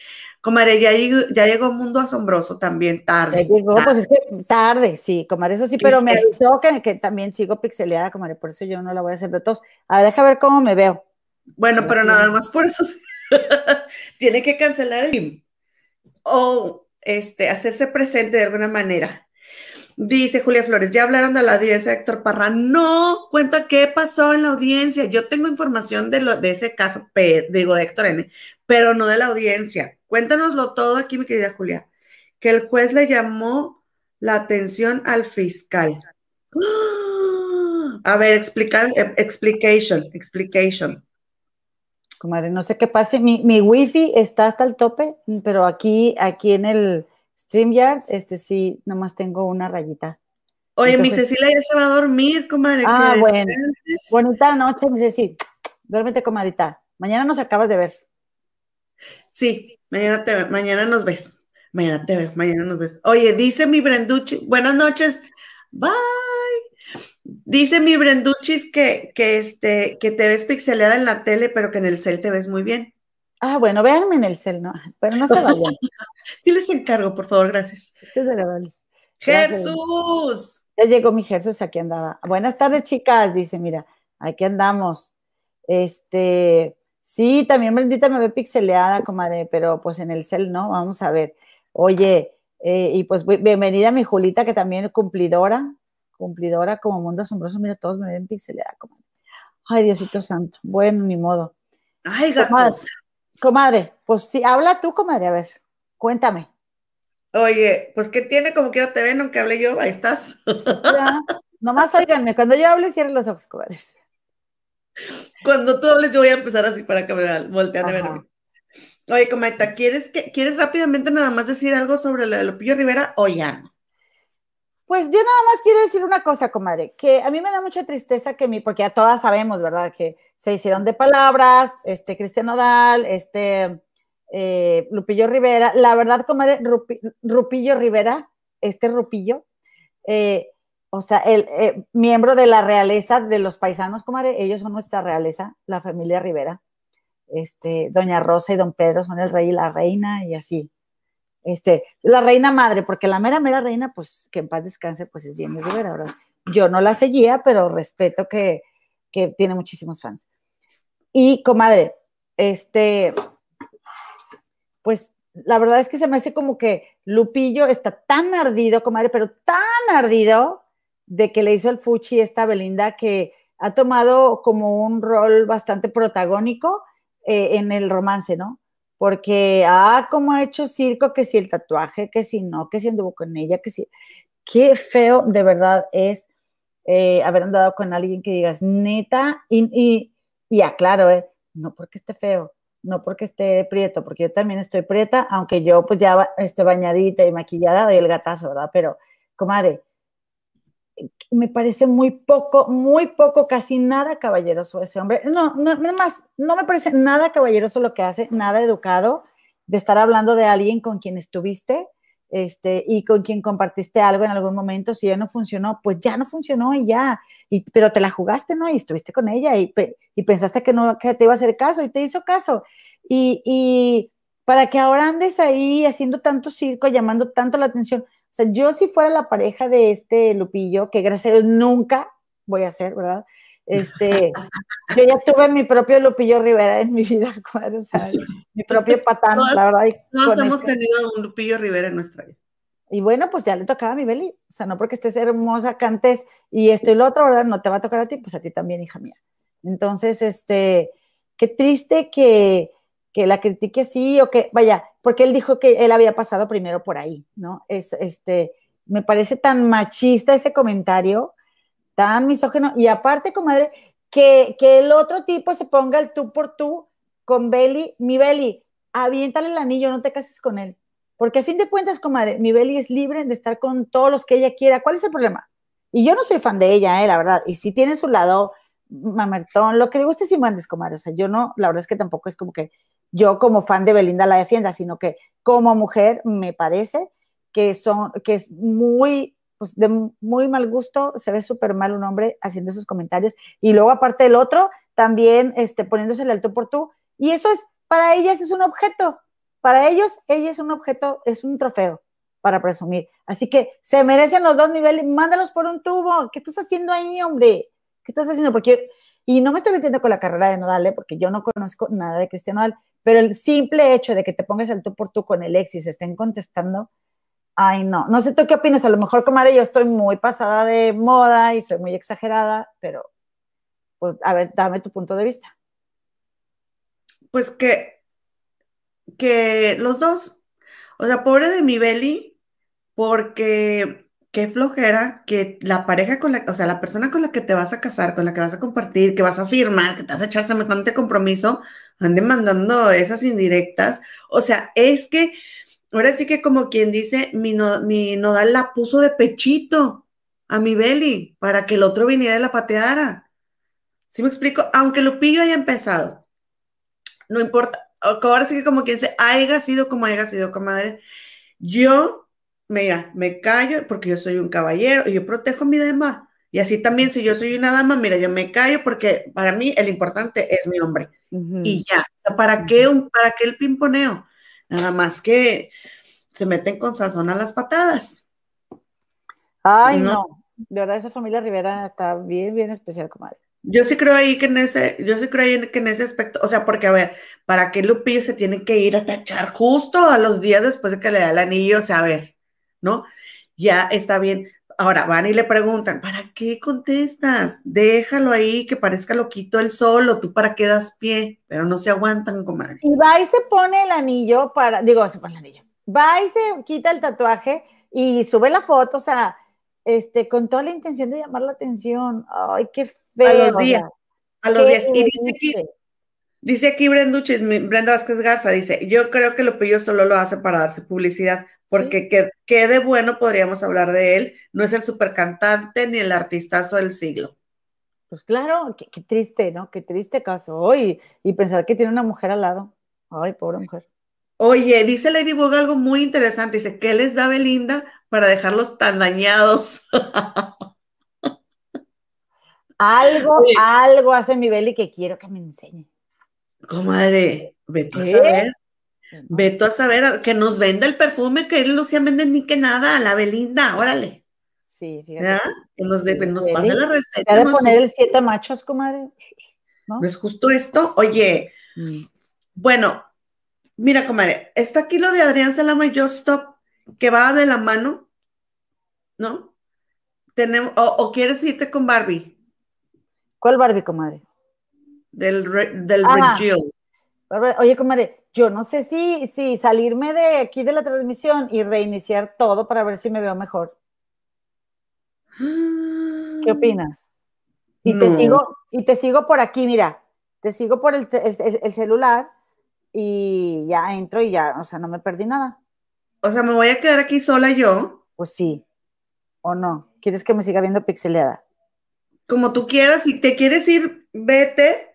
Comadre, ya llegó, ya llegó Mundo Asombroso también, tarde. Ya llegó, pues es que tarde, sí, comadre, eso sí, pero me avisó que, que, también sigo pixeleada, comadre, por eso yo no la voy a hacer de todos. A ver, deja ver cómo me veo. Bueno, pero nada más por eso tiene que cancelar el o este, hacerse presente de alguna manera. Dice Julia Flores, ya hablaron de la audiencia de Héctor Parra. No, cuenta qué pasó en la audiencia. Yo tengo información de, lo, de ese caso, digo de Héctor N., pero no de la audiencia. Cuéntanoslo todo aquí, mi querida Julia. Que el juez le llamó la atención al fiscal. A ver, explicar, eh, explication, explication. Comadre, no sé qué pase. Mi, mi wifi está hasta el tope, pero aquí, aquí en el StreamYard, este sí, nomás tengo una rayita. Oye, mi Cecilia ya se va a dormir, comadre. Ah, bueno. Bonita noche, mi Cecilia. Duérmete, comadita. Mañana nos acabas de ver. Sí, mañana, te, mañana nos ves. Mañana te ves, mañana nos ves. Oye, dice mi Brenduchi, buenas noches. Bye. Dice mi Brenduchis que, que, este, que te ves pixeleada en la tele, pero que en el cel te ves muy bien. Ah, bueno, véanme en el cel, ¿no? Pero no se vayan. sí les encargo, por favor, gracias. Jesús. Ya llegó mi Jesús, aquí andaba. Buenas tardes, chicas, dice, mira, aquí andamos. Este, sí, también Bendita me ve pixeleada, comadre, pero pues en el cel, ¿no? Vamos a ver. Oye, eh, y pues bienvenida a mi Julita, que también es cumplidora, cumplidora como mundo asombroso. Mira, todos me ven pixeleada, comadre. Ay, Diosito Santo. Bueno, ni modo. Ay, gatos. Comadre, pues sí, habla tú, comadre, a ver, cuéntame. Oye, pues ¿qué tiene? Como quiera te ven, aunque hable yo, ahí estás. Ya, nomás óiganme, cuando yo hable, cierren los ojos, comadres. Cuando tú hables, yo voy a empezar así para que me voltean a ver Oye, comadre, ¿quieres, que, ¿quieres rápidamente nada más decir algo sobre lo de Lupillo Rivera o ya no? Pues yo nada más quiero decir una cosa, comadre, que a mí me da mucha tristeza que mi, porque ya todas sabemos, ¿verdad? Que se hicieron de palabras, este Cristian Nodal, este eh, Lupillo Rivera, la verdad, comadre, Rupillo Rivera, este Rupillo, eh, o sea, el eh, miembro de la realeza de los paisanos, comadre, ellos son nuestra realeza, la familia Rivera, este, doña Rosa y don Pedro son el rey y la reina y así este, la reina madre, porque la mera, mera reina, pues que en paz descanse, pues es Jenny Rivera, ¿verdad? Yo no la seguía, pero respeto que, que tiene muchísimos fans. Y comadre, este, pues la verdad es que se me hace como que Lupillo está tan ardido, comadre, pero tan ardido de que le hizo el fuchi esta Belinda que ha tomado como un rol bastante protagónico eh, en el romance, ¿no? Porque, ah, como ha hecho circo, que si el tatuaje, que si no, que si anduvo con ella, que si, qué feo de verdad es eh, haber andado con alguien que digas, neta, y, y, aclaro, eh, no porque esté feo, no porque esté prieto, porque yo también estoy prieta, aunque yo pues ya esté bañadita y maquillada, doy el gatazo, ¿verdad? Pero, comadre, me parece muy poco, muy poco, casi nada caballeroso ese hombre. No, no, más, no me parece nada caballeroso lo que hace, nada educado de estar hablando de alguien con quien estuviste este, y con quien compartiste algo en algún momento. Si ya no funcionó, pues ya no funcionó y ya. Y, pero te la jugaste, ¿no? Y estuviste con ella y, pensaste que no que te iba a hacer caso y te hizo caso. Y para que ahora andes ahí haciendo tanto circo, llamando tanto la atención, o sea, yo si fuera la pareja de este Lupillo, que gracias a Dios nunca voy a ser, ¿verdad? Este, yo ya tuve mi propio Lupillo Rivera en mi vida, o sea, mi propio patán, la verdad. Todos hemos este tenido un Lupillo Rivera en nuestra vida. Y bueno, pues ya le tocaba a mi Beli, o sea, no porque estés hermosa, cantes y esto y lo otro, ¿verdad? No te va a tocar a ti, pues a ti también, hija mía. Entonces, este, qué triste que, que la critique así o que, vaya, porque él dijo que él había pasado primero por ahí, ¿no? Es, este, me parece tan machista ese comentario, tan misógeno, y aparte, comadre, que, que el otro tipo se ponga el tú por tú con Beli, mi Beli, aviéntale el anillo, no te cases con él. Porque a fin de cuentas, comadre, mi Beli es libre de estar con todos los que ella quiera. ¿Cuál es el problema? Y yo no soy fan de ella, eh, la verdad. Y si tiene su lado mamertón, lo que le guste y mandes, comadre. O sea, yo no, la verdad es que tampoco es como que yo como fan de Belinda la defienda, sino que como mujer me parece que, son, que es muy, pues de muy mal gusto, se ve súper mal un hombre haciendo esos comentarios y luego aparte del otro, también este, poniéndose el alto por tú. Y eso es, para ellas es un objeto, para ellos, ella es un objeto, es un trofeo para presumir. Así que se merecen los dos niveles, mándalos por un tubo. ¿Qué estás haciendo ahí, hombre? ¿Qué estás haciendo? Porque, y no me estoy metiendo con la carrera de Nodal, ¿eh? porque yo no conozco nada de Cristiano pero el simple hecho de que te pongas el tú por tú con el ex y se estén contestando, Ay, no, no sé tú qué opinas, a lo mejor, comadre, yo estoy muy pasada de moda y soy muy exagerada, pero, pues, a ver, dame tu punto de vista. Pues que, que los dos, o sea, pobre de mi Beli, porque qué flojera que la pareja con la, o sea, la persona con la que te vas a casar, con la que vas a compartir, que vas a firmar, que te vas a echar semejante compromiso, ande mandando esas indirectas. O sea, es que ahora sí que como quien dice, mi, nodal la puso de pechito a mi Beli para que el otro viniera y la pateara. ¿Sí me explico? Aunque Lupillo haya empezado, no importa. Ahora sí que como quien dice, haya sido como haya sido, comadre. Yo, mira, me callo porque yo soy un caballero y yo protejo mi dama. Y así también, si yo soy una dama, mira, yo me callo porque para mí el importante es mi hombre. Y ya. ¿para, qué un, ¿Para qué el pimponeo? Nada más que se meten con sazón a las patadas. Ay, no. De verdad, esa familia Rivera está bien, bien especial, comadre. Yo sí creo ahí que en ese, yo sí creo ahí que en ese aspecto, o sea, porque a ver, ¿para qué Lupillo se tiene que ir a tachar justo a los días después de que le da el anillo? O sea, a ver, ¿no? Ya está bien. Ahora van y le preguntan, ¿para qué contestas? Déjalo ahí que parezca loquito el solo, tú para qué das pie, pero no se aguantan, comadre. Y va y se pone el anillo para, digo, se pone el anillo, va y se quita el tatuaje y sube la foto, o sea, este, con toda la intención de llamar la atención. Ay, qué feo. A los días, a los días. Y dice aquí, dice aquí Brenda Vázquez Garza, dice, yo creo que Lupillo solo lo hace para darse publicidad porque qué, de bueno podríamos hablar de él. No es el supercantante ni el artistazo del siglo. Pues claro, qué, triste, ¿no? Qué triste caso. hoy y pensar que tiene una mujer al lado. Ay, pobre mujer. Oye, dice Lady Vogue algo muy interesante. Dice, ¿qué les da Belinda para dejarlos tan dañados? algo, algo hace mi Beli que quiero que me enseñe. Comadre, vete a saber. Veto a saber, que nos venda el perfume, que él no se vende ni que nada, a la Belinda, órale. Sí, fíjate. Que nos, de, nos pase la receta. de poner el siete machos, comadre. ¿No? es justo esto? Oye, mm. bueno, mira, comadre, está aquí lo de Adrián Salama y Just Stop, que va de la mano, ¿no? Tenemos, o, quieres irte con Barbie. ¿Cuál Barbie, comadre? Del, del ah. Oye, comadre, yo no sé si, si salirme de aquí de la transmisión y reiniciar todo para ver si me veo mejor. ¿Qué opinas? Y, te, sigo, y te sigo por aquí, mira, te sigo por el, el, celular y ya entro y ya, o sea, no me perdí nada. O sea, me voy a quedar aquí sola yo. Pues sí, o no. ¿Quieres que me siga viendo pixeleada? Como tú quieras, si te quieres ir, vete,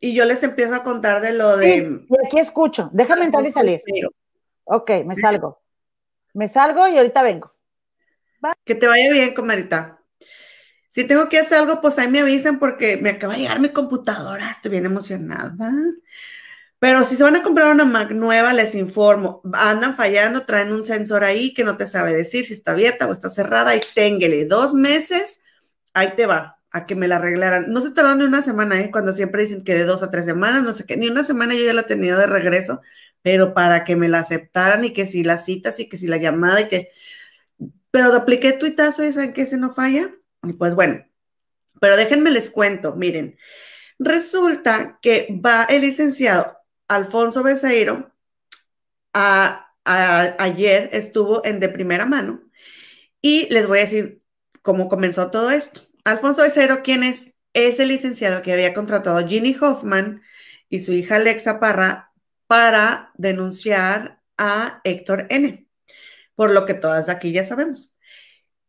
y yo les empiezo a contar de lo de... y aquí escucho. Déjame entrar y salir. Ok, me salgo. Me salgo y ahorita vengo. Que te vaya bien, comadita. Si tengo que hacer algo, pues ahí me avisan porque me acaba de llegar mi computadora. Estoy bien emocionada. Pero si se van a comprar una Mac nueva, les informo. Andan fallando, traen un sensor ahí que no te sabe decir si está abierta o está cerrada. Y téngele dos meses, ahí te va a que me la arreglaran. No se tardó ni una semana, ¿eh? cuando siempre dicen que de dos a tres semanas, no sé qué, ni una semana yo ya la tenía de regreso, pero para que me la aceptaran y que si las citas y que si la llamada y que... Pero apliqué tuitazo y saben que ese no falla. Y pues bueno, pero déjenme les cuento, miren, resulta que va el licenciado Alfonso Beseiro, ayer estuvo en de primera mano y les voy a decir cómo comenzó todo esto. Alfonso Becero, ¿quién es? Es el licenciado que había contratado Ginny Hoffman y su hija Alexa Parra para denunciar a Héctor N. Por lo que todas aquí ya sabemos.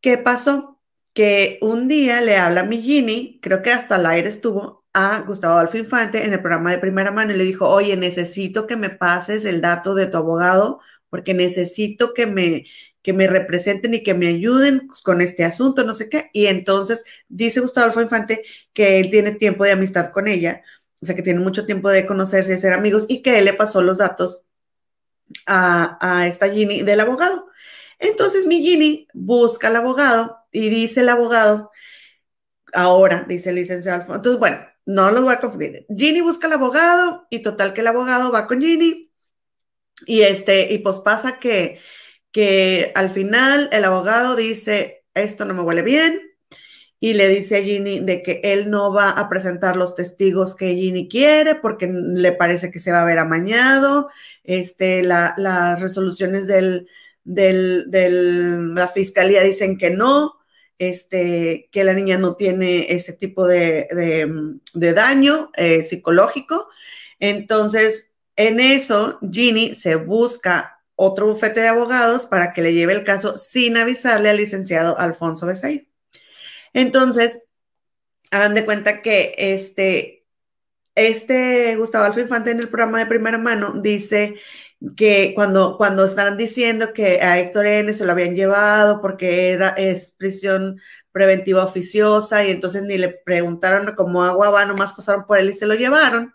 ¿Qué pasó? Que un día le habla a mi Ginny, creo que hasta el aire estuvo, a Gustavo Adolfo Infante en el programa de primera mano y le dijo, oye, necesito que me pases el dato de tu abogado porque necesito que me, que me representen y que me ayuden con este asunto, no sé qué. Y entonces dice Gustavo Alfo Infante que él tiene tiempo de amistad con ella, o sea, que tiene mucho tiempo de conocerse y ser amigos y que él le pasó los datos a, esta Ginny del abogado. Entonces mi Ginny busca al abogado y dice el abogado, ahora, dice el licenciado entonces bueno, no los voy a confundir. Ginny busca al abogado y total que el abogado va con Ginny y este, y pues pasa que que al final el abogado dice, esto no me huele bien, y le dice a Ginny de que él no va a presentar los testigos que Ginny quiere porque le parece que se va a ver amañado, este, las resoluciones del, de la fiscalía dicen que no, este, que la niña no tiene ese tipo de, daño eh, psicológico. Entonces, en eso, Ginny se busca otro bufete de abogados para que le lleve el caso sin avisarle al licenciado Alfonso Becerra. Entonces, hagan de cuenta que este, este Gustavo Alfa Infante en el programa de primera mano dice que cuando, cuando están diciendo que a Héctor N se lo habían llevado porque era, es prisión preventiva oficiosa y entonces ni le preguntaron cómo agua va, nomás pasaron por él y se lo llevaron,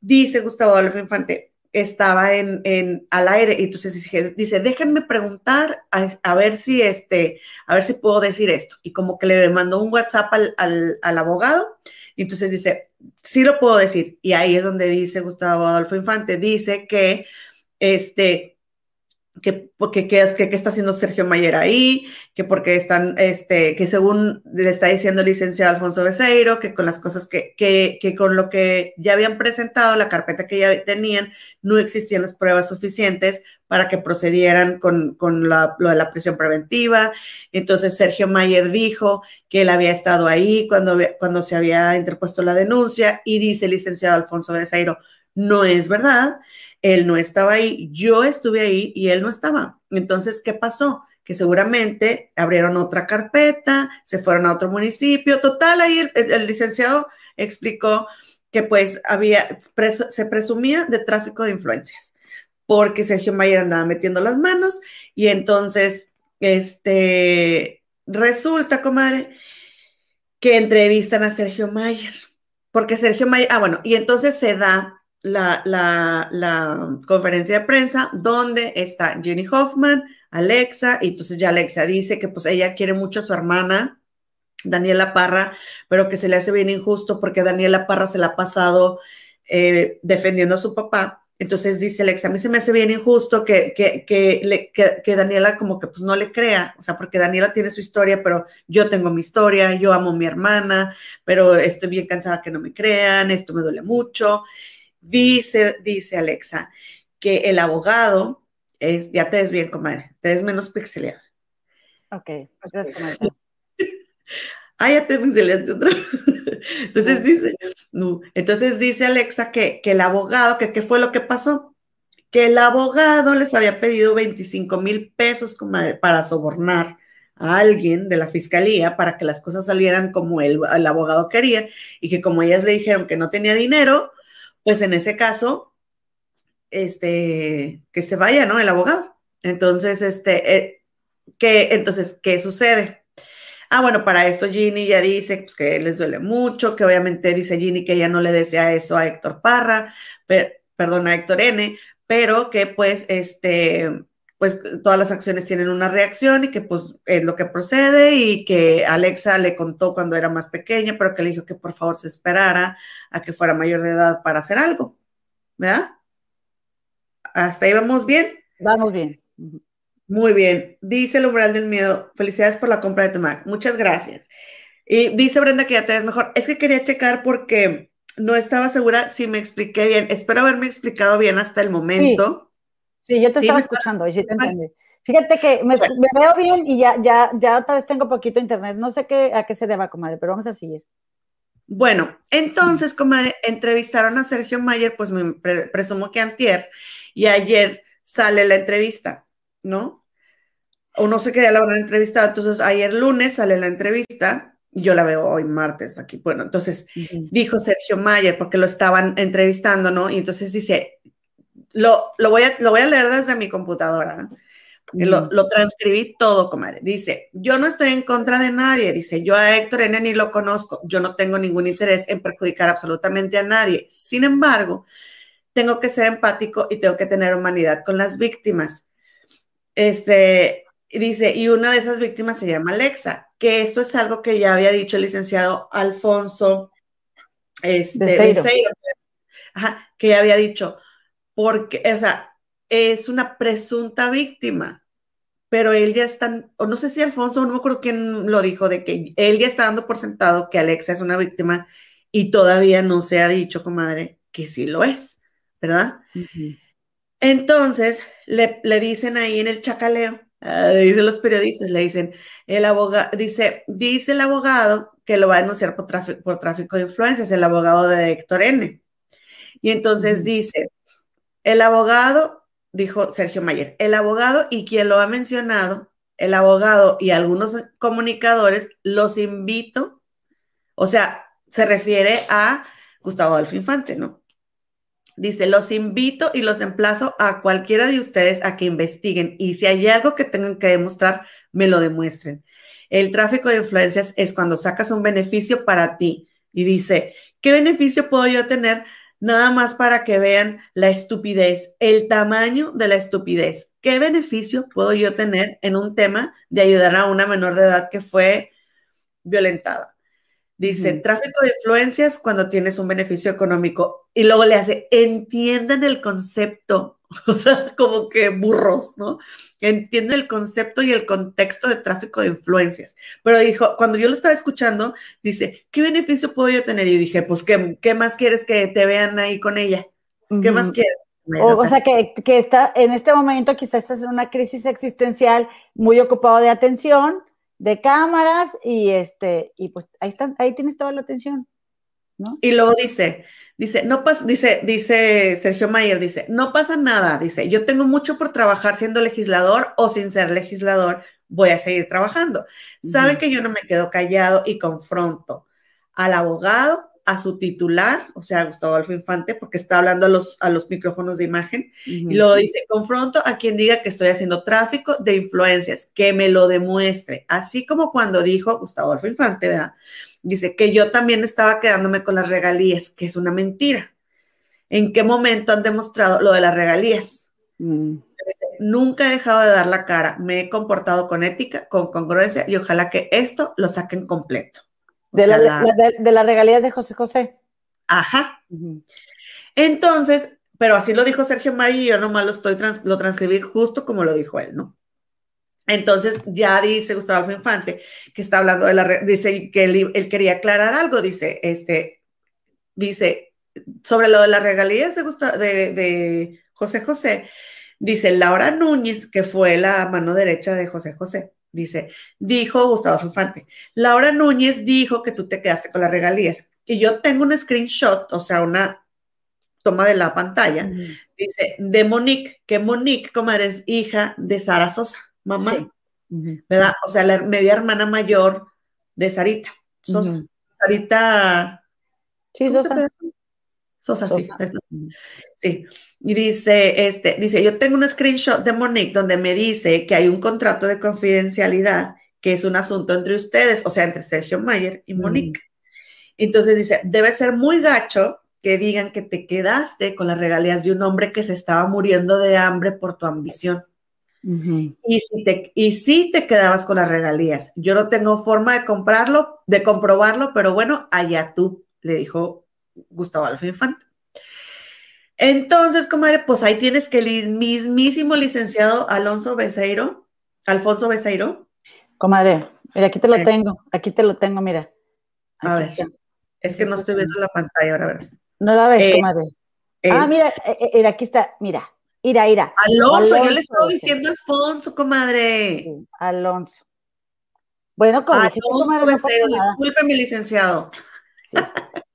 dice Gustavo Adolfo Infante, estaba en, en, al aire y entonces dice, déjenme preguntar a, ver si este, a ver si puedo decir esto. Y como que le mandó un WhatsApp al, al, al abogado y entonces dice, sí lo puedo decir. Y ahí es donde dice Gustavo Adolfo Infante, dice que este, que, que, que, está haciendo Sergio Mayer ahí, que porque están, este, que según le está diciendo el licenciado Alfonso Becerro, que con las cosas que, que, que, con lo que ya habían presentado, la carpeta que ya tenían, no existían las pruebas suficientes para que procedieran con, con la, lo de la prisión preventiva. Entonces Sergio Mayer dijo que él había estado ahí cuando, cuando se había interpuesto la denuncia y dice el licenciado Alfonso Becerro, no es verdad él no estaba ahí, yo estuve ahí y él no estaba. Entonces, ¿qué pasó? Que seguramente abrieron otra carpeta, se fueron a otro municipio. Total, ahí el, licenciado explicó que pues había, se presumía de tráfico de influencias, porque Sergio Mayer andaba metiendo las manos y entonces, este, resulta, comadre, que entrevistan a Sergio Mayer, porque Sergio Mayer, ah, bueno, y entonces se da la, la, conferencia de prensa donde está Jenny Hoffman, Alexa, y entonces ya Alexa dice que pues ella quiere mucho a su hermana, Daniela Parra, pero que se le hace bien injusto porque Daniela Parra se la ha pasado eh, defendiendo a su papá. Entonces dice Alexa, a mí se me hace bien injusto que, que, que, Daniela como que pues no le crea, o sea, porque Daniela tiene su historia, pero yo tengo mi historia, yo amo a mi hermana, pero estoy bien cansada que no me crean, esto me duele mucho. Dice, dice Alexa, que el abogado es, ya te ves bien, comadre, te ves menos pixeleada. Ok, gracias, comadre. ah, ya te pixeleaste otra Entonces dice, no. Entonces dice Alexa que, que el abogado, que qué fue lo que pasó, que el abogado les había pedido 25 mil pesos comadre, para sobornar a alguien de la fiscalía para que las cosas salieran como el, el abogado quería y que como ellas le dijeron que no tenía dinero, pues en ese caso, este, que se vaya, ¿no? El abogado. Entonces, este, eh, ¿qué, entonces, ¿qué sucede? Ah, bueno, para esto Ginny ya dice pues, que les duele mucho, que obviamente dice Ginny que ella no le desea eso a Héctor Parra, perdón, a Héctor N, pero que pues este, pues todas las acciones tienen una reacción y que pues es lo que procede y que Alexa le contó cuando era más pequeña, pero que le dijo que por favor se esperara a que fuera mayor de edad para hacer algo, ¿verdad? ¿Hasta ahí vamos bien? Vamos bien. Muy bien. Dice el umbral del miedo, felicidades por la compra de tu Mac. Muchas gracias. Y dice Brenda que ya te ves mejor. Es que quería checar porque no estaba segura si me expliqué bien. Espero haberme explicado bien hasta el momento. Sí, yo te estaba escuchando y sí te entendí. Fíjate que me, veo bien y ya, ya, ya otra vez tengo poquito internet. No sé qué, a qué se deba, comadre, pero vamos a seguir. Bueno, entonces, comadre, entrevistaron a Sergio Mayer, pues me presumo que antier, y ayer sale la entrevista, ¿no? O no sé qué día la habrán entrevistado, entonces ayer lunes sale la entrevista, y yo la veo hoy martes aquí. Bueno, entonces dijo Sergio Mayer, porque lo estaban entrevistando, ¿no? Y entonces dice, lo, voy a, lo voy a leer desde mi computadora. Lo, lo, transcribí todo, comadre. Dice, yo no estoy en contra de nadie. Dice, yo a Héctor N ni lo conozco. Yo no tengo ningún interés en perjudicar absolutamente a nadie. Sin embargo, tengo que ser empático y tengo que tener humanidad con las víctimas. Este, dice, y una de esas víctimas se llama Alexa, que esto es algo que ya había dicho el licenciado Alfonso este, que ya había dicho, porque, o sea, es una presunta víctima. pero él ya está, o no sé si Alfonso, no me acuerdo quién lo dijo, de que él ya está dando por sentado que Alexa es una víctima y todavía no se ha dicho, comadre, que sí lo es, ¿verdad? Entonces, le, dicen ahí en el chacaleo, dicen los periodistas, le dicen, el abogado, dice, dice el abogado que lo va a denunciar por por tráfico de influencias, el abogado de Héctor N. Y entonces dice, el abogado dijo Sergio Mayer, el abogado y quien lo ha mencionado, el abogado y algunos comunicadores, los invito, o sea, se refiere a Gustavo Adolfo Infante, ¿no? Dice, los invito y los emplazo a cualquiera de ustedes a que investiguen y si hay algo que tengan que demostrar, me lo demuestren. El tráfico de influencias es cuando sacas un beneficio para ti y dice, ¿qué beneficio puedo yo tener nada más para que vean la estupidez, el tamaño de la estupidez. ¿Qué beneficio puedo yo tener en un tema de ayudar a una menor de edad que fue violentada? Dice, tráfico de influencias cuando tienes un beneficio económico. Y luego le hace, entiendan el concepto, o sea, como que burros, ¿no? Entienden el concepto y el contexto de tráfico de influencias. Pero dijo, cuando yo lo estaba escuchando, dice, ¿qué beneficio puedo yo tener? Y dije, pues, ¿qué, qué más quieres que te vean ahí con ella? ¿Qué más quieres? O, sea, que, que, está en este momento quizás estás en una crisis existencial muy ocupado de atención, de cámaras y este, y pues ahí está, ahí tienes toda la atención, ¿no? Y luego dice, Dice, no pasa, dice, dice Sergio Mayer, dice, no pasa nada, dice, yo tengo mucho por trabajar siendo legislador o sin ser legislador, voy a seguir trabajando. Saben que yo no me quedo callado y confronto al abogado, a su titular, o sea, Gustavo Adolfo Infante, porque está hablando a los, a los micrófonos de imagen, y luego dice, confronto a quien diga que estoy haciendo tráfico de influencias, que me lo demuestre, así como cuando dijo Gustavo Adolfo Infante, ¿verdad? Dice que yo también estaba quedándome con las regalías, que es una mentira. ¿En qué momento han demostrado lo de las regalías? Mm. Nunca he dejado de dar la cara, me he comportado con ética, con congruencia y ojalá que esto lo saquen completo. De, las regalías de José José. Ajá. Entonces, pero así lo dijo Sergio María y yo nomás lo estoy lo transcribí justo como lo dijo él, ¿no? Entonces ya dice Gustavo Infante que está hablando de la, dice que él, quería aclarar algo, dice, este, dice, sobre lo de las regalías de, de, José José, dice Laura Núñez, que fue la mano derecha de José José, dice, dijo Gustavo Infante, Laura Núñez dijo que tú te quedaste con las regalías. Y yo tengo un screenshot, o sea, una toma de la pantalla, dice, de Monique, que Monique, comadre, es hija de Sara Sosa mamá, ¿verdad? O sea, la media hermana mayor de Sarita, Sosa. Sarita. Sí, Sosa. Sosa, sí. Sí. Y dice, este, dice, yo tengo un screenshot de Monique donde me dice que hay un contrato de confidencialidad que es un asunto entre ustedes, o sea, entre Sergio Mayer y Monique. Entonces dice, debe ser muy gacho que digan que te quedaste con las regalías de un hombre que se estaba muriendo de hambre por tu ambición y, si te, y si te quedabas con las regalías. Yo no tengo forma de comprarlo, de comprobarlo, pero bueno, allá tú, le dijo Gustavo Alfa Infante. Entonces, comadre, pues ahí tienes que el mismísimo licenciado Alonso Beseiro, Alfonso Beseiro. Comadre, mira, aquí te lo tengo, aquí te lo tengo, mira. a ver, es que no estoy viendo la pantalla, ahora verás. No la ves, comadre. ah, mira, eh, eh, aquí está, mira, Ira, ira. Alonso, yo le estoy diciendo Alfonso, comadre. Alonso. Bueno, como Alonso disculpe mi licenciado. Sí.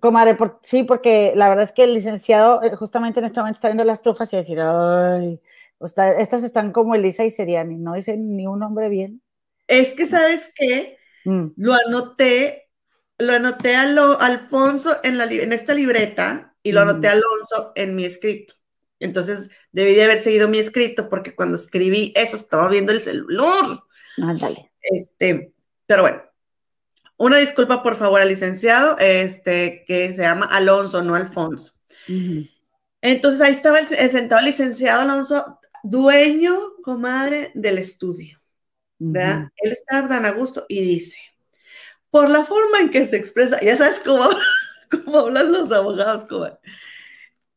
Comadre, sí, porque la verdad es que el licenciado eh, justamente en este momento está viendo las trufas y decir, ay, estas están como Elisa y Seriani, no dicen ni un nombre bien. Es que, ¿sabes qué? Mm. Lo anoté, lo anoté a lo, Alfonso en, la, en esta libreta y lo anoté a mm. Alonso en mi escrito. Entonces, debí de haber seguido mi escrito porque cuando escribí eso estaba viendo el celular. Ándale. Este, pero bueno, una disculpa por favor al licenciado, este, que se llama Alonso, no Alfonso. Entonces ahí estaba el, sentado licenciado Alonso, dueño, comadre del estudio. ¿verdad? Él estaba tan a gusto y dice, por la forma en que se expresa, ya sabes cómo, cómo hablan los abogados, comadre.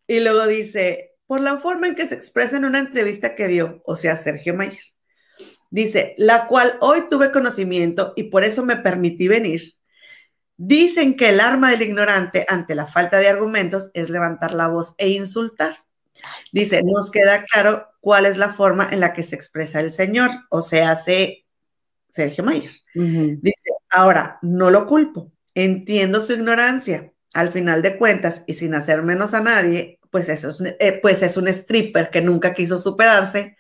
Y luego dice, por la forma en que se expresa en una entrevista que dio, o sea, Sergio Mayer, Dice, la cual hoy tuve conocimiento y por eso me permití venir. Dicen que el arma del ignorante ante la falta de argumentos es levantar la voz e insultar. Dice, nos queda claro cuál es la forma en la que se expresa el Señor, o sea, hace Sergio Mayer. Dice, ahora, no lo culpo, entiendo su ignorancia. Al final de cuentas, y sin hacer menos a nadie, pues, eso es, eh, pues es un stripper que nunca quiso superarse.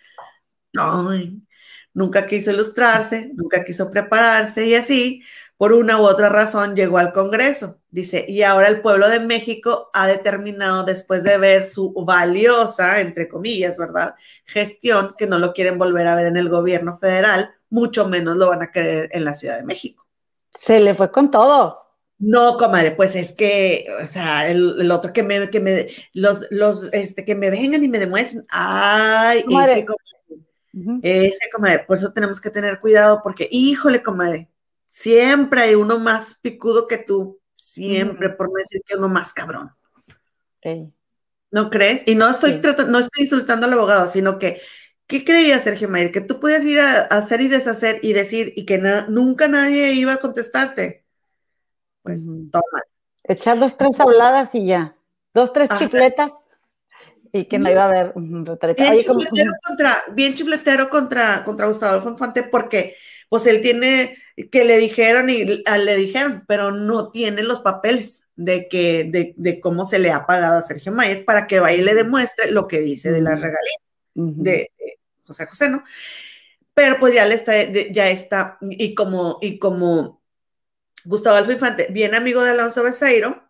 Nunca quiso ilustrarse, nunca quiso prepararse y así, por una u otra razón, llegó al Congreso. Dice, y ahora el pueblo de México ha determinado, después de ver su valiosa, entre comillas, ¿verdad? Gestión, que no lo quieren volver a ver en el gobierno federal, mucho menos lo van a querer en la Ciudad de México. Se le fue con todo. No, comadre, pues es que, o sea, el, otro que me, que me, los, los, este, que me vengan y me demuestren, ay, comadre. Ese, comadre, por eso tenemos que tener cuidado porque, híjole, comadre, siempre hay uno más picudo que tú, siempre, por no decir que uno más cabrón. ¿No crees? Y no estoy, no estoy insultando al abogado, sino que, ¿qué creía Sergio Mayer? Que tú puedes ir a, hacer y deshacer y decir y que nunca nadie iba a contestarte. Pues toma. Echar dos, tres habladas y ya. Dos, tres chifletas y que no iba a haber un Bien, chifletero, contra, bien chifletero contra, contra Gustavo Infante porque pues él tiene que le dijeron y le dijeron, pero no tiene los papeles de que de, cómo se le ha pagado a Sergio Mayer para que vaya y le demuestre lo que dice de la regalía de, José José, ¿no? Pero pues ya le está, ya está, y como, y como Gustavo Adolfo Infante, bien amigo de Alonso Besairo,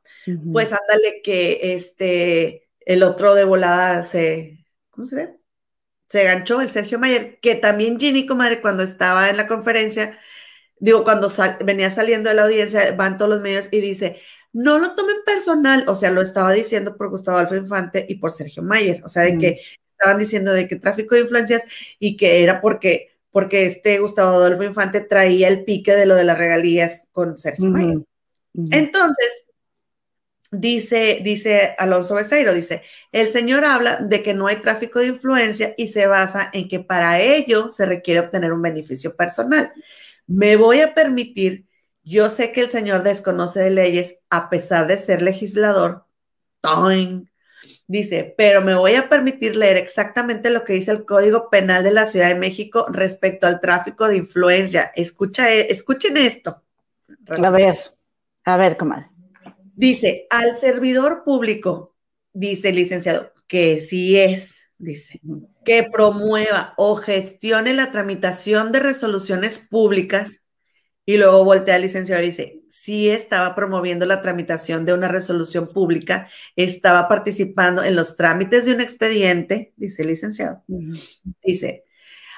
pues ándale que este el otro de volada se, ¿cómo se ve? Se ganchó, el Sergio Mayer, que también Ginny, comadre, cuando estaba en la conferencia, digo, cuando venía saliendo de la audiencia, van todos los medios y dice, no lo tomen personal, o sea, lo estaba diciendo por Gustavo Alfa Infante y por Sergio Mayer, o sea, de que estaban diciendo de que tráfico de influencias y que era porque, porque este Gustavo Adolfo Infante traía el pique de lo de las regalías con Sergio Mayer. Entonces, Dice, dice Alonso Becerro, dice, el señor habla de que no hay tráfico de influencia y se basa en que para ello se requiere obtener un beneficio personal. Me voy a permitir, yo sé que el señor desconoce de leyes a pesar de ser legislador. Dice, pero me voy a permitir leer exactamente lo que dice el Código Penal de la Ciudad de México respecto al tráfico de influencia. Escucha, escuchen esto. A ver, a ver, comadre. Dice, al servidor público, dice el licenciado, que sí es, dice, que promueva o gestione la tramitación de resoluciones públicas. Y luego voltea al licenciado y dice, sí estaba promoviendo la tramitación de una resolución pública, estaba participando en los trámites de un expediente, dice el licenciado. Dice,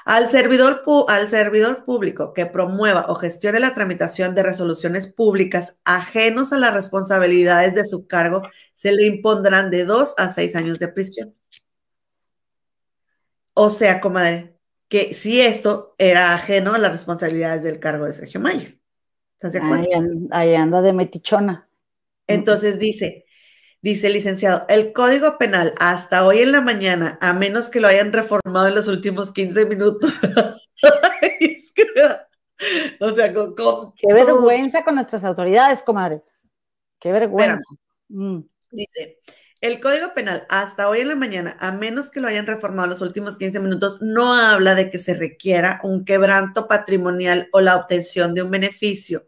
al servidor, al servidor público que promueva o gestione la tramitación de resoluciones públicas ajenos a las responsabilidades de su cargo, se le impondrán de dos a seis años de prisión. O sea, comadre, que si esto era ajeno a las responsabilidades del cargo de Sergio Mayer. ¿Estás de acuerdo? ahí anda de metichona. Entonces dice, Dice el licenciado, el Código Penal hasta hoy en la mañana, a menos que lo hayan reformado en los últimos 15 minutos. o sea, con, Qué vergüenza con nuestras autoridades, comadre. Qué vergüenza. Mm. Dice, el Código Penal hasta hoy en la mañana, a menos que lo hayan reformado en los últimos 15 minutos, no habla de que se requiera un quebranto patrimonial o la obtención de un beneficio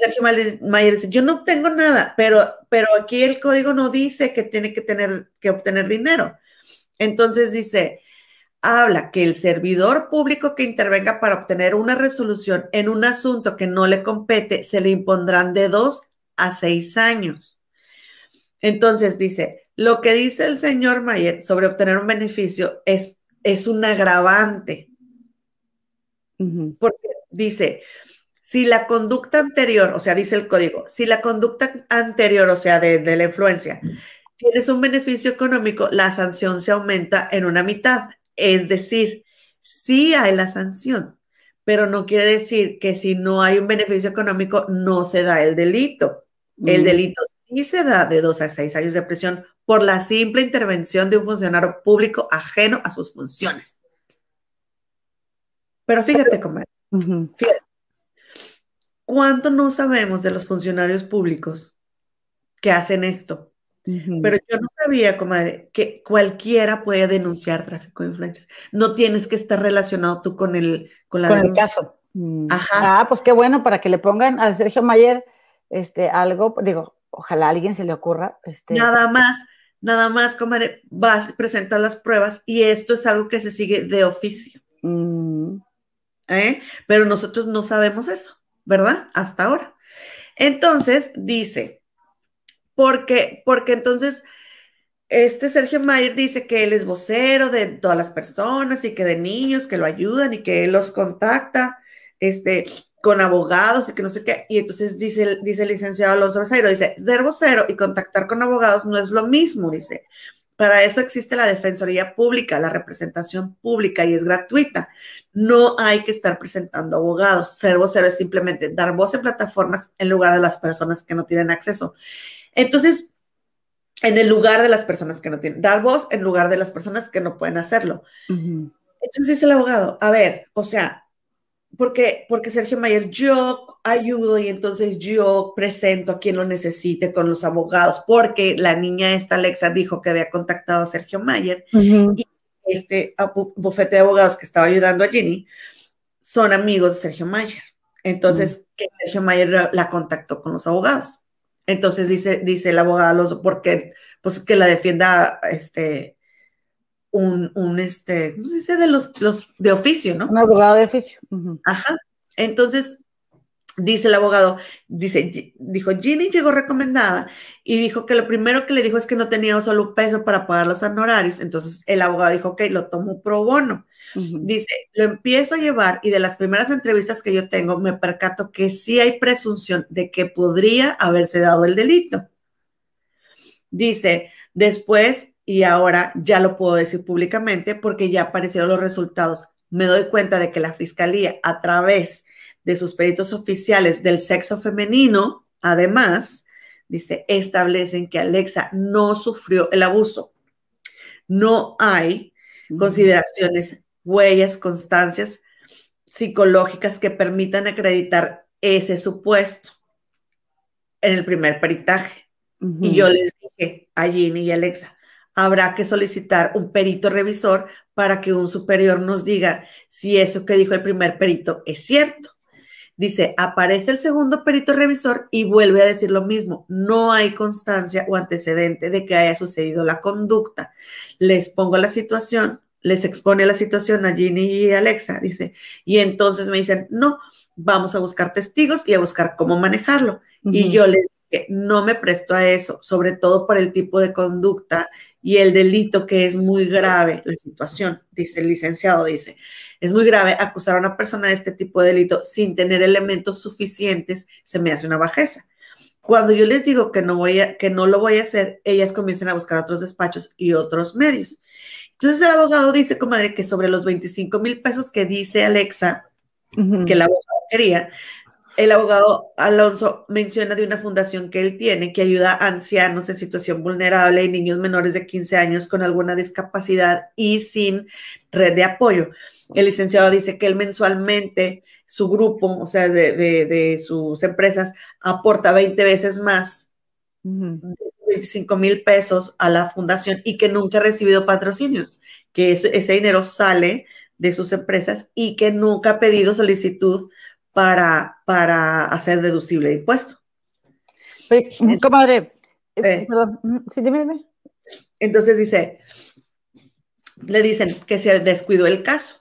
Sergio Mayer dice, yo no tengo nada, pero, pero aquí el código no dice que tiene que tener que obtener dinero. Entonces dice, habla que el servidor público que intervenga para obtener una resolución en un asunto que no le compete, se le impondrán de dos a seis años. Entonces dice, lo que dice el señor Mayer sobre obtener un beneficio es, es un agravante. Porque dice, si la conducta anterior, o sea, dice el código, si la conducta anterior, o sea, de, la influencia, tienes un beneficio económico, la sanción se aumenta en una mitad. Es decir, sí hay la sanción, pero no quiere decir que si no hay un beneficio económico, no se da el delito. El delito sí se da de dos a seis años de prisión por la simple intervención de un funcionario público ajeno a sus funciones. Pero fíjate, comadre, fíjate, ¿cuánto no sabemos de los funcionarios públicos que hacen esto? Pero yo no sabía, comadre, que cualquiera puede denunciar tráfico de influencias. No tienes que estar relacionado tú con el, con la con el caso. Mm. Ajá. Ah, pues qué bueno para que le pongan a Sergio Mayer este, algo, digo, ojalá a alguien se le ocurra. Este... Nada más, nada más, comadre, vas, presentas las pruebas y esto es algo que se sigue de oficio. Mm. ¿Eh? Pero nosotros no sabemos eso, ¿verdad? Hasta ahora. Entonces, dice, porque, porque entonces este Sergio Mayer dice que él es vocero de todas las personas y que de niños que lo ayudan y que él los contacta este, con abogados y que no sé qué. Y entonces dice, dice el licenciado Alonso Besairo, dice, ser vocero y contactar con abogados no es lo mismo, dice. Para eso existe la Defensoría Pública, la representación pública y es gratuita. No hay que estar presentando abogados. Ser vocero es simplemente dar voz en plataformas en lugar de las personas que no tienen acceso. Entonces, en el lugar de las personas que no tienen, dar voz en lugar de las personas que no pueden hacerlo. Entonces dice el abogado, a ver, o sea, porque, porque Sergio Mayer, yo ayudo y entonces yo presento a quien lo necesite con los abogados, porque la niña esta Alexa dijo que había contactado a Sergio Mayer y este bufete de abogados que estaba ayudando a Ginny son amigos de Sergio Mayer. Entonces, que Sergio Mayer la contactó con los abogados. Entonces dice, dice el abogado porque pues que la defienda este un, un este, ¿cómo se dice? De los, los de oficio, ¿no? Un abogado de oficio. Ajá. Entonces, dice el abogado, dice, dijo, Ginny llegó recomendada y dijo que lo primero que le dijo es que no tenía solo un peso para pagar los honorarios. Entonces el abogado dijo, ok, lo tomo pro bono. Dice, lo empiezo a llevar y de las primeras entrevistas que yo tengo me percato que sí hay presunción de que podría haberse dado el delito. Dice, después y ahora ya lo puedo decir públicamente porque ya aparecieron los resultados. Me doy cuenta de que la fiscalía a través de sus peritos oficiales del sexo femenino, además, dice, establecen que Alexa no sufrió el abuso. No hay consideraciones huellas, constancias psicológicas que permitan acreditar ese supuesto en el primer peritaje. Y yo les dije a Ginny y Alexa, habrá que solicitar un perito revisor para que un superior nos diga si eso que dijo el primer perito es cierto. Dice, aparece el segundo perito revisor y vuelve a decir lo mismo. No hay constancia o antecedente de que haya sucedido la conducta. Les pongo la situación les expone la situación a Ginny y Alexa, dice, y entonces me dicen, no, vamos a buscar testigos y a buscar cómo manejarlo. Y yo les dije, no me presto a eso, sobre todo por el tipo de conducta y el delito que es muy grave, la situación, dice el licenciado, dice, es muy grave acusar a una persona de este tipo de delito sin tener elementos suficientes, se me hace una bajeza. Cuando yo les digo que no, voy a, que no lo voy a hacer, ellas comienzan a buscar otros despachos y otros medios. Entonces el abogado dice, comadre, que sobre los 25 mil pesos que dice Alexa, que el abogado quería, el abogado Alonso menciona de una fundación que él tiene que ayuda a ancianos en situación vulnerable y niños menores de 15 años con alguna discapacidad y sin red de apoyo. El licenciado dice que él mensualmente, su grupo, o sea, de, sus empresas, aporta 20 veces más 25 mil pesos a la fundación y que nunca ha recibido patrocinios, que ese, dinero sale de sus empresas y que nunca ha pedido solicitud para, para hacer deducible de impuesto. comadre, eh, eh. perdón, mm, sí, dime, dime. Entonces dice, le dicen que se descuidó el caso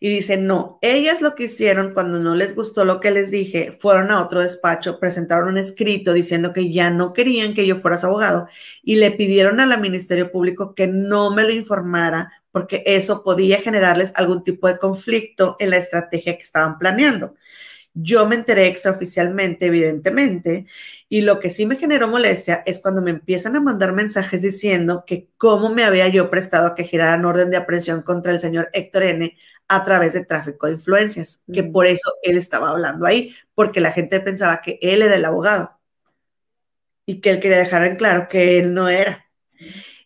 y dicen, no, ellas lo que hicieron cuando no les gustó lo que les dije, fueron a otro despacho, presentaron un escrito diciendo que ya no querían que yo fuera su abogado y le pidieron al Ministerio Público que no me lo informara porque eso podía generarles algún tipo de conflicto en la estrategia que estaban planeando. Yo me enteré extraoficialmente, evidentemente, y lo que sí me generó molestia es cuando me empiezan a mandar mensajes diciendo que cómo me había yo prestado a que giraran orden de aprehensión contra el señor Héctor N a través de tráfico de influencias, que mm. por eso él estaba hablando ahí, porque la gente pensaba que él era el abogado y que él quería dejar en claro que él no era.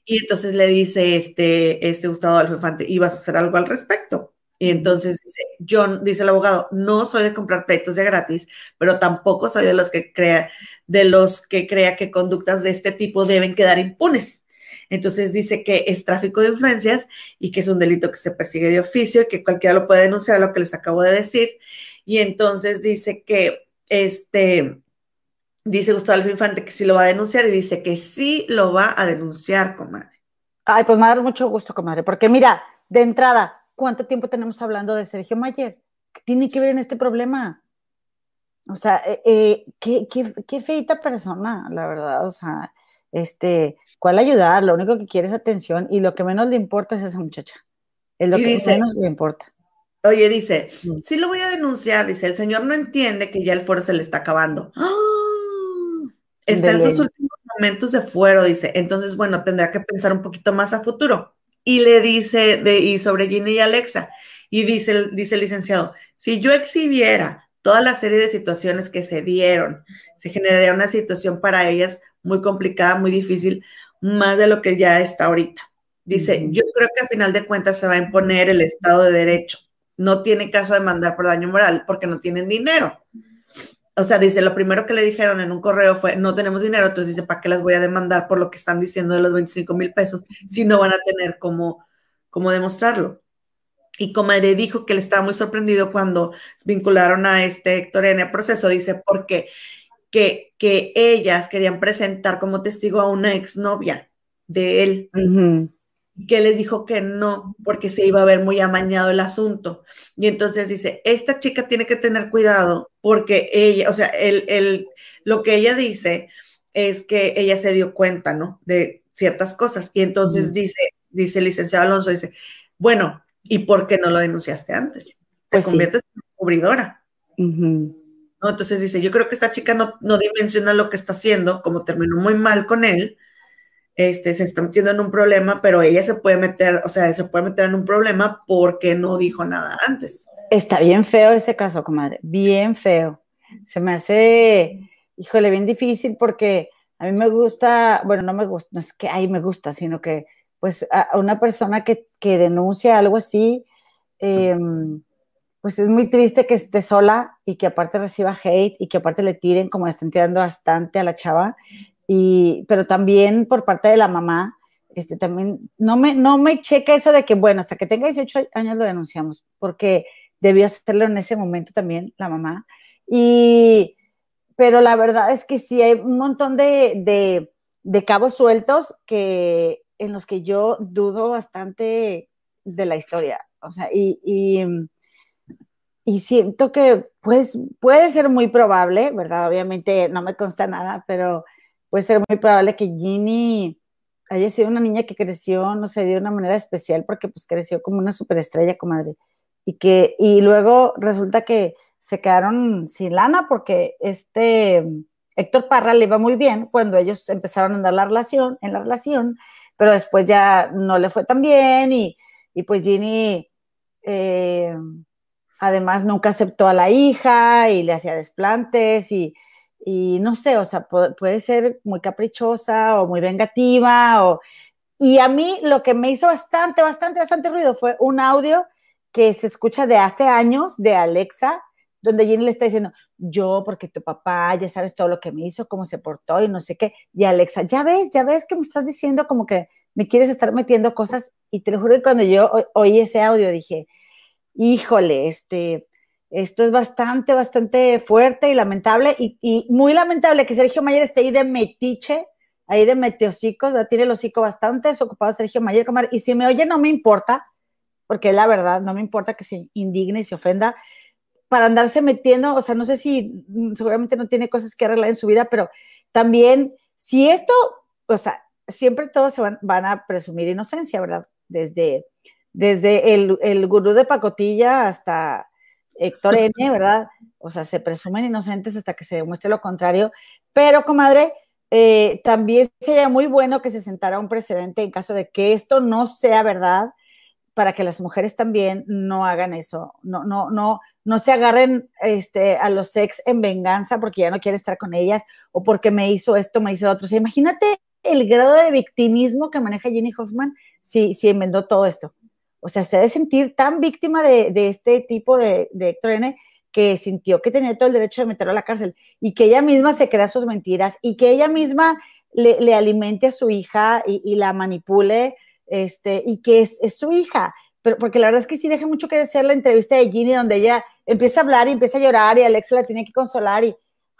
Y entonces le dice este, este Gustavo Adolfo Infante, ¿ibas a hacer algo al respecto? Y entonces dice, yo, dice el abogado, no soy de comprar pleitos de gratis, pero tampoco soy de los que crea, de los que crea que conductas de este tipo deben quedar impunes. Entonces dice que es tráfico de influencias y que es un delito que se persigue de oficio y que cualquiera lo puede denunciar, lo que les acabo de decir. Y entonces dice que este, dice Gustavo Infante que sí lo va a denunciar y dice que sí lo va a denunciar, comadre. Ay, pues me da mucho gusto, comadre, porque mira, de entrada, ¿cuánto tiempo tenemos hablando de Sergio Mayer? ¿Qué tiene que ver en este problema? O sea, eh, eh, qué, qué, feita persona, la verdad. O sea, este, ¿cuál ayudar? Lo único que quiere es atención y lo que menos le importa es esa muchacha. Es lo que menos le importa. Oye, dice, mm. sí lo voy a denunciar, dice, el señor no entiende que ya el fuero se le está acabando. ¡Ah! Está en sus últimos momentos de fuero, dice. Entonces, bueno, tendrá que pensar un poquito más a futuro y le dice, de, y sobre Ginny y Alexa, y dice, dice el licenciado, si yo exhibiera toda la serie de situaciones que se dieron, se generaría una situación para ellas muy complicada, muy difícil, más de lo que ya está ahorita. Dice, yo creo que a final de cuentas se va a imponer el Estado de Derecho. No tiene caso de mandar por daño moral porque no tienen dinero o sea, dice, lo primero que le dijeron en un correo fue, no tenemos dinero, entonces dice, ¿para qué las voy a demandar por lo que están diciendo de los 25 mil pesos si no van a tener cómo, cómo demostrarlo? Y Comadre dijo que le estaba muy sorprendido cuando vincularon a este Héctor N. proceso, dice, porque que, que ellas querían presentar como testigo a una exnovia de él que les dijo que no, porque se iba a ver muy amañado el asunto. Y entonces dice, esta chica tiene que tener cuidado porque ella, o sea, el, lo que ella dice es que ella se dio cuenta, ¿no? De ciertas cosas. Y entonces dice, dice el licenciado Alonso, dice, bueno, ¿y por qué no lo denunciaste antes? Te pues conviertes en cubridora. ¿No? Entonces dice, yo creo que esta chica no, no dimensiona lo que está haciendo, como terminó muy mal con él, este, se está metiendo en un problema, pero ella se puede meter, o sea, se puede meter en un problema porque no dijo nada antes. Está bien feo ese caso, comadre, bien feo. Se me hace, híjole, bien difícil porque a mí me gusta, bueno, no me gusta, no es que ahí me gusta, sino que pues a una persona que, que denuncia algo así, em, pues es muy triste que esté sola y que aparte reciba hate y que aparte le tiren como le están tirando bastante a la chava pero también por parte de la mamá, este, también no me, no me checa eso de que, bueno, hasta que tenga 18 años lo denunciamos, porque debió hacerlo en ese momento también la mamá. Y, pero la verdad es que sí hay un montón de, de, cabos sueltos que, en los que yo dudo bastante de la historia. O sea, y, y, y siento que pues, puede ser muy probable, ¿verdad? Obviamente no me consta nada, pero puede ser muy probable que Ginny haya sido una niña que creció, no sé, de una manera especial, porque pues creció como una superestrella, comadre. Y que, y luego resulta que se quedaron sin lana porque este Héctor Parra le iba muy bien cuando ellos empezaron a andar la relación, en la relación, pero después ya no le fue tan bien y, pues Ginny eh, además nunca aceptó a la hija y le hacía desplantes y, y no sé, o sea, puede, ser muy caprichosa o muy vengativa o... Y a mí lo que me hizo bastante, bastante, bastante ruido fue un audio que se escucha de hace años de Alexa, donde Jenny le está diciendo, yo, porque tu papá, ya sabes todo lo que me hizo, cómo se portó y no sé qué. Y Alexa, ya ves, ya ves que me estás diciendo como que me quieres estar metiendo cosas. Y te lo juro que cuando yo oí ese audio dije, híjole, este, esto es bastante, bastante fuerte y lamentable y, muy lamentable que Sergio Mayer esté ahí de metiche, ahí de meteocicos, tiene el hocico bastante desocupado Sergio Mayer, y si me oye no me importa, porque la verdad, no me importa que se indigne y se ofenda, para andarse metiendo, o sea, no sé si mm, seguramente no tiene cosas que arreglar en su vida, pero también, si esto, o sea, siempre todos se van, van a presumir inocencia, ¿verdad? Desde, desde el, el gurú de pacotilla hasta Héctor N., ¿verdad? O sea, se presumen inocentes hasta que se demuestre lo contrario. Pero, comadre, eh, también sería muy bueno que se sentara un precedente en caso de que esto no sea verdad, para que las mujeres también no hagan eso, no, no, no, no se agarren este, a los ex en venganza porque ya no quiere estar con ellas o porque me hizo esto, me hizo lo otro. O sea, imagínate el grado de victimismo que maneja Jenny Hoffman si, si enmendó todo esto. O sea, se debe sentir tan víctima de, este tipo de, de Héctor N que sintió que tenía todo el derecho de meterlo a la cárcel y que ella misma se crea sus mentiras y que ella misma le, alimente a su hija y, la manipule este, y que es, es, su hija. Pero, porque la verdad es que sí deja mucho que decir la entrevista de Ginny donde ella empieza a hablar y empieza a llorar y Alexa la tiene que consolar y,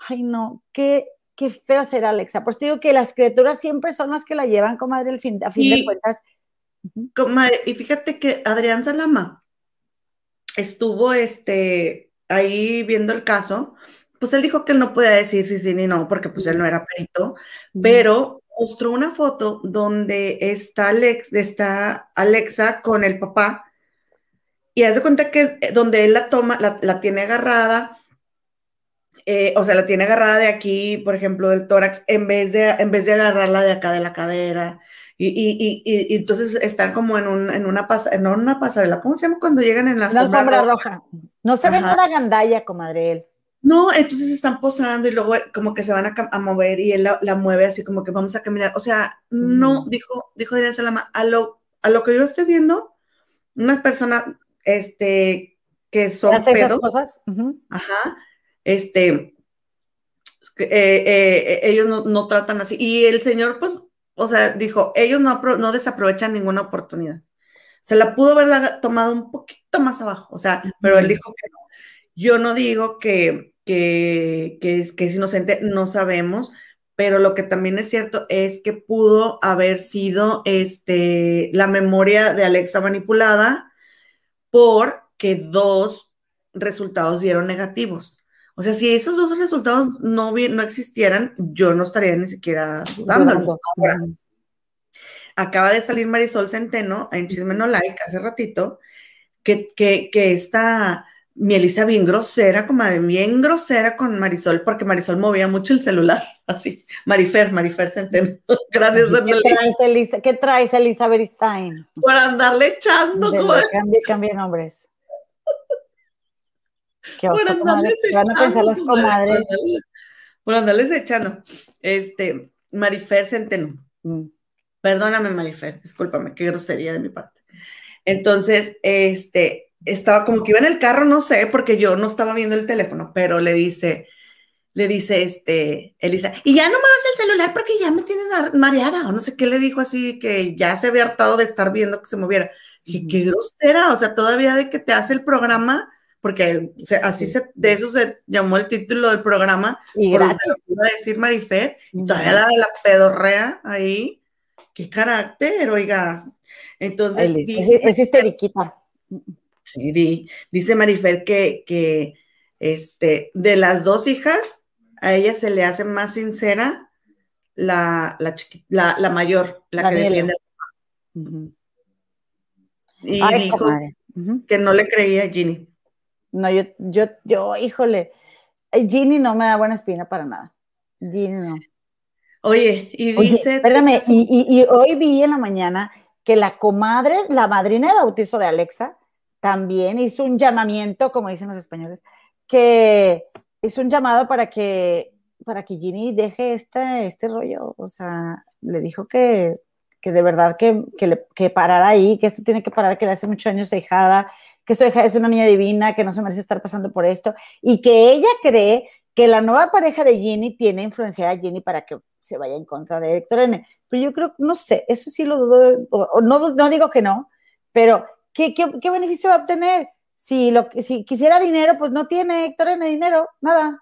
ay no, qué, qué feo será Alexa. Pues digo que las criaturas siempre son las que la llevan, comadre, al fin, a fin de cuentas. Comadre, y fíjate que Adrián Salama estuvo este, ahí viendo el caso, pues él dijo que él no podía decir si sí ni no, porque pues él no era perito, pero mostró una foto donde está, Alex, está Alexa con el papá y hace cuenta que eh, donde él la toma, la, tiene agarrada, eh, o sea, la tiene agarrada de aquí, por ejemplo, del tórax, en vez de, en vez de agarrarla de acá de la cadera. Y, y, y, y entonces están como en, un, en, una en una pasarela. ¿Cómo se llama cuando llegan en la alfombra, roja? No se ve toda gandalla, comadre él. No, entonces están posando y luego como que se van a, mover y él la, mueve así como que vamos a caminar. O sea, no, dijo, dijo Adrián Salama, a lo, a lo que yo estoy viendo, unas personas este, que son pedos, cosas? ajá, este, eh, eh, ellos no, no, tratan así. Y el señor, pues, o sea, dijo, ellos no, no desaprovechan ninguna oportunidad. Se la pudo haber tomado un poquito más abajo, o sea, pero él dijo que no. Yo no digo que, que, es, que es inocente, no sabemos, pero lo que también es cierto es que pudo haber sido este, la memoria de Alexa manipulada porque dos resultados dieron negativos. O sea, si esos dos resultados no, no existieran, yo no estaría ni siquiera dudando. acaba de salir Marisol Centeno en Chisme No Like hace ratito, que, que, que esta mi Elisa bien grosera, comadre, bien grosera con Marisol, porque Marisol movía mucho el celular, así. Marifer, Marifer Centeno. Gracias, ¿Qué traes, Elisa, ¿Qué traes, Elizabeth Stein? Por andarle echando, comadre. Cambie, cambie nombres. Qué oso, por andarles Van a pensar las comadres. Por andarles echando. Este, Marifer Centeno. Mm. Perdóname, Marifer, discúlpame, qué grosería de mi parte. Entonces, este, estaba como que iba en el carro, no sé, porque yo no estaba viendo el teléfono, pero le dice, le dice este, Elisa, y ya no me vas el celular porque ya me tienes mareada, o no sé qué le dijo así, que ya se había hartado de estar viendo que se moviera. Y qué grosera, o sea, todavía de que te hace el programa, porque así se, de eso se llamó el título del programa, y por lo iba a decir Marifer, y todavía la de la pedorrea ahí, qué carácter, oiga. Entonces, es, histeriquita. Sí, dice Marifer que, que este, de las dos hijas, a ella se le hace más sincera la, la, la, mayor, la, que defiende. Y dijo que no le creía a Ginny. No, yo, yo, yo, híjole, Ginny no me da buena espina para nada. Ginny no. Oye, y dice. espérame, y, y, hoy vi en la mañana que la comadre, la madrina de bautizo de Alexa, también hizo un llamamiento, como dicen los españoles, que hizo un llamado para que, para que Ginny deje este, este rollo. O sea, le dijo que, que de verdad que, que, le, que parara ahí, que esto tiene que parar, que le hace muchos años hija, que es una niña divina, que no se merece estar pasando por esto, y que ella cree que la nueva pareja de Ginny tiene influencia a Ginny para que se vaya en contra de Héctor N. Pero yo creo, no sé, eso sí lo dudo, o, no, no digo que no, pero ¿qué, qué, beneficio va a obtener? Si, lo, si quisiera dinero, pues no tiene Héctor N dinero, nada.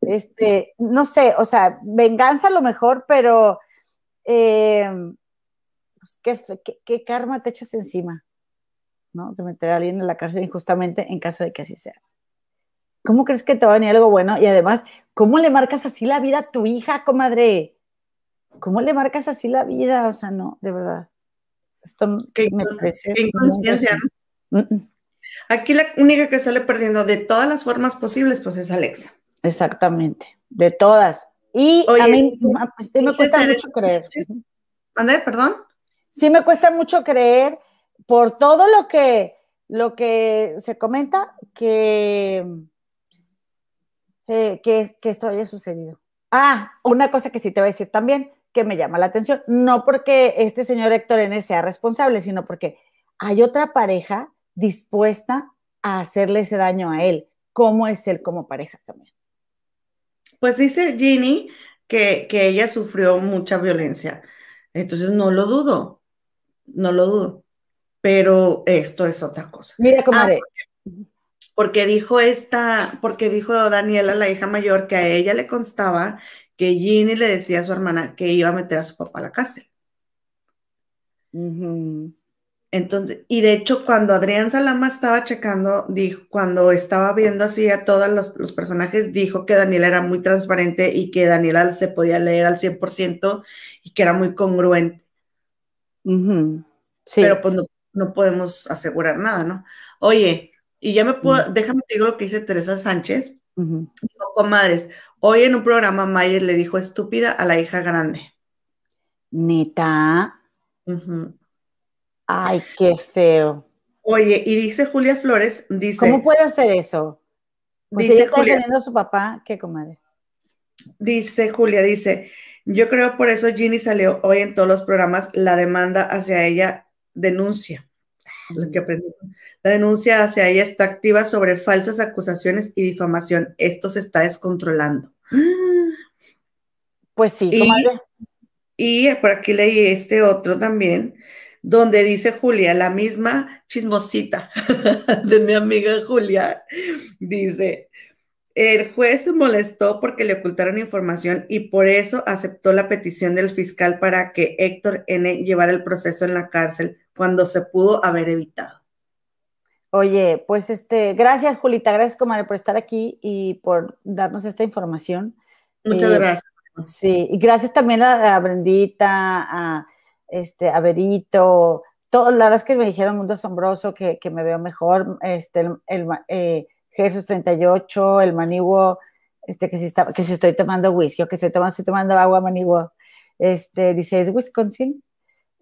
Este, no sé, o sea, venganza a lo mejor, pero eh, pues, ¿qué, qué, karma te echas encima? ¿No? De meter a alguien en la cárcel injustamente en caso de que así sea. ¿Cómo crees que te va a venir algo bueno? Y además, ¿cómo le marcas así la vida a tu hija, comadre? ¿Cómo le marcas así la vida? O sea, no, de verdad. Esto me parece. inconsciencia, Aquí la única que sale perdiendo de todas las formas posibles, pues es Alexa. Exactamente, de todas. Y a mí pues, me cuesta mucho creer. ¿Ande, perdón? Sí, me cuesta mucho creer por todo lo que, lo que se comenta que, eh, que, esto haya sucedido. Ah, una cosa que sí te voy a decir también que me llama la atención. No porque este señor Héctor N sea responsable, sino porque hay otra pareja dispuesta a hacerle ese daño a él. ¿Cómo es él como pareja también? Pues dice Ginny que, que ella sufrió mucha violencia. Entonces no lo dudo, no lo dudo. Pero esto es otra cosa. Mira, comadre. Ah, porque dijo esta, porque dijo Daniela, la hija mayor, que a ella le constaba que Ginny le decía a su hermana que iba a meter a su papá a la cárcel. Entonces, y de hecho, cuando Adrián Salama estaba checando, dijo, cuando estaba viendo así a todos los, personajes, dijo que Daniela era muy transparente y que Daniela se podía leer al 100% y que era muy congruente. sí. Pero pues no, podemos asegurar nada, ¿no? Oye, y ya me puedo, déjame te digo lo que dice Teresa Sánchez. Dijo, comadres, hoy en un programa Mayer le dijo estúpida a la hija grande. Neta. Ay, qué feo. Oye, y dice Julia Flores, dice. ¿Cómo puede hacer eso? Pues dice ella está Julia, a su papá, ¿qué comadre? Dice Julia, dice, yo creo por eso Ginny salió hoy en todos los programas, la demanda hacia ella denuncia. Lo que aprendí. La denuncia hacia ella está activa sobre falsas acusaciones y difamación. Esto se está descontrolando. Pues sí. Y, y por aquí leí este otro también donde dice Julia, la misma chismosita de mi amiga Julia, dice, el juez se molestó porque le ocultaron información y por eso aceptó la petición del fiscal para que Héctor N. llevara el proceso en la cárcel cuando se pudo haber evitado. Oye, pues este, gracias Julita, gracias comadre por estar aquí y por darnos esta información. Muchas eh, gracias. Sí, y gracias también a, a Brendita, a este, Averito, todo, la verdad es que me dijeron Mundo Asombroso, que, me veo mejor, este, el, el eh, 38, el Maniguo, este, que si, está, que si estoy tomando whisky o que estoy tomando, estoy tomando agua Maniguo, este, dice, ¿es Wisconsin?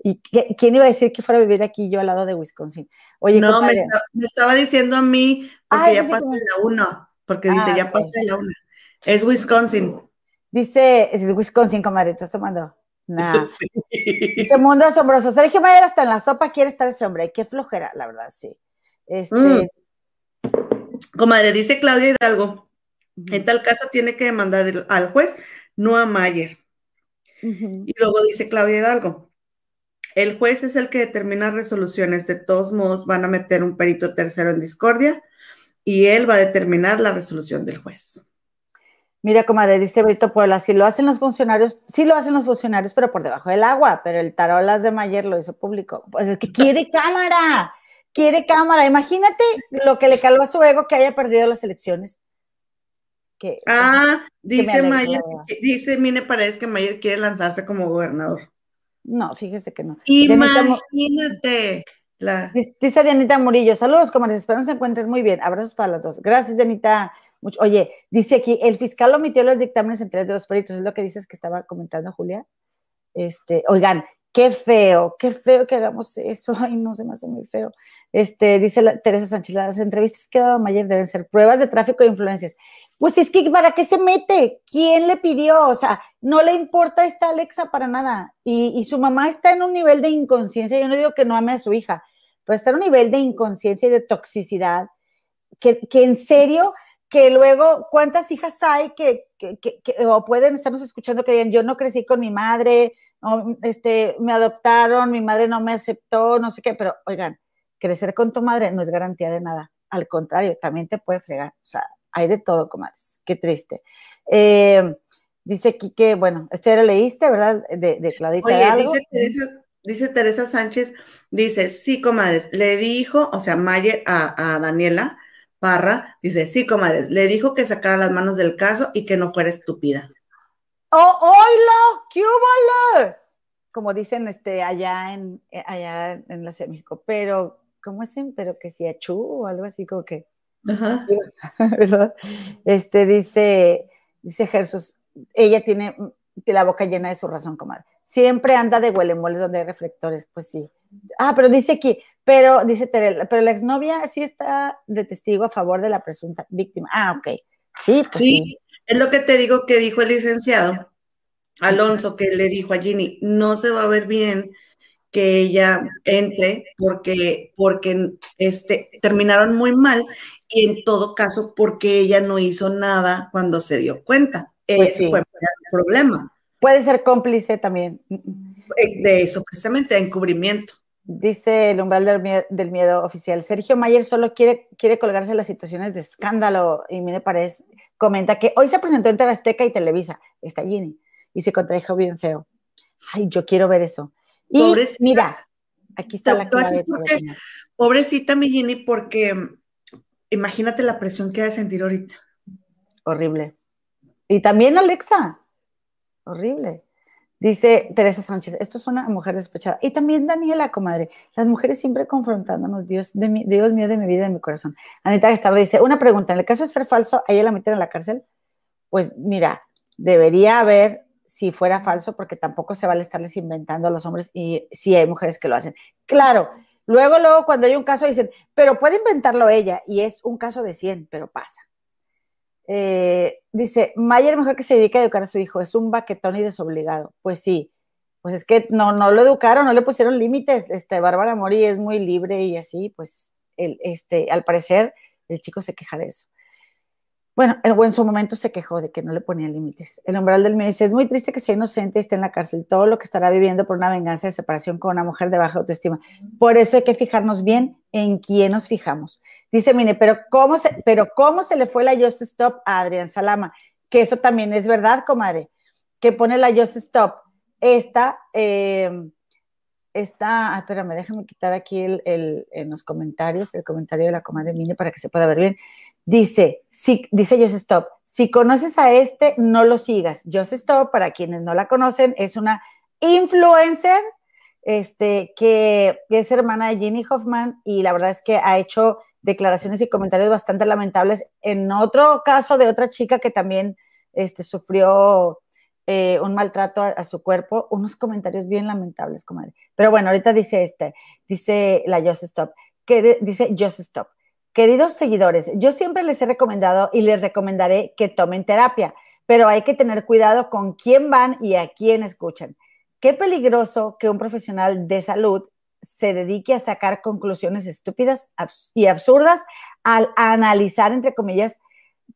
¿Y quién iba a decir que fuera a vivir aquí yo al lado de Wisconsin? Oye, no, me, estaba diciendo a mí, porque ya pasa la 1, porque dice, ah, ya pasa la 1. Es Wisconsin. Dice, es Wisconsin, comadre, ¿estás tomando? Nah. Ese mundo asombroso. Sergio Mayer hasta en la sopa quiere estar ese hombre. Qué flojera, la verdad, sí. Este... Mm. Comadre, dice Claudia Hidalgo, en tal caso tiene que demandar al juez, no a Mayer. Y luego dice Claudia Hidalgo, el juez es el que determina resoluciones, de todos modos van a meter un perito tercero en discordia y él va a determinar la resolución del juez. Mira, comadre, dice Brito Puebla, si lo hacen los funcionarios, sí lo hacen los funcionarios, pero por debajo del agua, pero el tarolas de Mayer lo hizo público. Pues es que quiere cámara, quiere cámara. Imagínate lo que le caló a su ego que haya perdido las elecciones. Que, ah, dice Mayer, dice Mine Paredes que Mayer quiere lanzarse como gobernador. No, fíjese que no. Imagínate. Dice Dianita Murillo, saludos, comadres, espero se encuentren muy bien. Abrazos para las dos. Gracias, Dianita. Oye, dice aquí, el fiscal omitió los dictámenes en tres de los peritos, es lo que dices que estaba comentando Julia. Este, oigan, qué feo, qué feo que hagamos eso. Ay, no se me hace muy feo. Este, dice Teresa Sánchez, las entrevistas que dado Mayer deben ser pruebas de tráfico de influencias. Pues es que, ¿para qué se mete? ¿Quién le pidió? O sea, no le importa esta Alexa para nada. Y, y su mamá está en un nivel de inconsciencia. Yo no digo que no ame a su hija, pero está en un nivel de inconsciencia y de toxicidad que, que en serio que luego, ¿cuántas hijas hay que, o pueden estarnos escuchando que digan, yo no crecí con mi madre, este, me adoptaron, mi madre no me aceptó, no sé qué, pero oigan, crecer con tu madre no es garantía de nada, al contrario, también te puede fregar, o sea, hay de todo, comadres, qué triste. Eh, dice aquí que, bueno, esto ya lo leíste, ¿verdad? De, de Claudita. Oye, dice Teresa, dice Teresa Sánchez, dice, sí, comadres, le dijo, o sea, Mayer a, a Daniela, Parra dice, sí, comadres, le dijo que sacara las manos del caso y que no fuera estúpida. ¡Oh, oilo! ¡Qué hubo! Como dicen este, allá, en, eh, allá en la Ciudad de México, pero, ¿cómo es? Pero que si achú o algo así como que. Ajá. ¿Verdad? Este dice, dice Jesús, ella tiene la boca llena de su razón, comadre. Siempre anda de huelemoles donde hay reflectores, pues sí. Ah, pero dice que pero, dice Teresa, pero la exnovia sí está de testigo a favor de la presunta víctima. Ah, ok. Sí, pues sí, es lo que te digo que dijo el licenciado Alonso, que le dijo a Ginny, no se va a ver bien que ella entre porque, porque este, terminaron muy mal y en todo caso porque ella no hizo nada cuando se dio cuenta. Pues sí. fue el problema. Puede ser cómplice también. Eh, de eso, precisamente, de encubrimiento. Dice el umbral del miedo, oficial. Sergio Mayer solo quiere, quiere colgarse las situaciones de escándalo. Y mire, parece, comenta que hoy se presentó en TV Azteca y Televisa. Está Ginny. Y se contradijo bien feo. Ay, yo quiero ver eso. Y mira, aquí está la clave. pobrecita mi Ginny, porque imagínate la presión que ha de sentir ahorita. Horrible. Y también Alexa. Horrible. Dice Teresa Sánchez, esto es una mujer despechada. Y también Daniela, comadre, las mujeres siempre confrontándonos, Dios, de mi, Dios mío, de mi vida, de mi corazón. Anita Gestardo dice, una pregunta, en el caso de ser falso, ¿a ella la meten en la cárcel? Pues mira, debería haber, si fuera falso, porque tampoco se vale estarles inventando a los hombres y si hay mujeres que lo hacen. Claro, luego, luego, cuando hay un caso dicen, pero puede inventarlo ella, y es un caso de 100, pero pasa. Eh, dice, Mayer mejor que se dedique a educar a su hijo, es un baquetón y desobligado. Pues sí, pues es que no, no lo educaron, no le pusieron límites. Este, Bárbara Mori es muy libre y así, pues, el, este, al parecer, el chico se queja de eso. Bueno, en, su momento se quejó de que no le ponían límites. El umbral del medio dice, es muy triste que sea inocente y esté en la cárcel, todo lo que estará viviendo por una venganza de separación con una mujer de baja autoestima. Por eso hay que fijarnos bien en quién nos fijamos. Dice Mine, pero ¿cómo se, pero cómo se le fue la Just Stop a Adrián Salama? Que eso también es verdad, comadre, que pone la Just Stop. Esta, eh, esta, espérame, déjame quitar aquí el, en los comentarios, el comentario de la comadre Mine para que se pueda ver bien Dice, si, dice Just Stop, si conoces a este, no lo sigas. Just Stop, para quienes no la conocen, es una influencer este, que es hermana de Jenny Hoffman y la verdad es que ha hecho declaraciones y comentarios bastante lamentables. En otro caso de otra chica que también este, sufrió eh, un maltrato a, su cuerpo, unos comentarios bien lamentables, comadre. Pero bueno, ahorita dice este, dice la Just Stop, que dice Just Stop. Queridos seguidores, yo siempre les he recomendado y les recomendaré que tomen terapia, pero hay que tener cuidado con quién van y a quién escuchan. Qué peligroso que un profesional de salud se dedique a sacar conclusiones estúpidas y absurdas al analizar, entre comillas,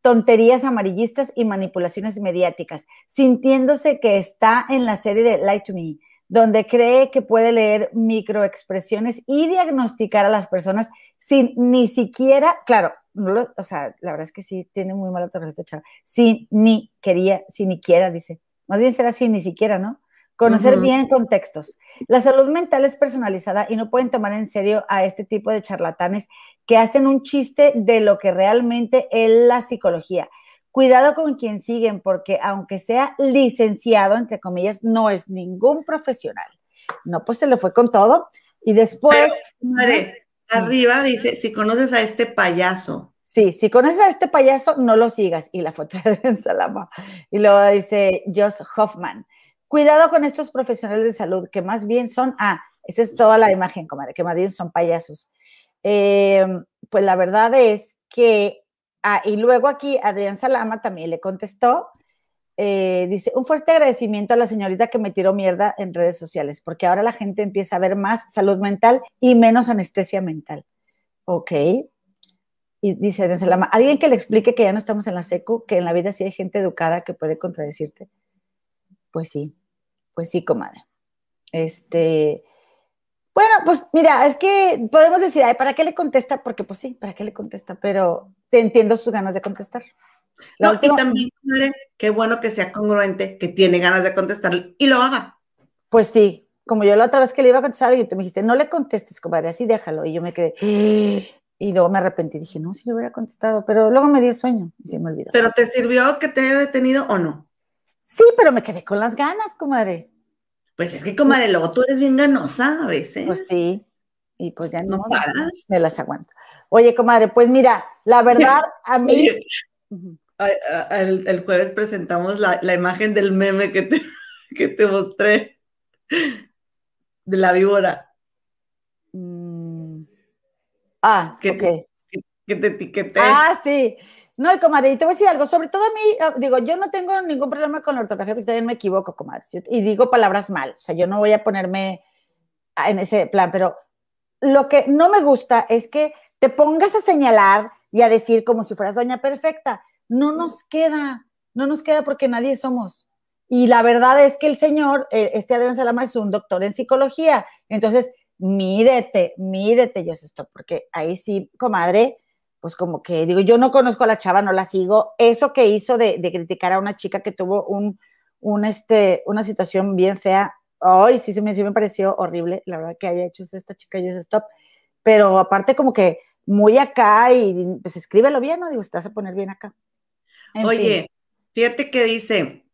tonterías amarillistas y manipulaciones mediáticas, sintiéndose que está en la serie de Light to Me, donde cree que puede leer microexpresiones y diagnosticar a las personas sin ni siquiera, claro, no o sea, la verdad es que sí tiene muy mala autorrespeto, esta chava, sin ni quería, sin ni quiera, dice. Más bien será sin ni siquiera, ¿no? Conocer bien contextos. La salud mental es personalizada y no pueden tomar en serio a este tipo de charlatanes que hacen un chiste de lo que realmente es la psicología cuidado con quien siguen, porque aunque sea licenciado, entre comillas, no es ningún profesional. No, pues se le fue con todo. Y después. madre, arriba dice: si conoces a este payaso. Sí, si conoces a este payaso, no lo sigas. Y la foto de Salama. Y luego dice Josh Hoffman. Cuidado con estos profesionales de salud, que más bien son, ah, esa es toda la imagen, comadre, que más bien son payasos. Eh, pues la verdad es que Ah, y luego aquí Adrián Salama también le contestó, eh, dice, un fuerte agradecimiento a la señorita que me tiró mierda en redes sociales, porque ahora la gente empieza a ver más salud mental y menos anestesia mental. Ok. Y dice Adrián Salama, alguien que le explique que ya no estamos en la secu, que en la vida sí hay gente educada que puede contradecirte. Pues sí, pues sí, comadre. Este, bueno, pues mira, es que podemos decir, ay, ¿para qué le contesta? Porque pues sí, ¿para qué le contesta? Pero te entiendo sus ganas de contestar. no, y también, madre, qué bueno que sea congruente, que tiene ganas de contestar y lo haga. Pues sí, como yo la otra vez que le iba a contestar y tú me dijiste, no le contestes, compadre, así déjalo. Y yo me quedé, y luego me arrepentí, dije, no, sí le hubiera contestado, pero luego me di sueño y se me olvidó. ¿Pero te sirvió que te haya detenido o no? Sí, pero me quedé con las ganas, comadre. Pues es que, comadre, luego tú eres bien ganosa a veces. Pues sí, y pues ya no, me las aguanto. Oye, comadre, pues mira, la verdad, a mí... el, jueves presentamos la, imagen del meme que te, que te mostré de la víbora. Mm. Ah, que, okay. que, te etiqueté. Ah, sí. No, y comadre, y te voy a decir algo, sobre todo a mí, ah, digo, yo no tengo ningún problema con la ortografía, porque también me equivoco, comadre, y digo palabras mal, o sea, yo no voy a ponerme en ese plan, pero lo que no me gusta es que te pongas a señalar y a decir como si fueras doña perfecta. No nos queda, no nos queda porque nadie somos. Y la verdad es que el señor, eh, este Adrián Salama, es un doctor en psicología. Entonces, mídete, mídete, esto porque ahí sí, comadre, pues como que digo, yo no conozco a la chava, no la sigo. Eso que hizo de, criticar a una chica que tuvo un, un, este, una situación bien fea, Ay, sí, sí me, sí me pareció horrible, la verdad que haya hecho esta chica Yo Stop, pero aparte como que muy acá y pues escríbelo bien, ¿no? Digo, estás a poner bien acá. Oye, fíjate que dice,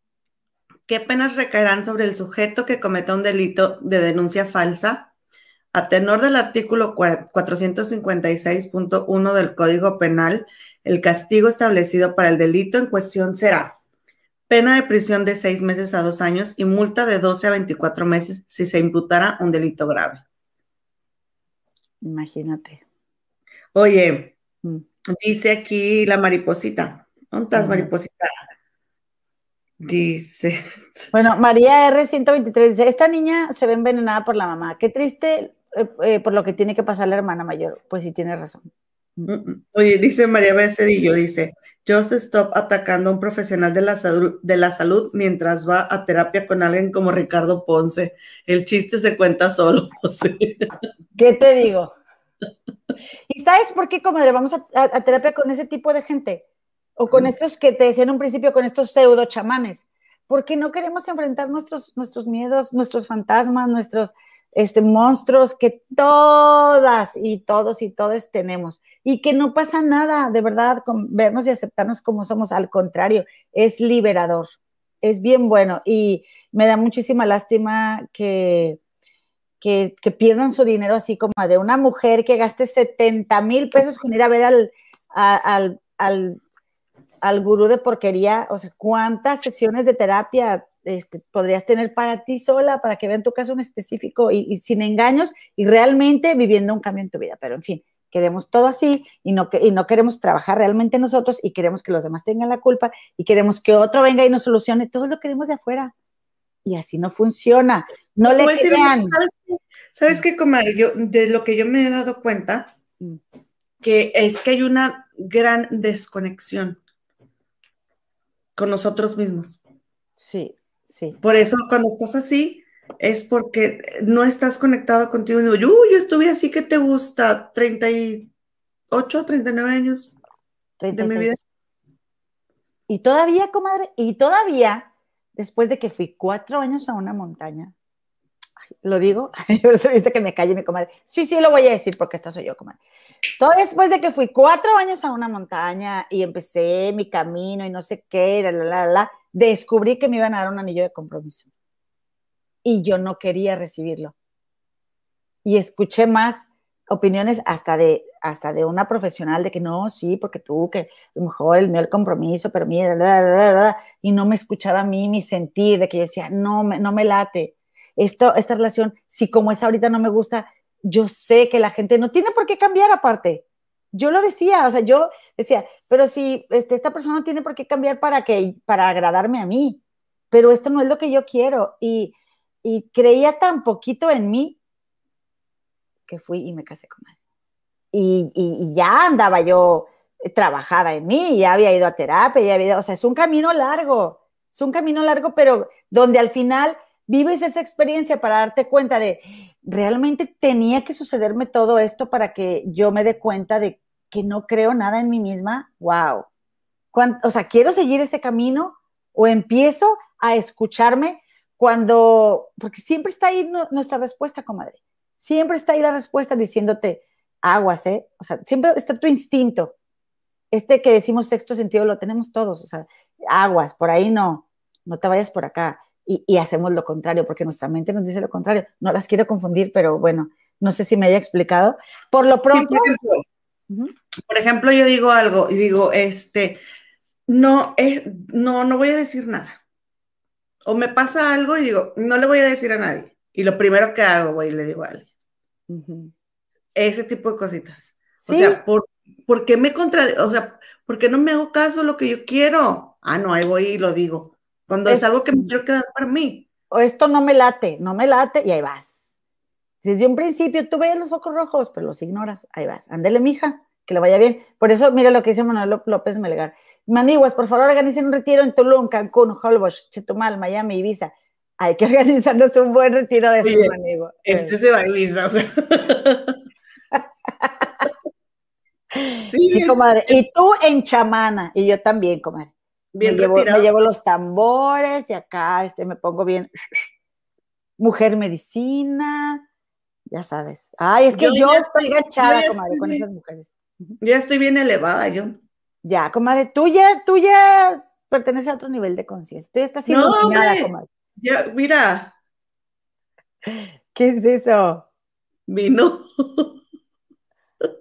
¿qué penas recaerán sobre el sujeto que cometa un delito de denuncia falsa? A tenor del artículo 456.1 del Código Penal, el castigo establecido para el delito en cuestión será pena de prisión de seis meses a dos años y multa de 12 a 24 meses si se imputara un delito grave. Imagínate. Oye, mm. dice aquí la mariposita. ¿Dónde estás, mariposita? Dice. Bueno, María R123 dice: Esta niña se ve envenenada por la mamá. Qué triste eh, eh, por lo que tiene que pasar la hermana mayor. Pues sí, tiene razón. Oye, dice María Becerrillo, dice, se Stop atacando a un profesional de la, salud, de la salud mientras va a terapia con alguien como Ricardo Ponce. El chiste se cuenta solo, ¿Qué te digo? ¿Y sabes por qué, comadre, vamos a, terapia con ese tipo de gente? O con estos que te decía en un principio, con estos pseudo chamanes. Porque no queremos enfrentar nuestros, nuestros miedos, nuestros fantasmas, nuestros, este, monstruos que todas y todos y todas tenemos. Y que no pasa nada, de verdad, con vernos y aceptarnos como somos, al contrario, es liberador, es bien bueno. Y me da muchísima lástima que, que, pierdan su dinero así como de una mujer que gaste 70 mil pesos con ir a ver al, al, al, al gurú de porquería, o sea, ¿cuántas sesiones de terapia este, podrías tener para ti sola, para que vean tu caso en específico y, sin engaños y realmente viviendo un cambio en tu vida. Pero en fin, queremos todo así y no, y no queremos trabajar realmente nosotros y queremos que los demás tengan la culpa y queremos que otro venga y nos solucione. Todo lo queremos de afuera. Y así no funciona. No le crean. ¿Sabes qué, comadre? Yo, de lo que yo me he dado cuenta, mm. que es que hay una gran desconexión con nosotros mismos. Sí. Por eso cuando estás así es porque no estás conectado contigo. Digo, yo, yo estuve así que te gusta 38, 39 años de mi vida. Y todavía, comadre, y todavía, después de que fui cuatro años a una montaña, lo digo, dice que me calle mi comadre. Sí, sí, lo voy a decir porque esta soy yo, comadre. Todo después de que fui cuatro años a una montaña y empecé mi camino y no sé qué, la, la, la, la descubrí que me iban a dar un anillo de compromiso. Y yo no quería recibirlo. Y escuché más opiniones hasta de, hasta de una profesional de que no, sí, porque tú, que a lo mejor el mío el compromiso, pero mira, y no me escuchaba a mí mi sentir, de que yo decía, no, me, no me late. Esto, esta relación, si como es ahorita no me gusta, yo sé que la gente no tiene por qué cambiar aparte yo lo decía, o sea, yo decía, pero si este, esta persona tiene por qué cambiar para, que, para agradarme a mí, pero esto no es lo que yo quiero. Y, creía tan poquito en mí que fui y me casé con él. Y, ya andaba yo trabajada en mí, ya había ido a terapia, ya había, o sea, es un camino largo, es un camino largo, pero donde al final vives esa experiencia para darte cuenta de, realmente tenía que sucederme todo esto para que yo me dé cuenta de que no creo nada en mí misma. ¡Wow! O sea, quiero seguir ese camino o empiezo a escucharme cuando, porque siempre está ahí nuestra respuesta, comadre. Siempre está ahí la respuesta diciéndote, aguas, ¿eh? O sea, siempre está tu instinto. Este que decimos sexto sentido lo tenemos todos, o sea, aguas, por ahí no, no te vayas por acá y, hacemos lo contrario, porque nuestra mente nos dice lo contrario. No las quiero confundir, pero bueno, no sé si me haya explicado. Por lo pronto... por, ejemplo, yo digo algo y digo, este, no, es, no, no voy a decir nada. O me pasa algo y digo, no le voy a decir a nadie. Y lo primero que hago, güey, le digo a alguien. Ese tipo de cositas. O sea, ¿por, ¿por qué me contra... O sea, ¿por qué no me hago caso lo que yo quiero? Ah, no, ahí voy y lo digo. Cuando es, algo que me quiero quedar para mí. O esto no me late, no me late y ahí vas. Desde un principio tú ves los focos rojos, pero los ignoras. Ahí vas. Ándele, mija, que le vaya bien. Por eso, mira lo que dice Manuel López Melgar. Maniguas, por favor, organicen un retiro en Tulum, Cancún, Holbox, Chetumal, Miami, Ibiza. Hay que organizarnos un buen retiro de ese Manigua. Este se va a Ibiza, Sí, comadre. Y tú en chamana, y yo también, comadre. Bien me, llevo, me llevo, los tambores y acá este, me pongo bien. Mujer medicina, ya sabes. Ay, es que yo, estoy enganchada, comadre, con esas mujeres. Ya estoy bien elevada, yo. Ya, comadre, tú ya, tú ya perteneces a otro nivel de conciencia. Tú ya estás siendo no, comadre. Ya, mira. ¿Qué es eso? Vino.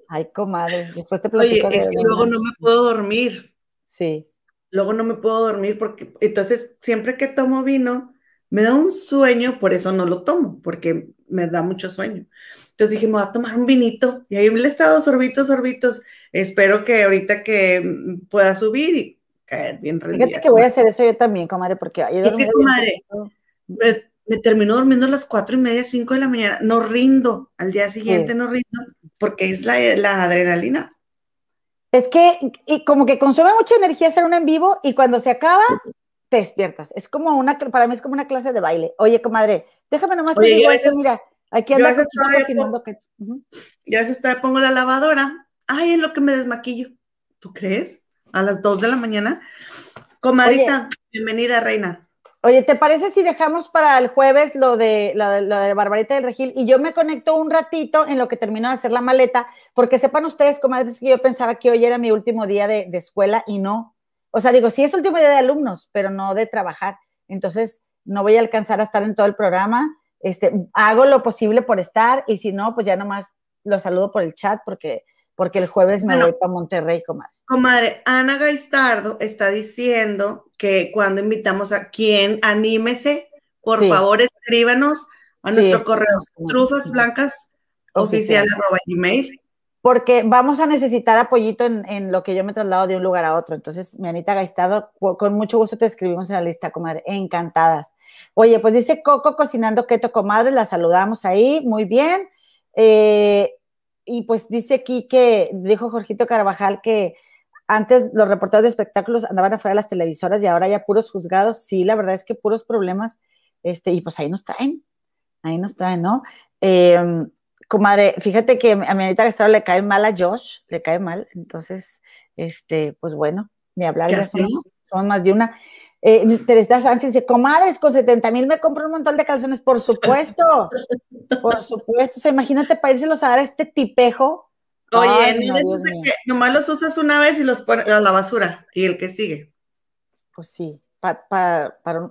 Ay, comadre, después te platico. Oye, es que luego no me puedo dormir. Sí. Luego no me puedo dormir porque entonces siempre que tomo vino me da un sueño, por eso no lo tomo, porque me da mucho sueño. Entonces dije, me voy a tomar un vinito y ahí me he estado sorbitos, sorbitos. Espero que ahorita que pueda subir y caer bien rendida. Fíjate que voy a hacer eso yo también, comadre, porque ayer es que, comadre, me, me, termino durmiendo a las cuatro y media, cinco de la mañana. No rindo, al día siguiente no rindo porque es la, adrenalina. Es que, y como que consume mucha energía hacer un en vivo y cuando se acaba, te despiertas. Es como una, para mí es como una clase de baile. Oye, comadre, déjame nomás te digo eso, mira, aquí anda cocinando que... Ya se está, pongo la lavadora. Ay, es lo que me desmaquillo. ¿Tú crees? A las dos de la mañana. Comadrita, bienvenida, reina. Oye, ¿te parece si dejamos para el jueves lo de, lo de, Barbarita del Regil? Y yo me conecto un ratito en lo que termino de hacer la maleta, porque sepan ustedes, comadres, que yo pensaba que hoy era mi último día de, escuela y no. O sea, digo, sí es último día de alumnos, pero no de trabajar. Entonces, no voy a alcanzar a estar en todo el programa. Este, hago lo posible por estar y si no, pues ya nomás lo saludo por el chat porque porque el jueves me voy para Monterrey, comadre. Comadre, Ana Gaistardo está diciendo que cuando invitamos a quien anímese, por favor escríbanos a nuestro correo trufasblancas oficial gmail. Porque vamos a necesitar apoyito en, lo que yo me traslado de un lugar a otro. Entonces, mi Anita Gaistardo, con mucho gusto te escribimos en la lista, comadre. Encantadas. Oye, pues dice Coco cocinando keto, comadre. La saludamos ahí. Muy bien. Eh, y pues dice aquí que, dijo Jorgito Carvajal que antes los reporteros de espectáculos andaban afuera de las televisoras y ahora ya puros juzgados. Sí, la verdad es que puros problemas, este, y pues ahí nos traen, ahí nos traen, ¿no? Em, comadre, fíjate que a mi Anita Gastrado le cae mal a Josh, le cae mal, entonces, este, pues bueno, ni hablar, ya son, son, más de una. Eh, Teresa Sánchez dice, comadres, con 70 mil me compro un montón de calzones, por supuesto, por supuesto, o sea, imagínate para irse a dar a este tipejo. Oye, no, que nomás los usas una vez y los pones a la basura, y el que sigue. Pues sí,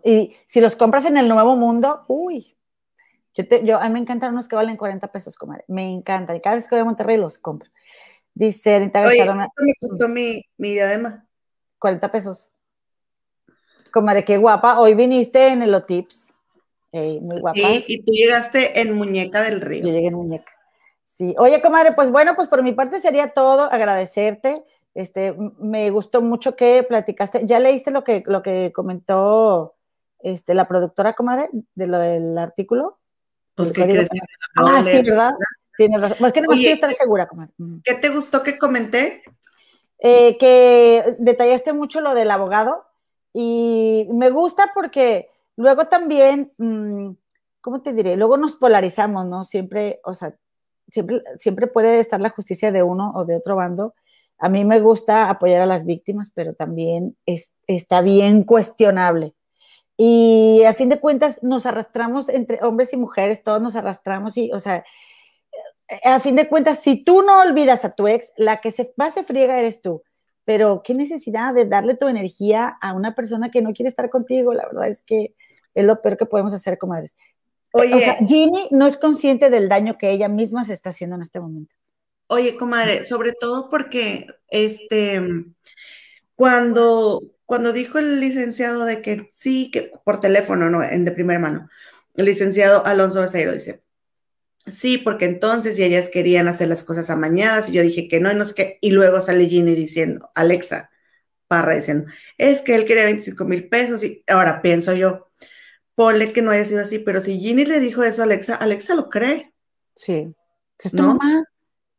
y si los compras en el Nuevo Mundo, uy, yo, te, yo a mí me encantan unos que valen 40 pesos, comadre, me encantan, y cada vez que voy a Monterrey los compro. Dice Anita Oye, me costó mi, mi diadema? 40 pesos. Comadre, qué guapa. Hoy viniste en el Otips. muy guapa. Sí, y tú llegaste en Muñeca del Río. Yo llegué en Muñeca. Sí. Oye, comadre, pues bueno, pues por mi parte sería todo. Agradecerte. Este, me gustó mucho que platicaste. ¿Ya leíste lo que, lo que comentó este, la productora, comadre, de lo del artículo? Pues, ¿qué crees que Ah, sí, ¿verdad? Tienes razón. Pues que no quiero estar segura, comadre. ¿Qué te gustó que comenté? Eh, que detallaste mucho lo del abogado, y me gusta porque luego también, mm, ¿cómo te diré? Luego nos polarizamos, ¿no? Siempre, o sea, siempre, siempre puede estar la justicia de uno o de otro bando. A mí me gusta apoyar a las víctimas, pero también está bien cuestionable. Y a fin de cuentas nos arrastramos entre hombres y mujeres, todos nos arrastramos y, o sea, a fin de cuentas, si tú no olvidas a tu ex, la que se va se friega eres tú pero qué necesidad de darle tu energía a una persona que no quiere estar contigo, la verdad es que es lo peor que podemos hacer, comadres. Oye, o sea, Ginny no es consciente del daño que ella misma se está haciendo en este momento. Oye, comadre, sobre todo porque este cuando cuando dijo el licenciado de que sí, que por teléfono, no, en de primera mano, el licenciado Alonso Becerro dice, sí, porque entonces si ellas querían hacer las cosas amañadas y yo dije que no y no sé qué, y luego sale Ginny diciendo, Alexa Parra diciendo, es que él quería 25 mil pesos y ahora pienso yo, ponle que no haya sido así, pero si Ginny le dijo eso a Alexa, Alexa lo cree. Sí. Es tu mamá.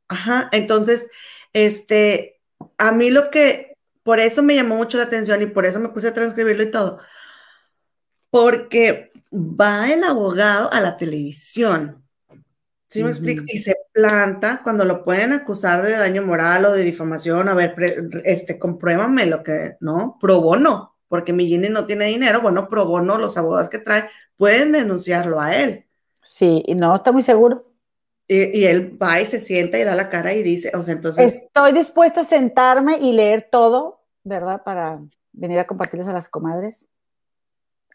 Ajá, entonces, este, a mí lo que, por eso me llamó mucho la atención y por eso me puse a transcribirlo y todo, porque va el abogado a la televisión, ¿sí me explico? Y se planta cuando lo pueden acusar de daño moral o de difamación, a ver, este, compruébame lo que, ¿no? Pro bono, porque Millini no tiene dinero, bueno, pro bono, los abogados que trae pueden denunciarlo a él. Sí, y no, está muy seguro. Y, él va y se sienta y da la cara y dice, o sea, entonces... Estoy dispuesta a sentarme y leer todo, ¿verdad? Para venir a compartirles a las comadres.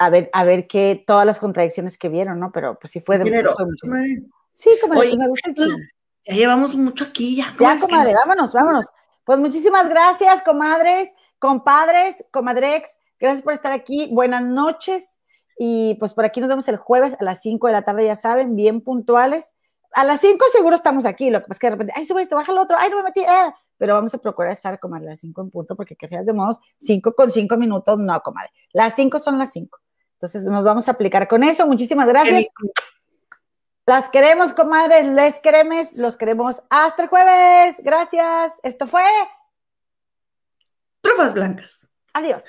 A ver, a ver qué, todas las contradicciones que vieron, ¿no? Pero pues sí fue de mucho. Sí, comadre, me gusta Ya llevamos mucho aquí, ya. Ya, comadre, vámonos, vámonos. Pues muchísimas gracias, comadres, compadres, comadrex. Gracias por estar aquí. Buenas noches. Y pues por aquí nos vemos el jueves a las 5 de la tarde, ya saben, bien puntuales a las 5 seguro estamos aquí, lo que pasa es que de repente, ay, sube esto, baja el otro, ay, no me metí, eh. pero vamos a procurar estar como a las 5 en punto, porque que de modos, 5 con 5 minutos, no, comadre. Las 5 son las 5. Entonces nos vamos a aplicar con eso. Muchísimas gracias. Las queremos, comadres, les queremos, los queremos hasta el jueves. Gracias. Esto fue Trufas Blancas. Adiós.